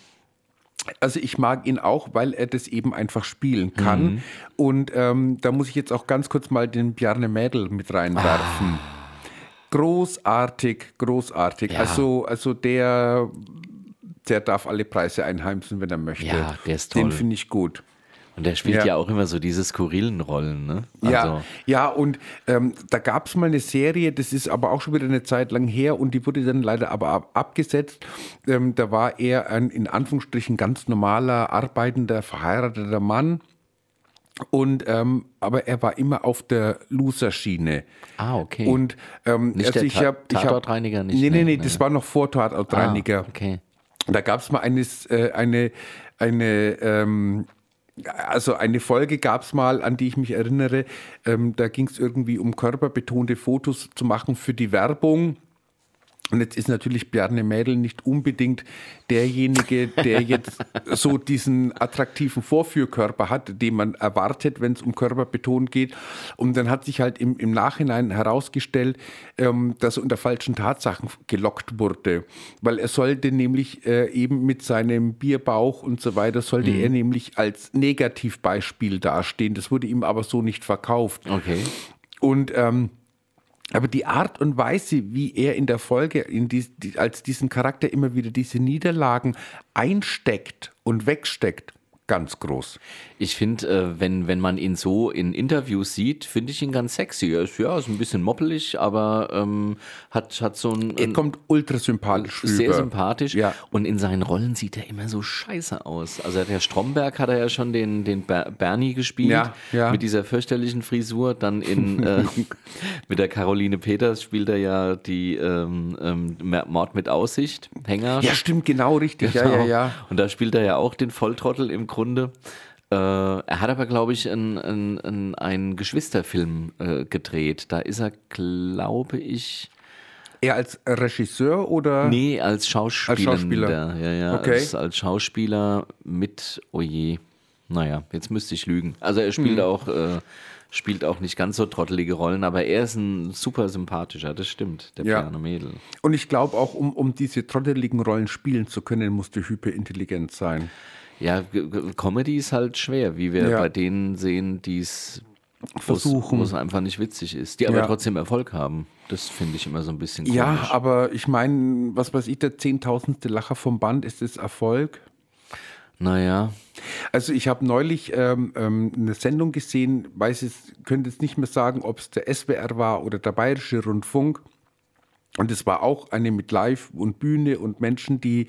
[SPEAKER 2] also ich mag ihn auch, weil er das eben einfach spielen kann.
[SPEAKER 1] Mhm.
[SPEAKER 2] Und ähm, da muss ich jetzt auch ganz kurz mal den Bjarne Mädel mit reinwerfen. Großartig, großartig.
[SPEAKER 1] Ja.
[SPEAKER 2] Also, also der, der darf alle Preise einheimsen, wenn er möchte.
[SPEAKER 1] Ja, der ist
[SPEAKER 2] Den
[SPEAKER 1] toll.
[SPEAKER 2] finde ich gut.
[SPEAKER 1] Und der spielt
[SPEAKER 2] Ja.
[SPEAKER 1] ja. auch immer so diese skurrilen Rollen. Ne?
[SPEAKER 2] Ja,
[SPEAKER 1] Also,
[SPEAKER 2] ja, und ähm, da gab es mal eine Serie, das ist aber auch schon wieder eine Zeit lang her und die wurde dann leider aber ab, abgesetzt. Ähm, da war er ein in Anführungsstrichen ganz normaler, arbeitender, verheirateter Mann. Und ähm, aber er war immer auf der Loser-Schiene.
[SPEAKER 1] Ah, okay.
[SPEAKER 2] Und ähm,
[SPEAKER 1] Nicht der
[SPEAKER 2] ich
[SPEAKER 1] Ta-
[SPEAKER 2] hab, ich hab,
[SPEAKER 1] Tatortreiniger nicht,
[SPEAKER 2] Nee, nee,
[SPEAKER 1] ne?
[SPEAKER 2] nee,
[SPEAKER 1] Nee.
[SPEAKER 2] das war noch vor Tatortreiniger.
[SPEAKER 1] Ah, okay.
[SPEAKER 2] Da gab es mal eines, äh, eine, eine, ähm, also eine Folge gab es mal, an die ich mich erinnere. Ähm, da ging es irgendwie um körperbetonte Fotos zu machen für die Werbung. Und jetzt ist natürlich Bjarne Mädel nicht unbedingt derjenige, der jetzt so diesen attraktiven Vorführkörper hat, den man erwartet, wenn es um körperbetont geht. Und dann hat sich halt im, im Nachhinein herausgestellt, ähm, dass er unter falschen Tatsachen gelockt wurde. Weil er sollte nämlich äh, eben mit seinem Bierbauch und so weiter, sollte er nämlich als Negativbeispiel dastehen. Das wurde ihm aber so nicht verkauft.
[SPEAKER 1] Okay.
[SPEAKER 2] Und ähm, aber die Art und Weise, wie er in der Folge in dies, die, als diesen Charakter immer wieder diese Niederlagen einsteckt und wegsteckt, ganz groß.
[SPEAKER 1] Ich finde, äh, wenn, wenn man ihn so in Interviews sieht, finde ich ihn ganz sexy. Er ist ja ist ein bisschen moppelig, aber ähm, hat, hat so ein,
[SPEAKER 2] Er kommt ultra sympathisch
[SPEAKER 1] sehr
[SPEAKER 2] rüber.
[SPEAKER 1] sympathisch.
[SPEAKER 2] Ja.
[SPEAKER 1] Und in seinen Rollen sieht er immer so scheiße aus. Also der Stromberg hat er ja schon den, den Ber Bernie gespielt.
[SPEAKER 2] Ja, ja.
[SPEAKER 1] Mit dieser fürchterlichen Frisur. Dann in äh, mit der Caroline Peters spielt er ja die ähm, ähm, Mord mit Aussicht, Hänger.
[SPEAKER 2] Ja, stimmt, genau richtig. Ja, ja,
[SPEAKER 1] Genau.
[SPEAKER 2] ja.
[SPEAKER 1] Und da spielt er ja auch den Volltrottel im Grunde. Äh, er hat aber, glaube ich, einen, einen, einen, Geschwisterfilm äh, gedreht. Da ist er, glaube ich,
[SPEAKER 2] Er als Regisseur oder?
[SPEAKER 1] nee, als Schauspieler.
[SPEAKER 2] Schauspieler.
[SPEAKER 1] Ja, ja,
[SPEAKER 2] Okay.
[SPEAKER 1] als, als Schauspieler mit, oh je, naja, jetzt müsste ich lügen. Also er spielt
[SPEAKER 2] Hm.
[SPEAKER 1] auch, äh, spielt auch nicht ganz so trottelige Rollen, aber er ist ein super sympathischer, das stimmt, der
[SPEAKER 2] Ja.
[SPEAKER 1] Piano Mädel.
[SPEAKER 2] Und ich glaube auch, um, um diese trotteligen Rollen spielen zu können, musst du hyperintelligent sein.
[SPEAKER 1] Ja, Comedy ist halt schwer, wie wir
[SPEAKER 2] Ja.
[SPEAKER 1] bei denen sehen, die es
[SPEAKER 2] Versuchen.
[SPEAKER 1] wo es einfach nicht witzig ist, die aber
[SPEAKER 2] Ja.
[SPEAKER 1] trotzdem Erfolg haben. Das finde ich immer so ein bisschen komisch.
[SPEAKER 2] Ja, aber ich meine, was weiß ich, der zehntausendste Lacher vom Band ist das Erfolg.
[SPEAKER 1] Naja,
[SPEAKER 2] Also ich habe neulich ähm, ähm, eine Sendung gesehen, weiß es, könnte jetzt nicht mehr sagen, ob es der SWR war oder der Bayerische Rundfunk. Und es war auch eine mit Live und Bühne und Menschen, die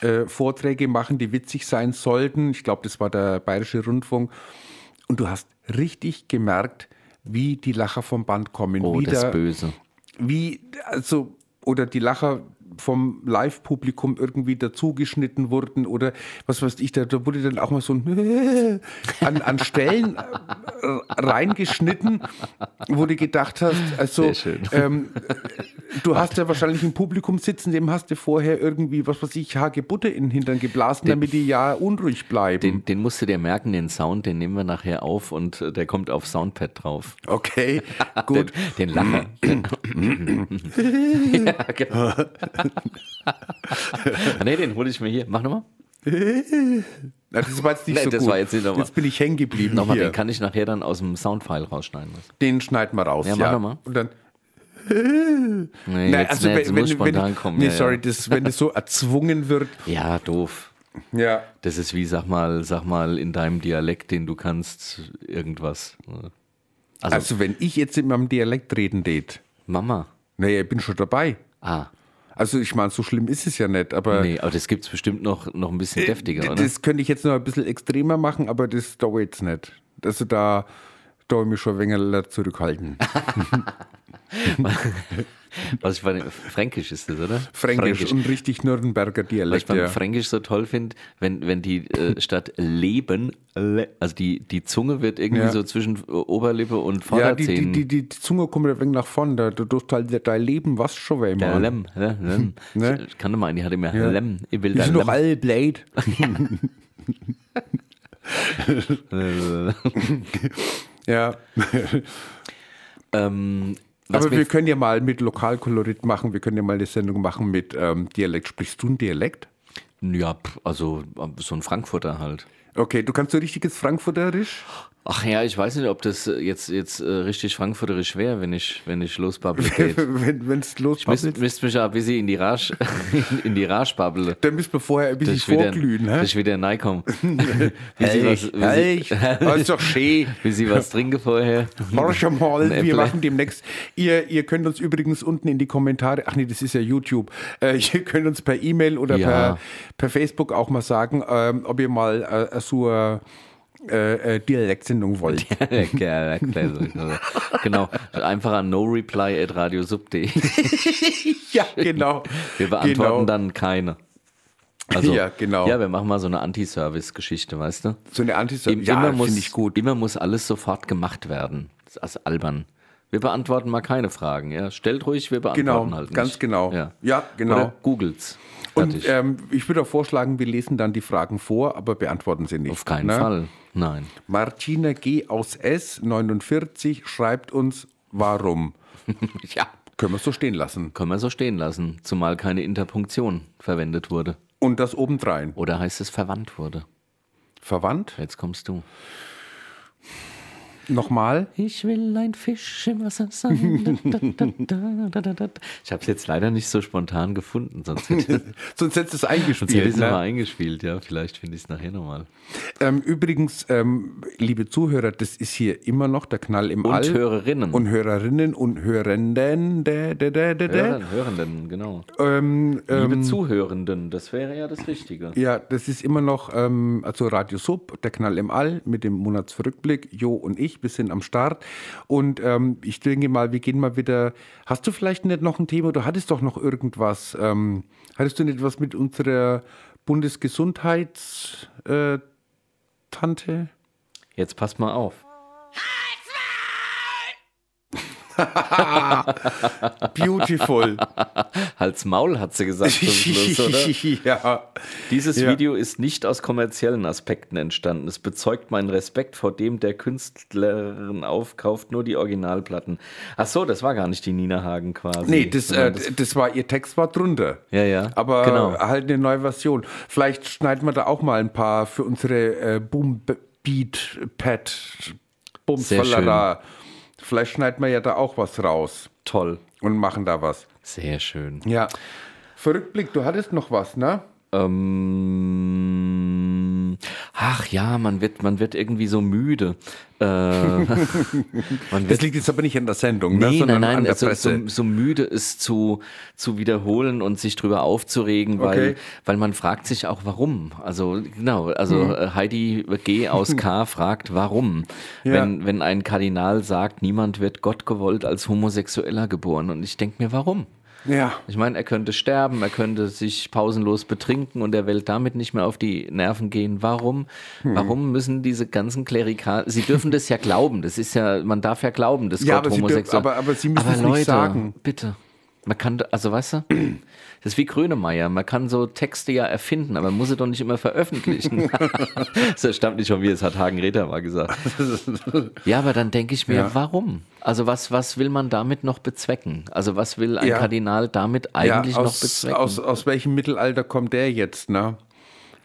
[SPEAKER 2] äh, Vorträge machen, die witzig sein sollten. Ich glaube, das war der Bayerische Rundfunk. Und du hast richtig gemerkt, wie die Lacher vom Band kommen.
[SPEAKER 1] oh,
[SPEAKER 2] wie
[SPEAKER 1] das böse.
[SPEAKER 2] wie, also, oder die Lacher vom Live-Publikum irgendwie dazugeschnitten wurden oder was weiß ich, da, da wurde dann auch mal so ein an, an Stellen äh, reingeschnitten, wo du gedacht hast, also ähm, du hast ja wahrscheinlich im Publikum sitzen, dem hast du vorher irgendwie, was weiß ich, Hagebutte in den Hintern geblasen, damit die ja unruhig bleiben.
[SPEAKER 1] Den, den musst du dir merken, den Sound, den nehmen wir nachher auf und äh, der kommt auf Soundpad drauf.
[SPEAKER 2] okay, gut.
[SPEAKER 1] Den, den Lacher. ja, genau. Nee, den hole ich mir hier. Mach nochmal.
[SPEAKER 2] Na, das war jetzt nicht
[SPEAKER 1] Nee,
[SPEAKER 2] so
[SPEAKER 1] das
[SPEAKER 2] gut.
[SPEAKER 1] war jetzt nicht nochmal.
[SPEAKER 2] jetzt bin ich hängen geblieben
[SPEAKER 1] Nochmal, den kann ich nachher dann aus dem Soundfile rausschneiden.
[SPEAKER 2] Den schneiden wir raus.
[SPEAKER 1] Ja, mach doch mal.
[SPEAKER 2] Und dann.
[SPEAKER 1] Nee,
[SPEAKER 2] Nein,
[SPEAKER 1] jetzt,
[SPEAKER 2] also
[SPEAKER 1] nee,
[SPEAKER 2] wenn, wenn,
[SPEAKER 1] muss
[SPEAKER 2] wenn,
[SPEAKER 1] spontan kommen.
[SPEAKER 2] Nee,
[SPEAKER 1] ja,
[SPEAKER 2] sorry, das, wenn das so erzwungen wird.
[SPEAKER 1] ja, doof.
[SPEAKER 2] Ja.
[SPEAKER 1] Das ist wie, sag mal, sag mal in deinem Dialekt, den du kannst, irgendwas. Also,
[SPEAKER 2] Also, wenn ich jetzt in meinem Dialekt reden tät,
[SPEAKER 1] Mama.
[SPEAKER 2] naja, ich bin schon dabei.
[SPEAKER 1] Ah,
[SPEAKER 2] Also, ich meine, so schlimm ist es ja nicht, aber.
[SPEAKER 1] nee, aber das gibt's bestimmt noch, noch ein bisschen deftiger,
[SPEAKER 2] d-
[SPEAKER 1] oder?
[SPEAKER 2] Das könnte ich jetzt noch ein bisschen extremer machen, aber das dauert jetzt nicht. Also, da, da ich mich schon ein wenig zurückhalten.
[SPEAKER 1] Was ich bei Fränkisch ist das, oder?
[SPEAKER 2] Fränkisch, und richtig Nürnberger
[SPEAKER 1] Was ich
[SPEAKER 2] Dialekt.
[SPEAKER 1] beim
[SPEAKER 2] Ja.
[SPEAKER 1] Fränkisch so toll finde, wenn, wenn die äh, statt Leben, le- also die, die Zunge wird irgendwie
[SPEAKER 2] Ja.
[SPEAKER 1] so zwischen Oberlippe und
[SPEAKER 2] Ja, die, die,
[SPEAKER 1] Vorderzähnen.
[SPEAKER 2] die, die Zunge kommt ein wenig nach vorne, da, du tust halt dein Leben was schon weh, Mann.
[SPEAKER 1] Lem, ne? Lem.
[SPEAKER 2] Ne?
[SPEAKER 1] Ich kannte mal einen, die hatte immer
[SPEAKER 2] Ja.
[SPEAKER 1] Lem. Ich will der
[SPEAKER 2] sind doch
[SPEAKER 1] Lem.
[SPEAKER 2] alle blöd. ja,
[SPEAKER 1] Ähm,
[SPEAKER 2] aber wir können ja mal mit Lokalkolorit machen, wir können ja mal eine Sendung machen mit ähm, Dialekt. Sprichst du einen Dialekt?
[SPEAKER 1] Ja, also so ein Frankfurter halt.
[SPEAKER 2] Okay, du kannst so richtiges Frankfurterisch?
[SPEAKER 1] Ach ja, ich weiß nicht, ob das jetzt, jetzt äh, richtig frankfurterisch wäre, wenn ich, wenn ich losbubble geht.
[SPEAKER 2] Wenn es
[SPEAKER 1] Ich
[SPEAKER 2] los
[SPEAKER 1] müsste müsst mich ja ein bisschen in die Rage, in die Rage babbeln.
[SPEAKER 2] dann müssen wir vorher ein bisschen
[SPEAKER 1] Dass ich
[SPEAKER 2] vorglühen.
[SPEAKER 1] dass
[SPEAKER 2] hä?
[SPEAKER 1] ich wieder reinkomme. wie, sie was, wie,
[SPEAKER 2] Hey,
[SPEAKER 1] sie,
[SPEAKER 2] das ist doch schön.
[SPEAKER 1] wie sie was trinken vorher.
[SPEAKER 2] Schon mal, wir machen demnächst. Ihr, ihr könnt uns übrigens unten in die Kommentare, ach nee, das ist ja YouTube, äh, ihr könnt uns per E-Mail oder
[SPEAKER 1] Ja.
[SPEAKER 2] per, per Facebook auch mal sagen, ähm, ob ihr mal äh, so äh, äh, Dialektsendung wollt.
[SPEAKER 1] Klar, genau. Einfach an noreply at radiosub.de.
[SPEAKER 2] ja, genau.
[SPEAKER 1] Wir beantworten
[SPEAKER 2] genau.
[SPEAKER 1] dann keine. Also,
[SPEAKER 2] Ja, genau.
[SPEAKER 1] Ja, wir machen mal so eine Anti-Service-Geschichte, weißt du?
[SPEAKER 2] So eine anti
[SPEAKER 1] Im-
[SPEAKER 2] Ja,
[SPEAKER 1] immer muss,
[SPEAKER 2] finde ich gut.
[SPEAKER 1] Immer muss alles sofort gemacht werden. Das ist also albern. Wir beantworten mal keine Fragen. Ja? Stellt ruhig, wir beantworten
[SPEAKER 2] Genau,
[SPEAKER 1] halt nicht.
[SPEAKER 2] ganz genau.
[SPEAKER 1] Ja,
[SPEAKER 2] Ja, genau.
[SPEAKER 1] Oder googelt's.
[SPEAKER 2] Und
[SPEAKER 1] Fertig.
[SPEAKER 2] ähm, ich würde auch vorschlagen, wir lesen dann die Fragen vor, aber beantworten sie nicht.
[SPEAKER 1] Auf keinen
[SPEAKER 2] ne?
[SPEAKER 1] Fall. Nein.
[SPEAKER 2] Martina G. aus S. 49 schreibt uns, warum?
[SPEAKER 1] Ja.
[SPEAKER 2] Können wir es so stehen lassen.
[SPEAKER 1] Können wir so stehen lassen, zumal keine Interpunktion verwendet wurde.
[SPEAKER 2] Und das obendrein.
[SPEAKER 1] Oder heißt es verwandt wurde?
[SPEAKER 2] Verwandt?
[SPEAKER 1] Jetzt kommst du.
[SPEAKER 2] Nochmal?
[SPEAKER 1] Ich will ein Fisch im Wasser sein. Da, da, da, da, da, da. Ich habe es jetzt leider nicht so spontan gefunden, sonst hätte,
[SPEAKER 2] Sonst hättest du es
[SPEAKER 1] sonst hätte ich
[SPEAKER 2] eingespielt.
[SPEAKER 1] es mal
[SPEAKER 2] Ne?
[SPEAKER 1] eingespielt. Ja, vielleicht finde ich es nachher nochmal.
[SPEAKER 2] Ähm, übrigens, ähm, liebe Zuhörer, das ist hier immer noch der Knall im
[SPEAKER 1] Und
[SPEAKER 2] All.
[SPEAKER 1] Hörerinnen.
[SPEAKER 2] Und Hörerinnen und Hörenden. Dä, dä, dä, dä.
[SPEAKER 1] Hörern, Hörenden, genau.
[SPEAKER 2] Ähm,
[SPEAKER 1] Liebe
[SPEAKER 2] ähm,
[SPEAKER 1] Zuhörenden, das wäre ja das Richtige.
[SPEAKER 2] Ja, das ist immer noch, ähm, also Radio Sub, der Knall im All mit dem Monatsrückblick, Jo und ich, wir sind am Start. Und ähm, ich denke mal, wir gehen mal wieder. Hast du vielleicht nicht noch ein Thema? Du hattest doch noch irgendwas. Ähm, hattest du nicht was mit unserer Bundesgesundheitstante? Tante?
[SPEAKER 1] Jetzt passt mal auf.
[SPEAKER 2] Beautiful.
[SPEAKER 1] Hals Maul hat sie gesagt zum Schluss, oder?
[SPEAKER 2] ja.
[SPEAKER 1] Dieses
[SPEAKER 2] Ja.
[SPEAKER 1] Video ist nicht aus kommerziellen Aspekten entstanden. Es bezeugt meinen Respekt vor dem, der Künstlerin aufkauft, nur die Originalplatten. Ach so, das war gar nicht die Nina Hagen quasi.
[SPEAKER 2] Nee, das, äh,
[SPEAKER 1] sondern
[SPEAKER 2] das, war, ihr Text war drunter.
[SPEAKER 1] Ja, ja,
[SPEAKER 2] Aber
[SPEAKER 1] genau.
[SPEAKER 2] halt eine neue Version. Vielleicht schneiden wir da auch mal ein paar für unsere äh, Boom Beat Pad Bumsfallera. Vielleicht schneiden wir ja da auch was raus
[SPEAKER 1] Toll.
[SPEAKER 2] und machen da was.
[SPEAKER 1] Sehr schön.
[SPEAKER 2] Ja. Verrückblick, du hattest noch was, ne?
[SPEAKER 1] Ähm, ach ja, man wird, man wird irgendwie so müde. Äh, man
[SPEAKER 2] Das liegt jetzt aber nicht an der Sendung, ne?
[SPEAKER 1] nee,
[SPEAKER 2] sondern
[SPEAKER 1] nein,
[SPEAKER 2] an
[SPEAKER 1] nein,
[SPEAKER 2] der
[SPEAKER 1] also,
[SPEAKER 2] Presse.
[SPEAKER 1] so, so müde ist zu, zu wiederholen und sich drüber aufzuregen, weil,
[SPEAKER 2] Okay.
[SPEAKER 1] weil man fragt sich auch, warum. Also, genau, also
[SPEAKER 2] Hm.
[SPEAKER 1] äh, Heidi G. aus K. fragt, warum.
[SPEAKER 2] Ja.
[SPEAKER 1] Wenn, wenn ein Kardinal sagt, niemand wird Gott gewollt als Homosexueller geboren. Und ich denke mir, warum?
[SPEAKER 2] Ja.
[SPEAKER 1] Ich meine, er könnte sterben, er könnte sich pausenlos betrinken und der Welt damit nicht mehr auf die Nerven gehen. Warum?
[SPEAKER 2] Hm.
[SPEAKER 1] Warum müssen diese ganzen Klerikal, sie dürfen das ja glauben, das ist ja, man darf ja glauben, dass
[SPEAKER 2] Ja,
[SPEAKER 1] Gott
[SPEAKER 2] aber
[SPEAKER 1] homosexuell
[SPEAKER 2] aber- aber sie müssen
[SPEAKER 1] aber
[SPEAKER 2] es nicht
[SPEAKER 1] Leute,
[SPEAKER 2] sagen.
[SPEAKER 1] bitte. Man kann, also weißt du, das ist wie Grönemeyer, man kann so Texte ja erfinden, aber man muss sie doch nicht immer veröffentlichen. das stammt nicht von mir, das hat Hagen Rether mal gesagt. Ja, aber dann denke ich mir,
[SPEAKER 2] Ja.
[SPEAKER 1] warum? Also was, was will man damit noch bezwecken? Also was will ein
[SPEAKER 2] Ja.
[SPEAKER 1] Kardinal damit eigentlich
[SPEAKER 2] ja,
[SPEAKER 1] noch
[SPEAKER 2] aus,
[SPEAKER 1] bezwecken?
[SPEAKER 2] aus, aus welchem Mittelalter kommt der jetzt, ne?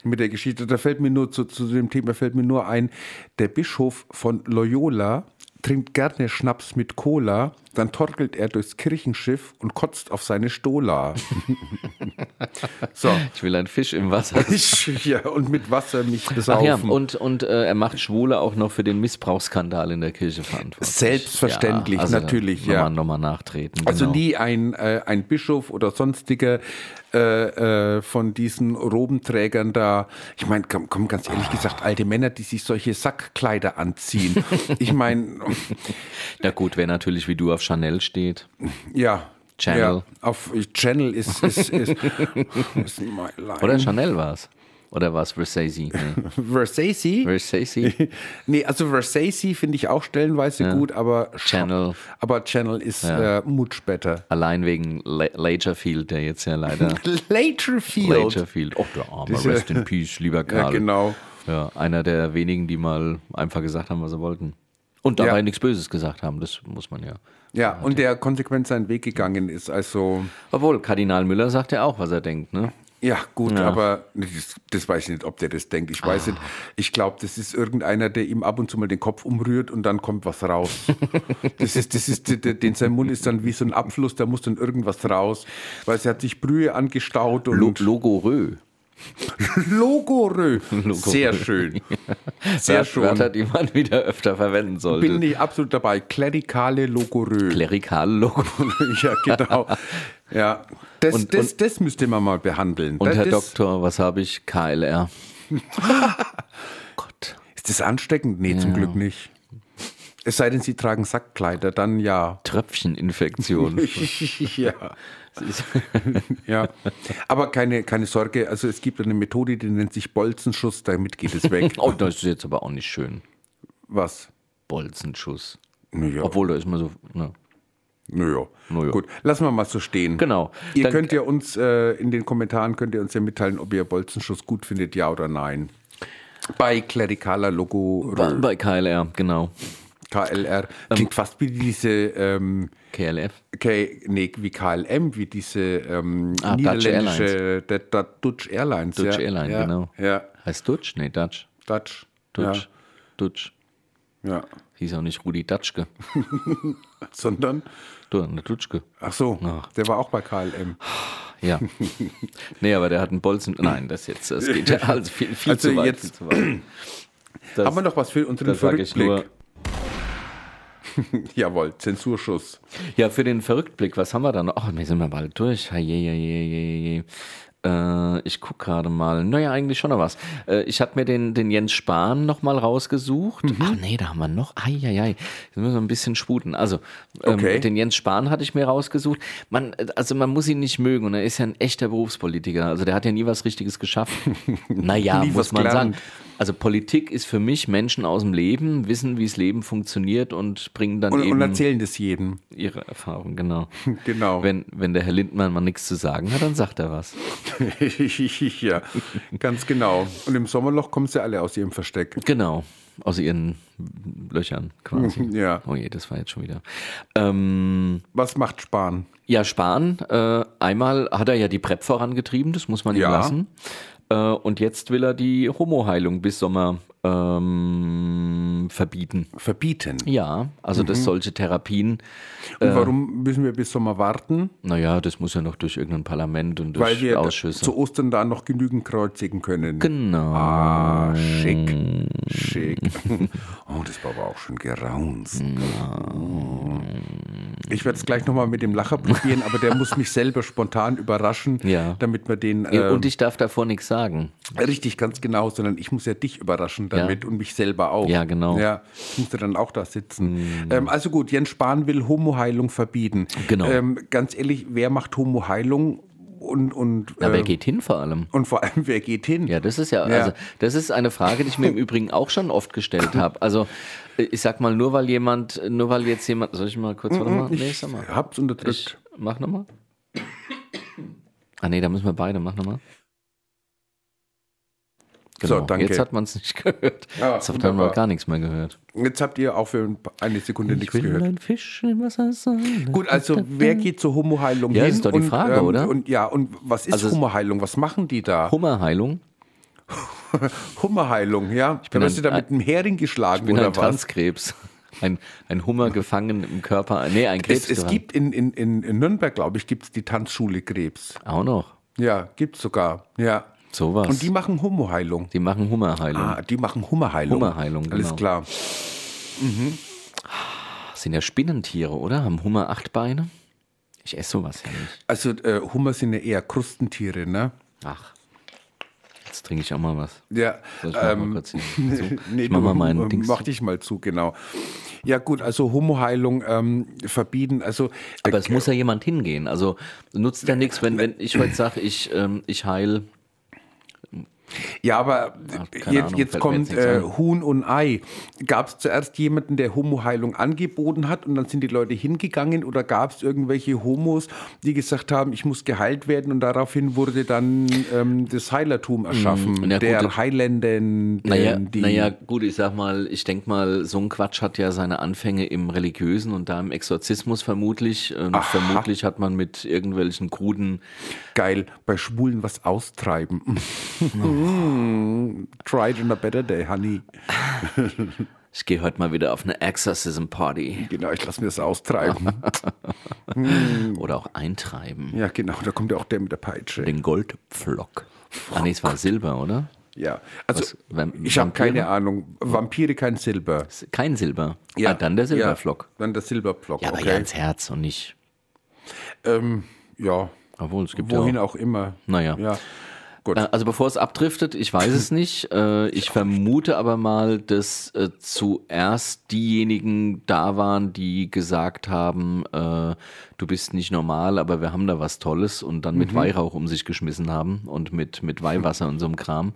[SPEAKER 2] Mit der Geschichte. Da fällt mir nur zu, zu dem Thema fällt mir nur ein, der Bischof von Loyola trinkt gerne Schnaps mit Cola, dann torkelt er durchs Kirchenschiff und kotzt auf seine Stola. so.
[SPEAKER 1] Ich will ein Fisch im Wasser.
[SPEAKER 2] ja, und mit Wasser mich
[SPEAKER 1] Ach
[SPEAKER 2] besaufen.
[SPEAKER 1] ja, und, und äh, er macht Schwule auch noch für den Missbrauchsskandal in der Kirche verantwortlich.
[SPEAKER 2] Selbstverständlich,
[SPEAKER 1] also
[SPEAKER 2] natürlich,
[SPEAKER 1] nochmal,
[SPEAKER 2] ja.
[SPEAKER 1] Nochmal nachtreten.
[SPEAKER 2] Also
[SPEAKER 1] genau.
[SPEAKER 2] nie ein, äh, ein Bischof oder sonstiger äh, äh, von diesen Robenträgern da. Ich meine, komm, komm, ganz ehrlich gesagt, alte Männer, die sich solche Sackkleider anziehen. Ich meine,
[SPEAKER 1] Na gut, wer natürlich wie du auf Chanel steht.
[SPEAKER 2] ja,
[SPEAKER 1] Channel.
[SPEAKER 2] Ja, auf Channel ist, ist, ist, ist.
[SPEAKER 1] Oder Chanel war es. Oder war es Versace? Nee.
[SPEAKER 2] Versace?
[SPEAKER 1] Versace?
[SPEAKER 2] Nee, also Versace finde ich auch stellenweise gut, aber
[SPEAKER 1] Channel.
[SPEAKER 2] Aber Channel ist äh, much better.
[SPEAKER 1] Allein wegen La Lagerfield, der jetzt ja leider.
[SPEAKER 2] Laterfield.
[SPEAKER 1] Lagerfield. Oh, der arme.
[SPEAKER 2] Diese-
[SPEAKER 1] Rest in Peace, lieber
[SPEAKER 2] Ja,
[SPEAKER 1] Karl.
[SPEAKER 2] genau.
[SPEAKER 1] Ja, einer der wenigen, die mal einfach gesagt haben, was sie wollten. Und dabei
[SPEAKER 2] Ja.
[SPEAKER 1] nichts Böses gesagt haben, das muss man ja.
[SPEAKER 2] Ja, und der konsequent seinen Weg gegangen ist. Also,
[SPEAKER 1] Obwohl, Kardinal Müller sagt ja auch, was er denkt, ne?
[SPEAKER 2] ja, gut,
[SPEAKER 1] Ja.
[SPEAKER 2] aber das, das weiß ich nicht, ob der das denkt. Ich weiß nicht. Ich glaube, das ist irgendeiner, der ihm ab und zu mal den Kopf umrührt und dann kommt was raus. das ist, das ist, der- den sein Mund ist dann wie so ein Abfluss, da muss dann irgendwas raus. Weil es hat sich Brühe angestaut und
[SPEAKER 1] Lo Logorö.
[SPEAKER 2] Logorö. Sehr schön. Sehr schön.
[SPEAKER 1] Wörter, die man wieder öfter verwenden sollte.
[SPEAKER 2] Bin ich absolut dabei. Klerikale Logorö.
[SPEAKER 1] Klerikale Logo.
[SPEAKER 2] ja, genau. Ja, das,
[SPEAKER 1] Und-
[SPEAKER 2] das, das müsste man mal behandeln.
[SPEAKER 1] Und
[SPEAKER 2] das,
[SPEAKER 1] Herr
[SPEAKER 2] das,
[SPEAKER 1] Doktor, was habe ich? KLR. Gott.
[SPEAKER 2] Ist das ansteckend? Nee, zum Glück nicht. Es sei denn, Sie tragen Sackkleider, dann ja.
[SPEAKER 1] Tröpfcheninfektion.
[SPEAKER 2] ja. ja. Aber keine, keine Sorge, also es gibt eine Methode, die nennt sich Bolzenschuss, damit geht es weg.
[SPEAKER 1] oh, das ist jetzt aber auch nicht schön.
[SPEAKER 2] Was?
[SPEAKER 1] Bolzenschuss.
[SPEAKER 2] Naja,
[SPEAKER 1] Obwohl, da ist man so. Ne.
[SPEAKER 2] naja.
[SPEAKER 1] Na ja.
[SPEAKER 2] Gut, lassen wir mal so stehen.
[SPEAKER 1] Genau.
[SPEAKER 2] Ihr
[SPEAKER 1] Dann-
[SPEAKER 2] könnt ja uns äh, in den Kommentaren könnt ihr uns ja mitteilen, ob ihr Bolzenschuss gut findet, ja oder nein. Bei klerikaler Logo
[SPEAKER 1] Bei, bei KLR, genau.
[SPEAKER 2] KLR. Klingt fast wie diese ähm,
[SPEAKER 1] KLF.
[SPEAKER 2] K, nee, wie KLM, wie diese ähm,
[SPEAKER 1] Ah, Dutch
[SPEAKER 2] niederländische der, der Dutch Airlines.
[SPEAKER 1] Dutch
[SPEAKER 2] ja.
[SPEAKER 1] Airline,
[SPEAKER 2] ja.
[SPEAKER 1] genau.
[SPEAKER 2] Ja,
[SPEAKER 1] Heißt Dutch? Nee, Dutch.
[SPEAKER 2] Dutch.
[SPEAKER 1] Dutch. Dutch.
[SPEAKER 2] Ja. ja.
[SPEAKER 1] Hieß auch nicht Rudi Dutschke.
[SPEAKER 2] Sondern,
[SPEAKER 1] Du, eine Dutschke.
[SPEAKER 2] ach so, der war auch bei KLM.
[SPEAKER 1] Ja. nee, aber der hat einen Bolzen. Nein, das jetzt, das geht ja also viel, viel
[SPEAKER 2] Also
[SPEAKER 1] zu weit.
[SPEAKER 2] jetzt-
[SPEAKER 1] zu weit. Das,
[SPEAKER 2] Haben wir noch was für unseren Verrückblick? Jawohl, Zensurschuss.
[SPEAKER 1] Ja, für den Verrücktblick, was haben wir da noch? Ach, wir sind wir bald durch. Je, je, je, je, je. Äh, ich gucke gerade mal. Naja, eigentlich schon noch was. Äh, ich hatte mir den, den Jens Spahn noch mal rausgesucht.
[SPEAKER 2] Mhm.
[SPEAKER 1] Ach nee, da haben wir noch. Eieiei. Jetzt müssen wir ein bisschen sputen. Also, ähm,
[SPEAKER 2] Okay.
[SPEAKER 1] den Jens Spahn hatte ich mir rausgesucht. Man, also man muss ihn nicht mögen und er ist ja ein echter Berufspolitiker. Also der hat ja nie was Richtiges geschafft. naja,
[SPEAKER 2] Nie
[SPEAKER 1] muss man
[SPEAKER 2] gelernt.
[SPEAKER 1] sagen. Also Politik ist für mich Menschen aus dem Leben, wissen, wie das Leben funktioniert und bringen dann
[SPEAKER 2] Und,
[SPEAKER 1] eben
[SPEAKER 2] und erzählen das jedem.
[SPEAKER 1] ihre Erfahrung, genau.
[SPEAKER 2] Genau.
[SPEAKER 1] Wenn, wenn der Herr Lindmann mal nichts zu sagen hat, dann sagt er was.
[SPEAKER 2] ja, ganz genau. Und im Sommerloch kommen sie alle aus ihrem Versteck.
[SPEAKER 1] Genau. Aus ihren Löchern quasi.
[SPEAKER 2] Ja.
[SPEAKER 1] Oh je, das war jetzt schon wieder. Ähm,
[SPEAKER 2] Was macht Spahn?
[SPEAKER 1] ja, Spahn, äh, einmal hat er ja die PrEP vorangetrieben, das muss man ihm
[SPEAKER 2] Ja.
[SPEAKER 1] lassen. Äh, und jetzt will er die Homoheilung bis Sommer ähm, verbieten.
[SPEAKER 2] Verbieten.
[SPEAKER 1] Ja, also
[SPEAKER 2] Mhm.
[SPEAKER 1] dass solche Therapien,
[SPEAKER 2] Und warum müssen wir bis Sommer warten?
[SPEAKER 1] naja, das muss ja noch durch irgendein Parlament und durch
[SPEAKER 2] Weil wir
[SPEAKER 1] Ausschüsse.
[SPEAKER 2] zu Ostern da noch genügend kreuzigen können.
[SPEAKER 1] genau.
[SPEAKER 2] Ah, schick. Schick. Oh, das war aber auch schon geraunzt. Ich werde es gleich nochmal mit dem Lacher probieren, aber der muss mich selber spontan überraschen,
[SPEAKER 1] Ja.
[SPEAKER 2] damit wir den.
[SPEAKER 1] Ja,
[SPEAKER 2] ähm,
[SPEAKER 1] und ich darf davor nichts sagen.
[SPEAKER 2] Richtig, ganz genau, sondern ich muss ja dich überraschen damit und mich selber auch.
[SPEAKER 1] Ja, genau.
[SPEAKER 2] Ja, ich musste dann auch da sitzen. Ähm, also gut, Jens Spahn will Homoheilung verbieten.
[SPEAKER 1] Genau.
[SPEAKER 2] Ähm, ganz ehrlich, wer macht Homoheilung und, und,
[SPEAKER 1] Na, wer
[SPEAKER 2] äh,
[SPEAKER 1] geht hin vor allem?
[SPEAKER 2] und vor allem, wer geht hin?
[SPEAKER 1] Ja, das ist ja,
[SPEAKER 2] Ja.
[SPEAKER 1] also das ist eine Frage, die ich mir im Übrigen auch schon oft gestellt habe. Also äh, ich sag mal, nur weil jemand, nur weil jetzt jemand, soll ich mal kurz, warte mal, nee, sag mal.
[SPEAKER 2] Hab's unterdrückt.
[SPEAKER 1] Ich mach nochmal. Ah nee, da müssen wir beide, mach nochmal.
[SPEAKER 2] So,
[SPEAKER 1] Genau.
[SPEAKER 2] danke.
[SPEAKER 1] Jetzt hat man es nicht gehört.
[SPEAKER 2] Ja,
[SPEAKER 1] Jetzt hat man gar nichts mehr gehört.
[SPEAKER 2] Jetzt habt ihr auch für eine Sekunde nichts gehört.
[SPEAKER 1] ein Fisch im Wasser sein.
[SPEAKER 2] Gut, also wer geht zur Homoheilung
[SPEAKER 1] Ja,
[SPEAKER 2] hin?
[SPEAKER 1] das ist doch die
[SPEAKER 2] und,
[SPEAKER 1] Frage,
[SPEAKER 2] ähm,
[SPEAKER 1] oder?
[SPEAKER 2] Und ja, und was ist
[SPEAKER 1] Also
[SPEAKER 2] Homoheilung? Was machen die da?
[SPEAKER 1] Hummerheilung.
[SPEAKER 2] Hummerheilung, ja?
[SPEAKER 1] bin
[SPEAKER 2] Da wirst du da mit einem Hering geschlagen
[SPEAKER 1] Ich bin
[SPEAKER 2] oder
[SPEAKER 1] ein
[SPEAKER 2] was?
[SPEAKER 1] Transkrebs. Ein, ein Hummer gefangen im Körper. Nee, ein Krebs.
[SPEAKER 2] Es, es gibt in, in, in, in Nürnberg, glaube ich, gibt es die Tanzschule Krebs.
[SPEAKER 1] Auch noch.
[SPEAKER 2] Ja, gibt es sogar. Ja.
[SPEAKER 1] Sowas.
[SPEAKER 2] Und die machen Homoheilung.
[SPEAKER 1] Die machen Hummerheilung.
[SPEAKER 2] Ah, die machen Hummerheilung.
[SPEAKER 1] Hummerheilung,
[SPEAKER 2] Alles
[SPEAKER 1] genau.
[SPEAKER 2] klar.
[SPEAKER 1] Das sind ja Spinnentiere, oder? Haben Hummer acht Beine? Ich esse sowas ja nicht.
[SPEAKER 2] Also äh, Hummer sind ja eher Krustentiere, ne?
[SPEAKER 1] Ach. Jetzt trinke ich auch mal was.
[SPEAKER 2] Ja,
[SPEAKER 1] Soll ich mal
[SPEAKER 2] ähm,
[SPEAKER 1] kurz hier
[SPEAKER 2] nee,
[SPEAKER 1] ich mach mal meinen Dings.
[SPEAKER 2] Mach dich mal zu, genau. Ja gut, also Homoheilung ähm, verbieten, also
[SPEAKER 1] Aber
[SPEAKER 2] äh,
[SPEAKER 1] es muss ja jemand hingehen. Also nutzt ja nichts, wenn, wenn ich heute sage, ich, ähm, ich heil.
[SPEAKER 2] Ja, aber
[SPEAKER 1] Ach, keine
[SPEAKER 2] jetzt,
[SPEAKER 1] Ahnung,
[SPEAKER 2] jetzt kommt äh. Huhn und Ei. Gab es zuerst jemanden, der Homoheilung angeboten hat und dann sind die Leute hingegangen oder gab es irgendwelche Homos, die gesagt haben, ich muss geheilt werden und daraufhin wurde dann ähm, das Heilertum erschaffen,
[SPEAKER 1] Mm, ja,
[SPEAKER 2] der Heilenden,
[SPEAKER 1] Naja,
[SPEAKER 2] ähm, die
[SPEAKER 1] naja, gut, ich sag mal, ich denk mal, so ein Quatsch hat ja seine Anfänge im Religiösen und da im Exorzismus vermutlich. Und
[SPEAKER 2] Aha.
[SPEAKER 1] vermutlich hat man mit irgendwelchen kruden
[SPEAKER 2] geil bei Schwulen was austreiben. Try it on a better day, honey.
[SPEAKER 1] Ich gehe heute mal wieder auf eine Exorcism Party
[SPEAKER 2] Genau, ich lasse mir das austreiben.
[SPEAKER 1] oder auch eintreiben.
[SPEAKER 2] ja, genau, da kommt ja auch der mit der Peitsche.
[SPEAKER 1] Den Goldpflock. Ah, nee, es war Silber, oder?
[SPEAKER 2] Ja, also
[SPEAKER 1] Was,
[SPEAKER 2] ich habe keine Ahnung. Vampire kein Silber.
[SPEAKER 1] Kein Silber. Ah, dann der Silberflock.
[SPEAKER 2] Ja, dann der Silberflock,
[SPEAKER 1] Ja, aber ja
[SPEAKER 2] okay.
[SPEAKER 1] ins Herz und nicht.
[SPEAKER 2] ähm, ja,
[SPEAKER 1] Obwohl, es gibt
[SPEAKER 2] wohin
[SPEAKER 1] ja auch.
[SPEAKER 2] auch immer.
[SPEAKER 1] Naja.
[SPEAKER 2] Ja, gut.
[SPEAKER 1] Äh, Also bevor es abdriftet, ich weiß es nicht. Äh, Ich vermute aber mal, dass äh, zuerst diejenigen da waren, die gesagt haben, äh, du bist nicht normal, aber wir haben da was Tolles und dann mit Weihrauch um sich geschmissen haben und mit, mit Weihwasser und so einem Kram.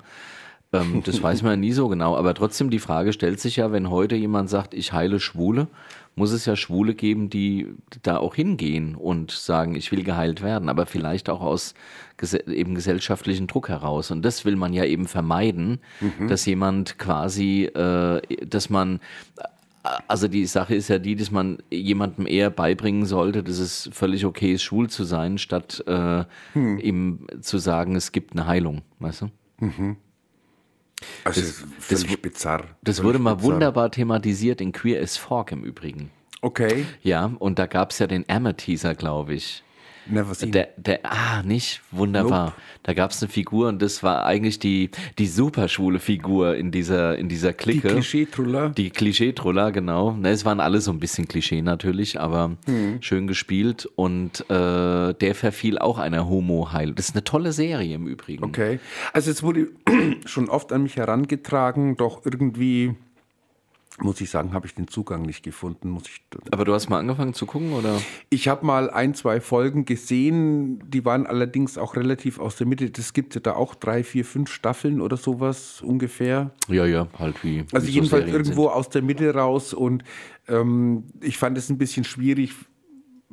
[SPEAKER 1] Ähm, Das weiß man ja nie so genau. Aber trotzdem, die Frage stellt sich ja, wenn heute jemand sagt, ich heile Schwule, muss es ja Schwule geben, die da auch hingehen und sagen, ich will geheilt werden, aber vielleicht auch aus gese eben gesellschaftlichen Druck heraus. Und das will man ja eben vermeiden, dass jemand quasi, äh, dass man also die Sache ist ja die, dass man jemandem eher beibringen sollte, dass es völlig okay ist, schwul zu sein, statt äh, ihm zu sagen, es gibt eine Heilung, weißt du?
[SPEAKER 2] Also
[SPEAKER 1] das-
[SPEAKER 2] völlig
[SPEAKER 1] das-
[SPEAKER 2] bizarr.
[SPEAKER 1] Das wurde mal
[SPEAKER 2] bizarr.
[SPEAKER 1] wunderbar thematisiert in Queer as Fork im Übrigen.
[SPEAKER 2] Okay,
[SPEAKER 1] Ja, und da gab es ja den Emma-Teaser, glaube ich.
[SPEAKER 2] Never seen.
[SPEAKER 1] Der, der, ah, nicht? Wunderbar. Da gab es eine Figur und das war eigentlich die, die super schwule Figur in dieser, in dieser
[SPEAKER 2] die
[SPEAKER 1] Clique.
[SPEAKER 2] Klischee-Truller.
[SPEAKER 1] Die Klischee-Truller, genau. Ne, es waren alle so ein bisschen Klischee natürlich, aber
[SPEAKER 2] Hm.
[SPEAKER 1] schön gespielt. Und äh, der verfiel auch einer Homo-Heil. Das ist eine tolle Serie im Übrigen.
[SPEAKER 2] Okay. Also es wurde schon oft an mich herangetragen, doch irgendwie, muss ich sagen, habe ich den Zugang nicht gefunden. Muss ich,
[SPEAKER 1] Aber du hast mal angefangen zu gucken, oder?
[SPEAKER 2] ich habe mal ein, zwei Folgen gesehen, die waren allerdings auch relativ aus der Mitte. Das gibt ja da auch drei, vier, fünf Staffeln oder sowas ungefähr.
[SPEAKER 1] Ja, ja, halt wie.
[SPEAKER 2] Also
[SPEAKER 1] wie so
[SPEAKER 2] jedenfalls
[SPEAKER 1] Serien
[SPEAKER 2] irgendwo aus der Mitte raus und ähm, ich fand es ein bisschen schwierig,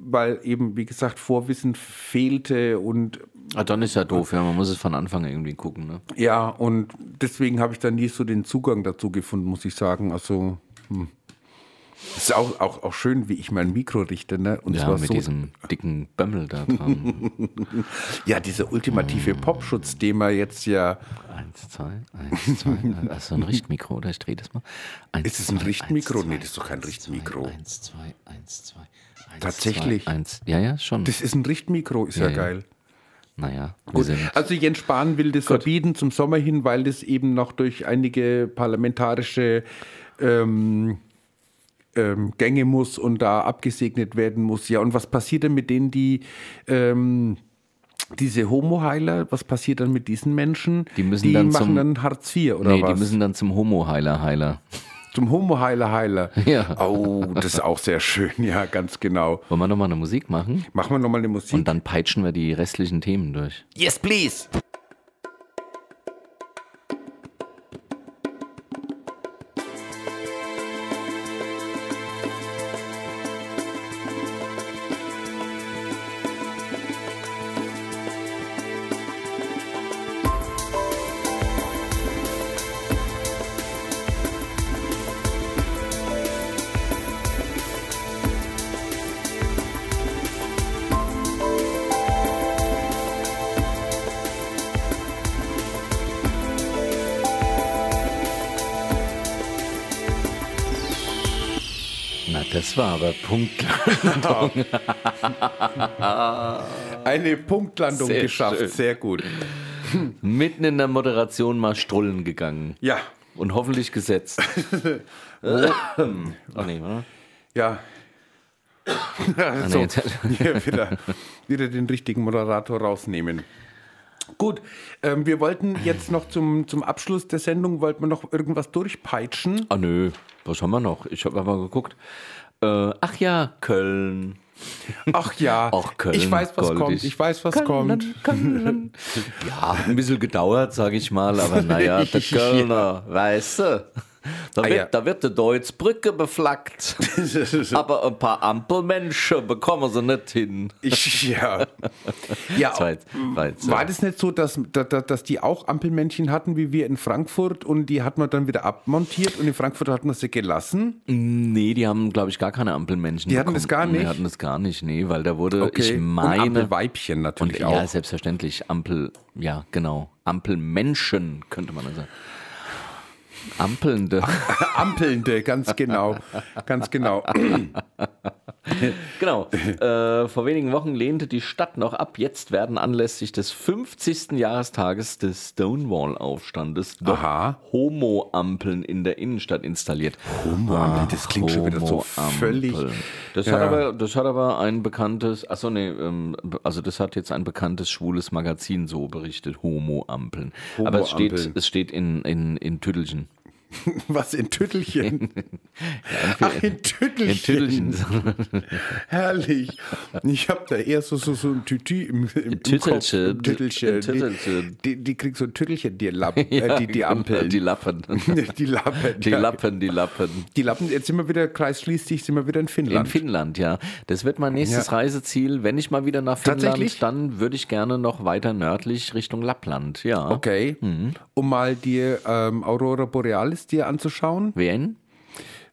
[SPEAKER 2] weil eben, wie gesagt, Vorwissen fehlte und.
[SPEAKER 1] Ah, dann ist ja doof, ja. Man muss es von Anfang an irgendwie gucken, ne?
[SPEAKER 2] ja, und deswegen habe ich dann nie so den Zugang dazu gefunden, muss ich sagen. Also, hm. Ist auch, auch, auch schön, wie ich mein Mikro richte, ne? Und
[SPEAKER 1] Ja,
[SPEAKER 2] zwar
[SPEAKER 1] mit
[SPEAKER 2] so,
[SPEAKER 1] diesem dicken Bömmel da dran.
[SPEAKER 2] ja, dieser ultimative Popschutz, den man jetzt ja,
[SPEAKER 1] eins, zwei, eins, zwei. Ist so ein Richtmikro, oder? Ich drehe das mal. Eins,
[SPEAKER 2] Ist es ein Richtmikro?
[SPEAKER 1] eins,
[SPEAKER 2] Nee,
[SPEAKER 1] zwei,
[SPEAKER 2] das ist doch kein
[SPEAKER 1] eins,
[SPEAKER 2] Richtmikro.
[SPEAKER 1] Zwei, eins, zwei, eins, zwei. Eins,
[SPEAKER 2] Tatsächlich?
[SPEAKER 1] Zwei, eins. Ja, ja, schon.
[SPEAKER 2] das ist ein Richtmikro, ist ja,
[SPEAKER 1] Ja,
[SPEAKER 2] geil.
[SPEAKER 1] naja,
[SPEAKER 2] Gut, also Jens Spahn will das verbieten zum Sommer hin, weil das eben noch durch einige parlamentarische ähm, ähm, Gänge muss und da abgesegnet werden muss. Ja, und was passiert denn mit denen, die ähm, diese Homoheiler, was passiert dann mit diesen Menschen?
[SPEAKER 1] Die müssen dann
[SPEAKER 2] machen
[SPEAKER 1] zum-
[SPEAKER 2] dann Hartz IV oder
[SPEAKER 1] nee,
[SPEAKER 2] was?
[SPEAKER 1] die müssen dann zum Homo-Heiler-Heiler.
[SPEAKER 2] Zum Homoheiler-Heiler.
[SPEAKER 1] Ja.
[SPEAKER 2] Oh, das ist auch sehr schön, ja, ganz genau.
[SPEAKER 1] Wollen wir nochmal eine Musik machen?
[SPEAKER 2] Machen wir nochmal eine Musik.
[SPEAKER 1] Und dann peitschen wir die restlichen Themen durch.
[SPEAKER 2] yes, please!
[SPEAKER 1] Das war aber Punkt.
[SPEAKER 2] Eine Punktlandung
[SPEAKER 1] Sehr
[SPEAKER 2] geschafft,
[SPEAKER 1] schön.
[SPEAKER 2] sehr gut.
[SPEAKER 1] Mitten in der Moderation mal strullen gegangen.
[SPEAKER 2] Ja,
[SPEAKER 1] Und hoffentlich gesetzt. oh, nee, oder?
[SPEAKER 2] ja. So,
[SPEAKER 1] nee, jetzt-
[SPEAKER 2] hier wieder, wieder den richtigen Moderator rausnehmen. Gut, ähm, wir wollten jetzt noch zum, zum Abschluss der Sendung, wollten wir noch irgendwas durchpeitschen.
[SPEAKER 1] Ah nö, was haben wir noch? Ich habe mal geguckt. Äh, ach ja, Köln.
[SPEAKER 2] Ach ja,
[SPEAKER 1] Ach, Köln,
[SPEAKER 2] ich weiß, was
[SPEAKER 1] goldig.
[SPEAKER 2] kommt. Ich weiß, was
[SPEAKER 1] Köln,
[SPEAKER 2] kommt.
[SPEAKER 1] Köln. Ja, ein bisschen gedauert, sage ich mal, aber naja, der Kölner, weißt du. Da
[SPEAKER 2] Ah,
[SPEAKER 1] wird,
[SPEAKER 2] ja.
[SPEAKER 1] da wird die Deutschbrücke beflaggt. aber ein paar Ampelmenschen bekommen sie nicht hin.
[SPEAKER 2] Ich, ja. ja
[SPEAKER 1] Das war jetzt- war jetzt,
[SPEAKER 2] war das nicht so, dass, dass, dass die auch Ampelmännchen hatten, wie wir in Frankfurt und die hat man dann wieder abmontiert und in Frankfurt hat man sie gelassen?
[SPEAKER 1] Nee, die haben, glaube ich, gar keine Ampelmenschen.
[SPEAKER 2] Die hatten
[SPEAKER 1] bekommen.
[SPEAKER 2] das gar
[SPEAKER 1] Die
[SPEAKER 2] nicht?
[SPEAKER 1] hatten das gar nicht, nee, weil da wurde, ich
[SPEAKER 2] Und
[SPEAKER 1] meine.
[SPEAKER 2] Ampelweibchen
[SPEAKER 1] Und
[SPEAKER 2] natürlich
[SPEAKER 1] ja,
[SPEAKER 2] auch.
[SPEAKER 1] selbstverständlich. Ampel, ja, genau. Ampelmenschen, könnte man sagen. Ampelnde.
[SPEAKER 2] Ampelnde, ganz genau. Ganz genau.
[SPEAKER 1] genau. Äh, vor wenigen Wochen lehnte die Stadt noch ab. Jetzt werden anlässlich des 50. Jahrestages des Stonewall-Aufstandes doch. Homo-Ampeln in der Innenstadt installiert.
[SPEAKER 2] Homo-Ampeln, das klingt schon wieder so völlig.
[SPEAKER 1] Das,
[SPEAKER 2] Ja.
[SPEAKER 1] hat aber, das hat aber ein bekanntes, achso, nee, ähm, also das hat jetzt ein bekanntes schwules Magazin so berichtet, Homo-Ampeln. Aber es steht, es steht in, in, in Tüttelchen.
[SPEAKER 2] Was in Tüttelchen? Ach, in Tüttelchen.
[SPEAKER 1] In Tüttelchen.
[SPEAKER 2] Herrlich. Ich habe da eher so, so, so ein Tütü im, im, im
[SPEAKER 1] Tüttelchen.
[SPEAKER 2] Kopf. Im Tüttelchen.
[SPEAKER 1] Tüttelchen.
[SPEAKER 2] Die, die, die kriegt so ein Tüttelchen, die, Lapp, äh, die, die Ampeln.
[SPEAKER 1] Die Lappen.
[SPEAKER 2] die Lappen.
[SPEAKER 1] Die
[SPEAKER 2] ja.
[SPEAKER 1] Lappen, die Lappen.
[SPEAKER 2] Die Lappen, jetzt sind wir wieder, Kreis schließt sich, sind wir wieder in
[SPEAKER 1] In
[SPEAKER 2] Finnland.
[SPEAKER 1] Finnland, ja. Das wird mein nächstes
[SPEAKER 2] Ja.
[SPEAKER 1] Reiseziel. Wenn ich mal wieder nach? Finnland, dann würde ich gerne noch weiter nördlich Richtung Lappland, ja.
[SPEAKER 2] okay.
[SPEAKER 1] Mhm.
[SPEAKER 2] Um mal die ähm, Aurora Borealis dir anzuschauen.
[SPEAKER 1] Wen?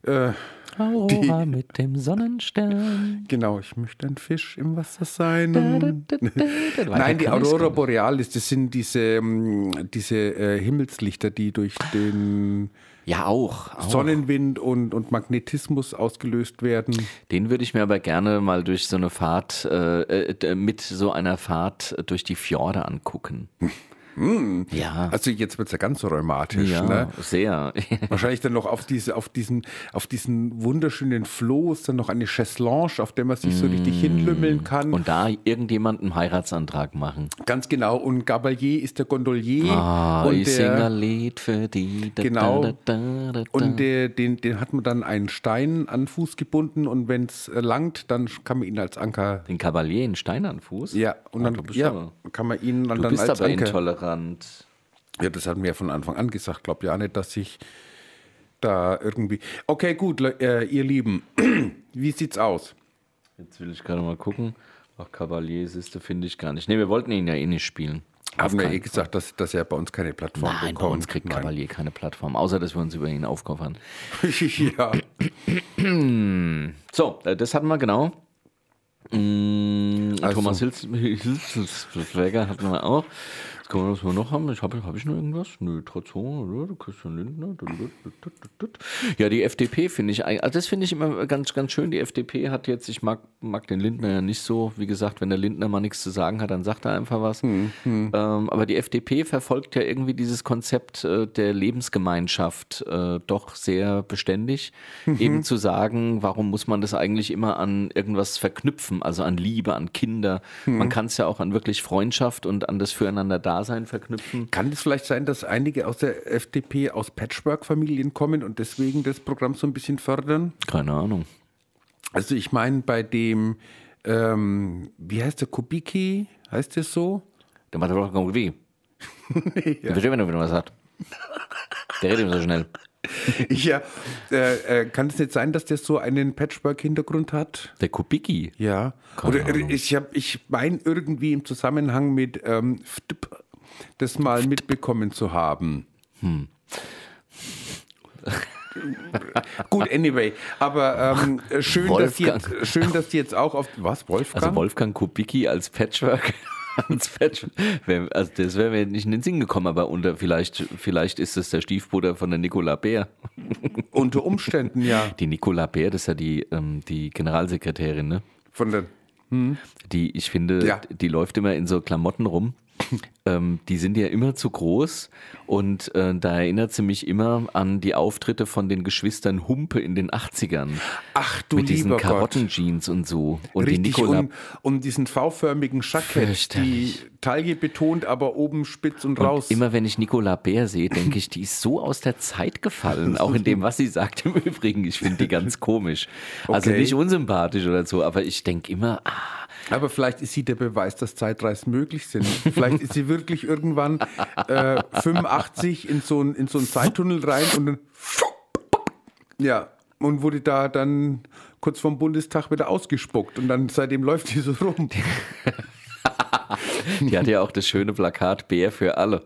[SPEAKER 2] Äh,
[SPEAKER 1] Aurora mit dem Sonnenstern.
[SPEAKER 2] genau, ich möchte ein Fisch im Wasser sein. Nein,
[SPEAKER 1] Nein,
[SPEAKER 2] die Aurora Borealis, das sind diese, ähm, diese äh, Himmelslichter, die durch den
[SPEAKER 1] Ja, auch. auch.
[SPEAKER 2] Sonnenwind und, und Magnetismus ausgelöst werden.
[SPEAKER 1] Den würde ich mir aber gerne mal durch so eine Fahrt, äh, äh, mit so einer Fahrt durch die Fjorde angucken. Ja.
[SPEAKER 2] Also jetzt wird es ja ganz rheumatisch.
[SPEAKER 1] ja,
[SPEAKER 2] Ne?
[SPEAKER 1] sehr.
[SPEAKER 2] Wahrscheinlich dann noch auf, diese, auf, diesen, auf diesen wunderschönen Floß, dann noch eine Chaiselange, auf der man sich so richtig hinlümmeln kann.
[SPEAKER 1] Mm. Und da irgendjemand einen Heiratsantrag machen.
[SPEAKER 2] Ganz genau. Und Gabalier ist der Gondolier.
[SPEAKER 1] Ah,
[SPEAKER 2] und
[SPEAKER 1] ich singe ein Lied für die. Da,
[SPEAKER 2] Genau.
[SPEAKER 1] Da, da,
[SPEAKER 2] und der, den, den hat man dann einen Stein an Fuß gebunden und wenn es langt, dann kann man ihn als Anker.
[SPEAKER 1] Den Kavalier in Stein an Fuß?
[SPEAKER 2] Ja, und
[SPEAKER 1] Ah,
[SPEAKER 2] dann ja, kann man ihn dann,
[SPEAKER 1] Du
[SPEAKER 2] dann
[SPEAKER 1] bist
[SPEAKER 2] als
[SPEAKER 1] aber
[SPEAKER 2] Anker.
[SPEAKER 1] intolerant.
[SPEAKER 2] Ja, das hatten wir ja von Anfang an gesagt. Glaube ja nicht, dass ich da irgendwie. Okay, gut, äh, ihr Lieben, wie sieht's aus?
[SPEAKER 1] Jetzt will ich gerade mal gucken. Ach, Kavalier siehste, finde ich gar nicht. Nee, wir wollten ihn ja eh nicht spielen.
[SPEAKER 2] Haben wir eh gesagt, dass, dass er bei uns keine Plattform
[SPEAKER 1] Nein, bei
[SPEAKER 2] bekommt.
[SPEAKER 1] uns kriegt
[SPEAKER 2] Nein.
[SPEAKER 1] Kavalier keine Plattform, außer dass wir uns über ihn aufkoffern.
[SPEAKER 2] ja.
[SPEAKER 1] So, äh, das hatten wir genau. Mm,
[SPEAKER 2] Also-
[SPEAKER 1] Thomas Hilz, Hilzelsberger hatten wir auch. Gucken wir, was wir noch haben. Ich habe hab ich noch irgendwas? Nö, Trazon, Christian Lindner. Ja, die FDP finde ich, also das finde ich immer ganz, ganz schön. Die FDP hat jetzt, ich mag, mag den Lindner ja nicht so. Wie gesagt, wenn der Lindner mal nichts zu sagen hat, dann sagt er einfach was.
[SPEAKER 2] Hm,
[SPEAKER 1] Ähm, aber die FDP verfolgt ja irgendwie dieses Konzept äh, der Lebensgemeinschaft äh, doch sehr beständig.
[SPEAKER 2] Mhm.
[SPEAKER 1] Eben zu sagen, warum muss man das eigentlich immer an irgendwas verknüpfen, also an Liebe, an Kinder.
[SPEAKER 2] Mhm.
[SPEAKER 1] Man kann es ja auch an wirklich Freundschaft und an das Füreinander-Dasein verknüpfen.
[SPEAKER 2] Kann es vielleicht sein, dass einige aus der FDP aus Patchwork-Familien kommen und deswegen das Programm so ein bisschen fördern?
[SPEAKER 1] Keine Ahnung.
[SPEAKER 2] Also ich meine bei dem, ähm, wie heißt der, Kubicki, heißt der so?
[SPEAKER 1] Der macht doch gar wie. Ich verstehe, wenn er was sagt. Der redet immer so schnell.
[SPEAKER 2] Ja, äh, äh, kann es nicht sein, dass der so einen Patchwork-Hintergrund hat?
[SPEAKER 1] Der Kubicki.
[SPEAKER 2] Ja.
[SPEAKER 1] Keine
[SPEAKER 2] Oder
[SPEAKER 1] Ahnung.
[SPEAKER 2] ich, hab- ich meine irgendwie im Zusammenhang mit ähm, FDP das mal mitbekommen zu haben.
[SPEAKER 1] Hm.
[SPEAKER 2] Gut, anyway, aber ähm, schön, dass jetzt, schön, dass die jetzt auch auf was Wolfgang?
[SPEAKER 1] Also Wolfgang Kubicki als Patchwork. Als Patchwork. Wär- Also das wäre mir nicht in den Sinn gekommen, aber unter vielleicht, vielleicht ist es der Stiefbruder von der Nicola Bär.
[SPEAKER 2] Unter Umständen ja.
[SPEAKER 1] Die Nicola Bär, das ist ja die, ähm, die Generalsekretärin, ne?
[SPEAKER 2] Von der
[SPEAKER 1] Die, ich finde,
[SPEAKER 2] Ja.
[SPEAKER 1] die läuft immer in so Klamotten rum. ähm, die sind ja immer zu groß und äh, da erinnert sie mich immer an die Auftritte von den Geschwistern Humpe in den 80ern.
[SPEAKER 2] Ach du
[SPEAKER 1] Mit diesen. Karottenjeans und so. Und die
[SPEAKER 2] Richtig,
[SPEAKER 1] Nicola
[SPEAKER 2] um, um diesen V-förmigen Jackett, die. Taille betont, aber oben spitz und,
[SPEAKER 1] Und
[SPEAKER 2] raus.
[SPEAKER 1] immer wenn ich Nicola Bär sehe, denke ich, die ist so aus der Zeit gefallen. Auch in dem, was sie sagt im Übrigen. Ich finde die ganz komisch. Also
[SPEAKER 2] Okay.
[SPEAKER 1] nicht unsympathisch oder so, aber ich denke immer, ah,
[SPEAKER 2] Aber vielleicht ist sie der Beweis, dass Zeitreisen möglich sind. Vielleicht ist sie wirklich irgendwann äh, 85 in so einen in so einen Zeittunnel rein und dann ja und wurde da dann kurz vorm Bundestag wieder ausgespuckt und dann seitdem läuft sie so rum.
[SPEAKER 1] die hat ja auch das schöne Plakat Bär für alle.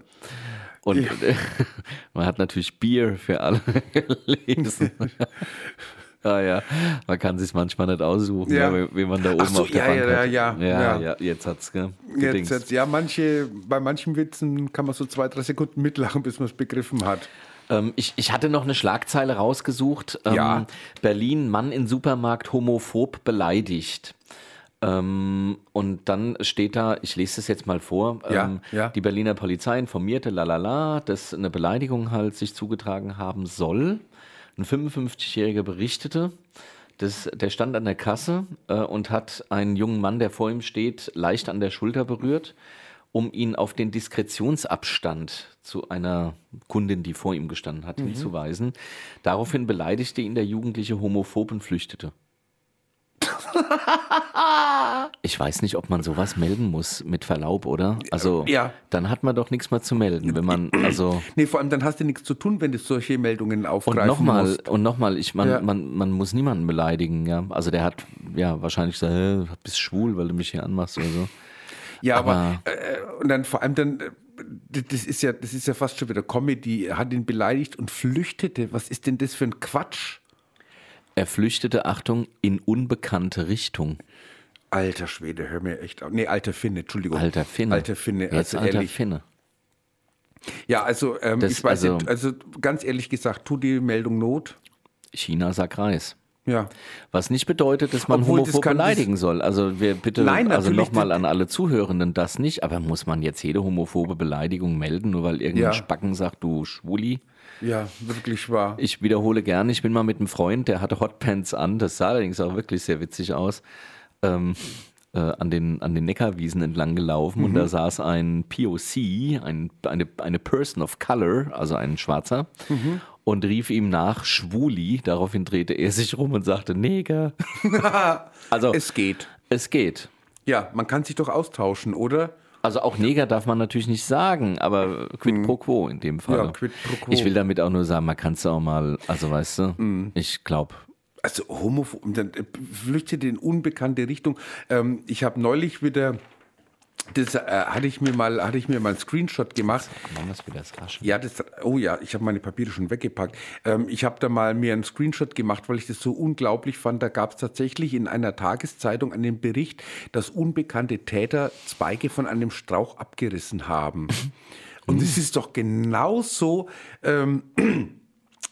[SPEAKER 1] Und äh, man hat natürlich Bier für alle gelesen. Ah ja, man kann sich manchmal nicht aussuchen,
[SPEAKER 2] Ja.
[SPEAKER 1] ja. wie man da oben
[SPEAKER 2] so,
[SPEAKER 1] auf der
[SPEAKER 2] ja,
[SPEAKER 1] Bank
[SPEAKER 2] ja,
[SPEAKER 1] hat.
[SPEAKER 2] ja,
[SPEAKER 1] ja,
[SPEAKER 2] ja.
[SPEAKER 1] ja, jetzt hat's gell,
[SPEAKER 2] Jetzt, jetzt, ja, manche, bei manchen Witzen kann man so zwei, drei Sekunden mitlachen, bis man es begriffen hat.
[SPEAKER 1] Ähm, ich, ich hatte noch eine Schlagzeile rausgesucht. Ähm,
[SPEAKER 2] Ja.
[SPEAKER 1] Berlin, Mann in Supermarkt homophob beleidigt. Ähm, und dann steht da, ich lese das jetzt mal vor,
[SPEAKER 2] Ja,
[SPEAKER 1] ähm,
[SPEAKER 2] ja.
[SPEAKER 1] die Berliner Polizei informierte, lalala, dass eine Beleidigung halt sich zugetragen haben soll. Ein 55-Jähriger berichtete, dass der stand an der Kasse äh, und hat einen jungen Mann, der vor ihm steht, leicht an der Schulter berührt, um ihn auf den Diskretionsabstand zu einer Kundin, die vor ihm gestanden hat, hinzuweisen. Daraufhin beleidigte ihn der Jugendliche homophob und flüchtete. Ich weiß nicht, ob man sowas melden muss, mit Verlaub, oder? Also,
[SPEAKER 2] Ja.
[SPEAKER 1] dann hat man doch nichts mehr zu melden, wenn man, also.
[SPEAKER 2] Nee, vor allem dann hast du nichts zu tun, wenn du solche Meldungen
[SPEAKER 1] Und
[SPEAKER 2] aufgreifen
[SPEAKER 1] nochmal,
[SPEAKER 2] musst.
[SPEAKER 1] und nochmal, ich, man,
[SPEAKER 2] Ja.
[SPEAKER 1] man, man muss niemanden beleidigen, ja. Also der hat ja wahrscheinlich gesagt, hey, du bist schwul, weil du mich hier anmachst oder so.
[SPEAKER 2] Ja, aber,
[SPEAKER 1] aber-
[SPEAKER 2] äh, und dann vor allem dann, äh, das ist ja, das ist ja fast schon wieder Comedy. Er hat ihn beleidigt und flüchtete. Was ist denn das für ein Quatsch?
[SPEAKER 1] Er flüchtete, Achtung, in unbekannte Richtung.
[SPEAKER 2] Alter Schwede, hör mir echt auf. Nee, alter Finne, Entschuldigung.
[SPEAKER 1] Alter Finne.
[SPEAKER 2] Alter Finne,
[SPEAKER 1] Jetzt
[SPEAKER 2] also
[SPEAKER 1] alter
[SPEAKER 2] ehrlich.
[SPEAKER 1] Finne.
[SPEAKER 2] Ja, also, ähm,
[SPEAKER 1] Das-
[SPEAKER 2] ich weiß
[SPEAKER 1] also-
[SPEAKER 2] nicht, also ganz ehrlich gesagt, tut die Meldung Not?
[SPEAKER 1] China sagt Reis.
[SPEAKER 2] Ja.
[SPEAKER 1] Was nicht bedeutet, dass man
[SPEAKER 2] Obwohl, das
[SPEAKER 1] homophob
[SPEAKER 2] kann-
[SPEAKER 1] beleidigen soll. Also wir bitte,
[SPEAKER 2] Nein,
[SPEAKER 1] also nochmal
[SPEAKER 2] das-
[SPEAKER 1] an alle Zuhörenden das nicht, aber muss man jetzt jede homophobe Beleidigung melden, nur weil irgendein
[SPEAKER 2] Ja.
[SPEAKER 1] Spacken sagt, du Schwuli?
[SPEAKER 2] Ja, wirklich wahr.
[SPEAKER 1] Ich wiederhole gerne, ich bin mal mit einem Freund, der hatte Hotpants an, das sah allerdings auch wirklich sehr witzig aus, ähm, äh, an, den, an den Neckarwiesen entlang gelaufen und
[SPEAKER 2] Mhm.
[SPEAKER 1] da saß ein POC, ein, eine, eine Person of Color, also ein Schwarzer,
[SPEAKER 2] Mhm.
[SPEAKER 1] Und rief ihm nach Schwuli. Daraufhin drehte er sich rum und sagte Neger. also es,
[SPEAKER 2] geht.
[SPEAKER 1] es geht.
[SPEAKER 2] Ja, man kann sich doch austauschen, oder?
[SPEAKER 1] Also auch Neger darf man natürlich nicht sagen, aber quid pro quo in dem Fall.
[SPEAKER 2] Mhm. Ja, quid pro quo.
[SPEAKER 1] Ich will damit auch nur sagen, man kann es auch mal, also weißt du,
[SPEAKER 2] Mhm.
[SPEAKER 1] ich glaube,
[SPEAKER 2] Also homophob, dann flüchtet in unbekannte Richtung. Ähm, ich habe neulich wieder, das äh, hatte ich mir mal, hatte ich mir mal einen Screenshot gemacht.
[SPEAKER 1] wir es wieder das Raschen.
[SPEAKER 2] Ja, das, oh ja, ich habe meine Papiere schon weggepackt. Ähm, ich habe da mal mir einen Screenshot gemacht, weil ich das so unglaublich fand. Da gab es tatsächlich in einer Tageszeitung einen Bericht, dass unbekannte Täter Zweige von einem Strauch abgerissen haben. Und es ist doch genauso ähm,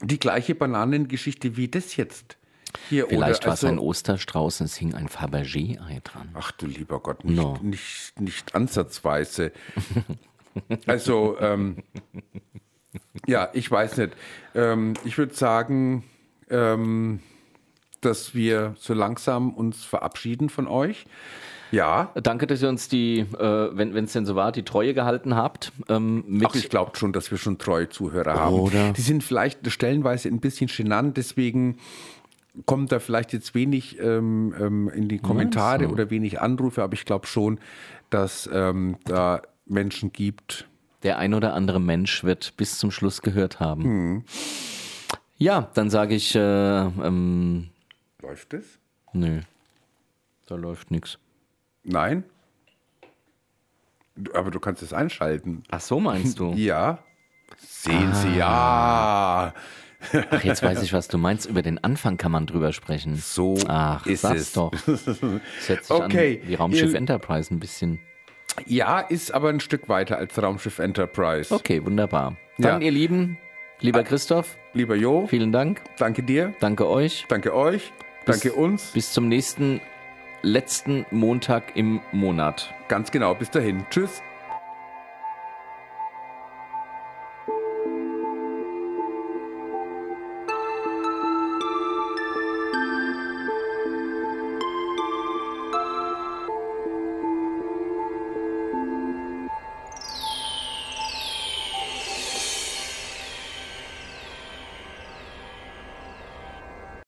[SPEAKER 2] die gleiche Bananengeschichte wie das jetzt. Hier,
[SPEAKER 1] Vielleicht war es
[SPEAKER 2] also-
[SPEAKER 1] ein Osterstrauß und es hing ein Fabergé-Ei dran.
[SPEAKER 2] Ach du lieber Gott, nicht,
[SPEAKER 1] No.
[SPEAKER 2] nicht, nicht ansatzweise. also, ähm, ja, ich weiß nicht. Ähm, ich würde sagen, ähm, dass wir so langsam uns verabschieden von euch. Ja,
[SPEAKER 1] Danke, dass ihr uns die, äh, wenn es denn so war, die Treue gehalten habt. Ähm, mit
[SPEAKER 2] Ach, ich glaube schon, dass wir schon treue Zuhörer haben.
[SPEAKER 1] Oder?
[SPEAKER 2] Die sind vielleicht stellenweise ein bisschen genannt, deswegen kommt da vielleicht jetzt wenig ähm, ähm, in die Kommentare oder wenig Anrufe, aber ich glaube schon, dass ähm, da Menschen gibt.
[SPEAKER 1] der ein oder andere Mensch wird bis zum Schluss gehört haben.
[SPEAKER 2] Hm.
[SPEAKER 1] Ja, dann sage ich, äh, ähm,
[SPEAKER 2] Läuft es?
[SPEAKER 1] nö, da läuft nichts.
[SPEAKER 2] Nein? Aber du kannst es einschalten.
[SPEAKER 1] Ach so meinst du?
[SPEAKER 2] Ja. Sehen Sie, ja.
[SPEAKER 1] Ach, jetzt weiß ich, was du meinst. Über den Anfang kann man drüber sprechen.
[SPEAKER 2] So
[SPEAKER 1] Ach,
[SPEAKER 2] ist
[SPEAKER 1] sag's
[SPEAKER 2] es.
[SPEAKER 1] doch. Das hört sich
[SPEAKER 2] Okay,
[SPEAKER 1] an wie Raumschiff Enterprise ein bisschen.
[SPEAKER 2] Ja, ist aber ein Stück weiter als Raumschiff Enterprise.
[SPEAKER 1] Okay, wunderbar. Dann,
[SPEAKER 2] Ja.
[SPEAKER 1] ihr Lieben, lieber Christoph,
[SPEAKER 2] Lieber Jo,
[SPEAKER 1] vielen Dank.
[SPEAKER 2] danke dir,
[SPEAKER 1] Danke euch.
[SPEAKER 2] danke euch, danke uns.
[SPEAKER 1] Bis zum nächsten letzten Montag im Monat.
[SPEAKER 2] Ganz genau, bis dahin. Tschüss.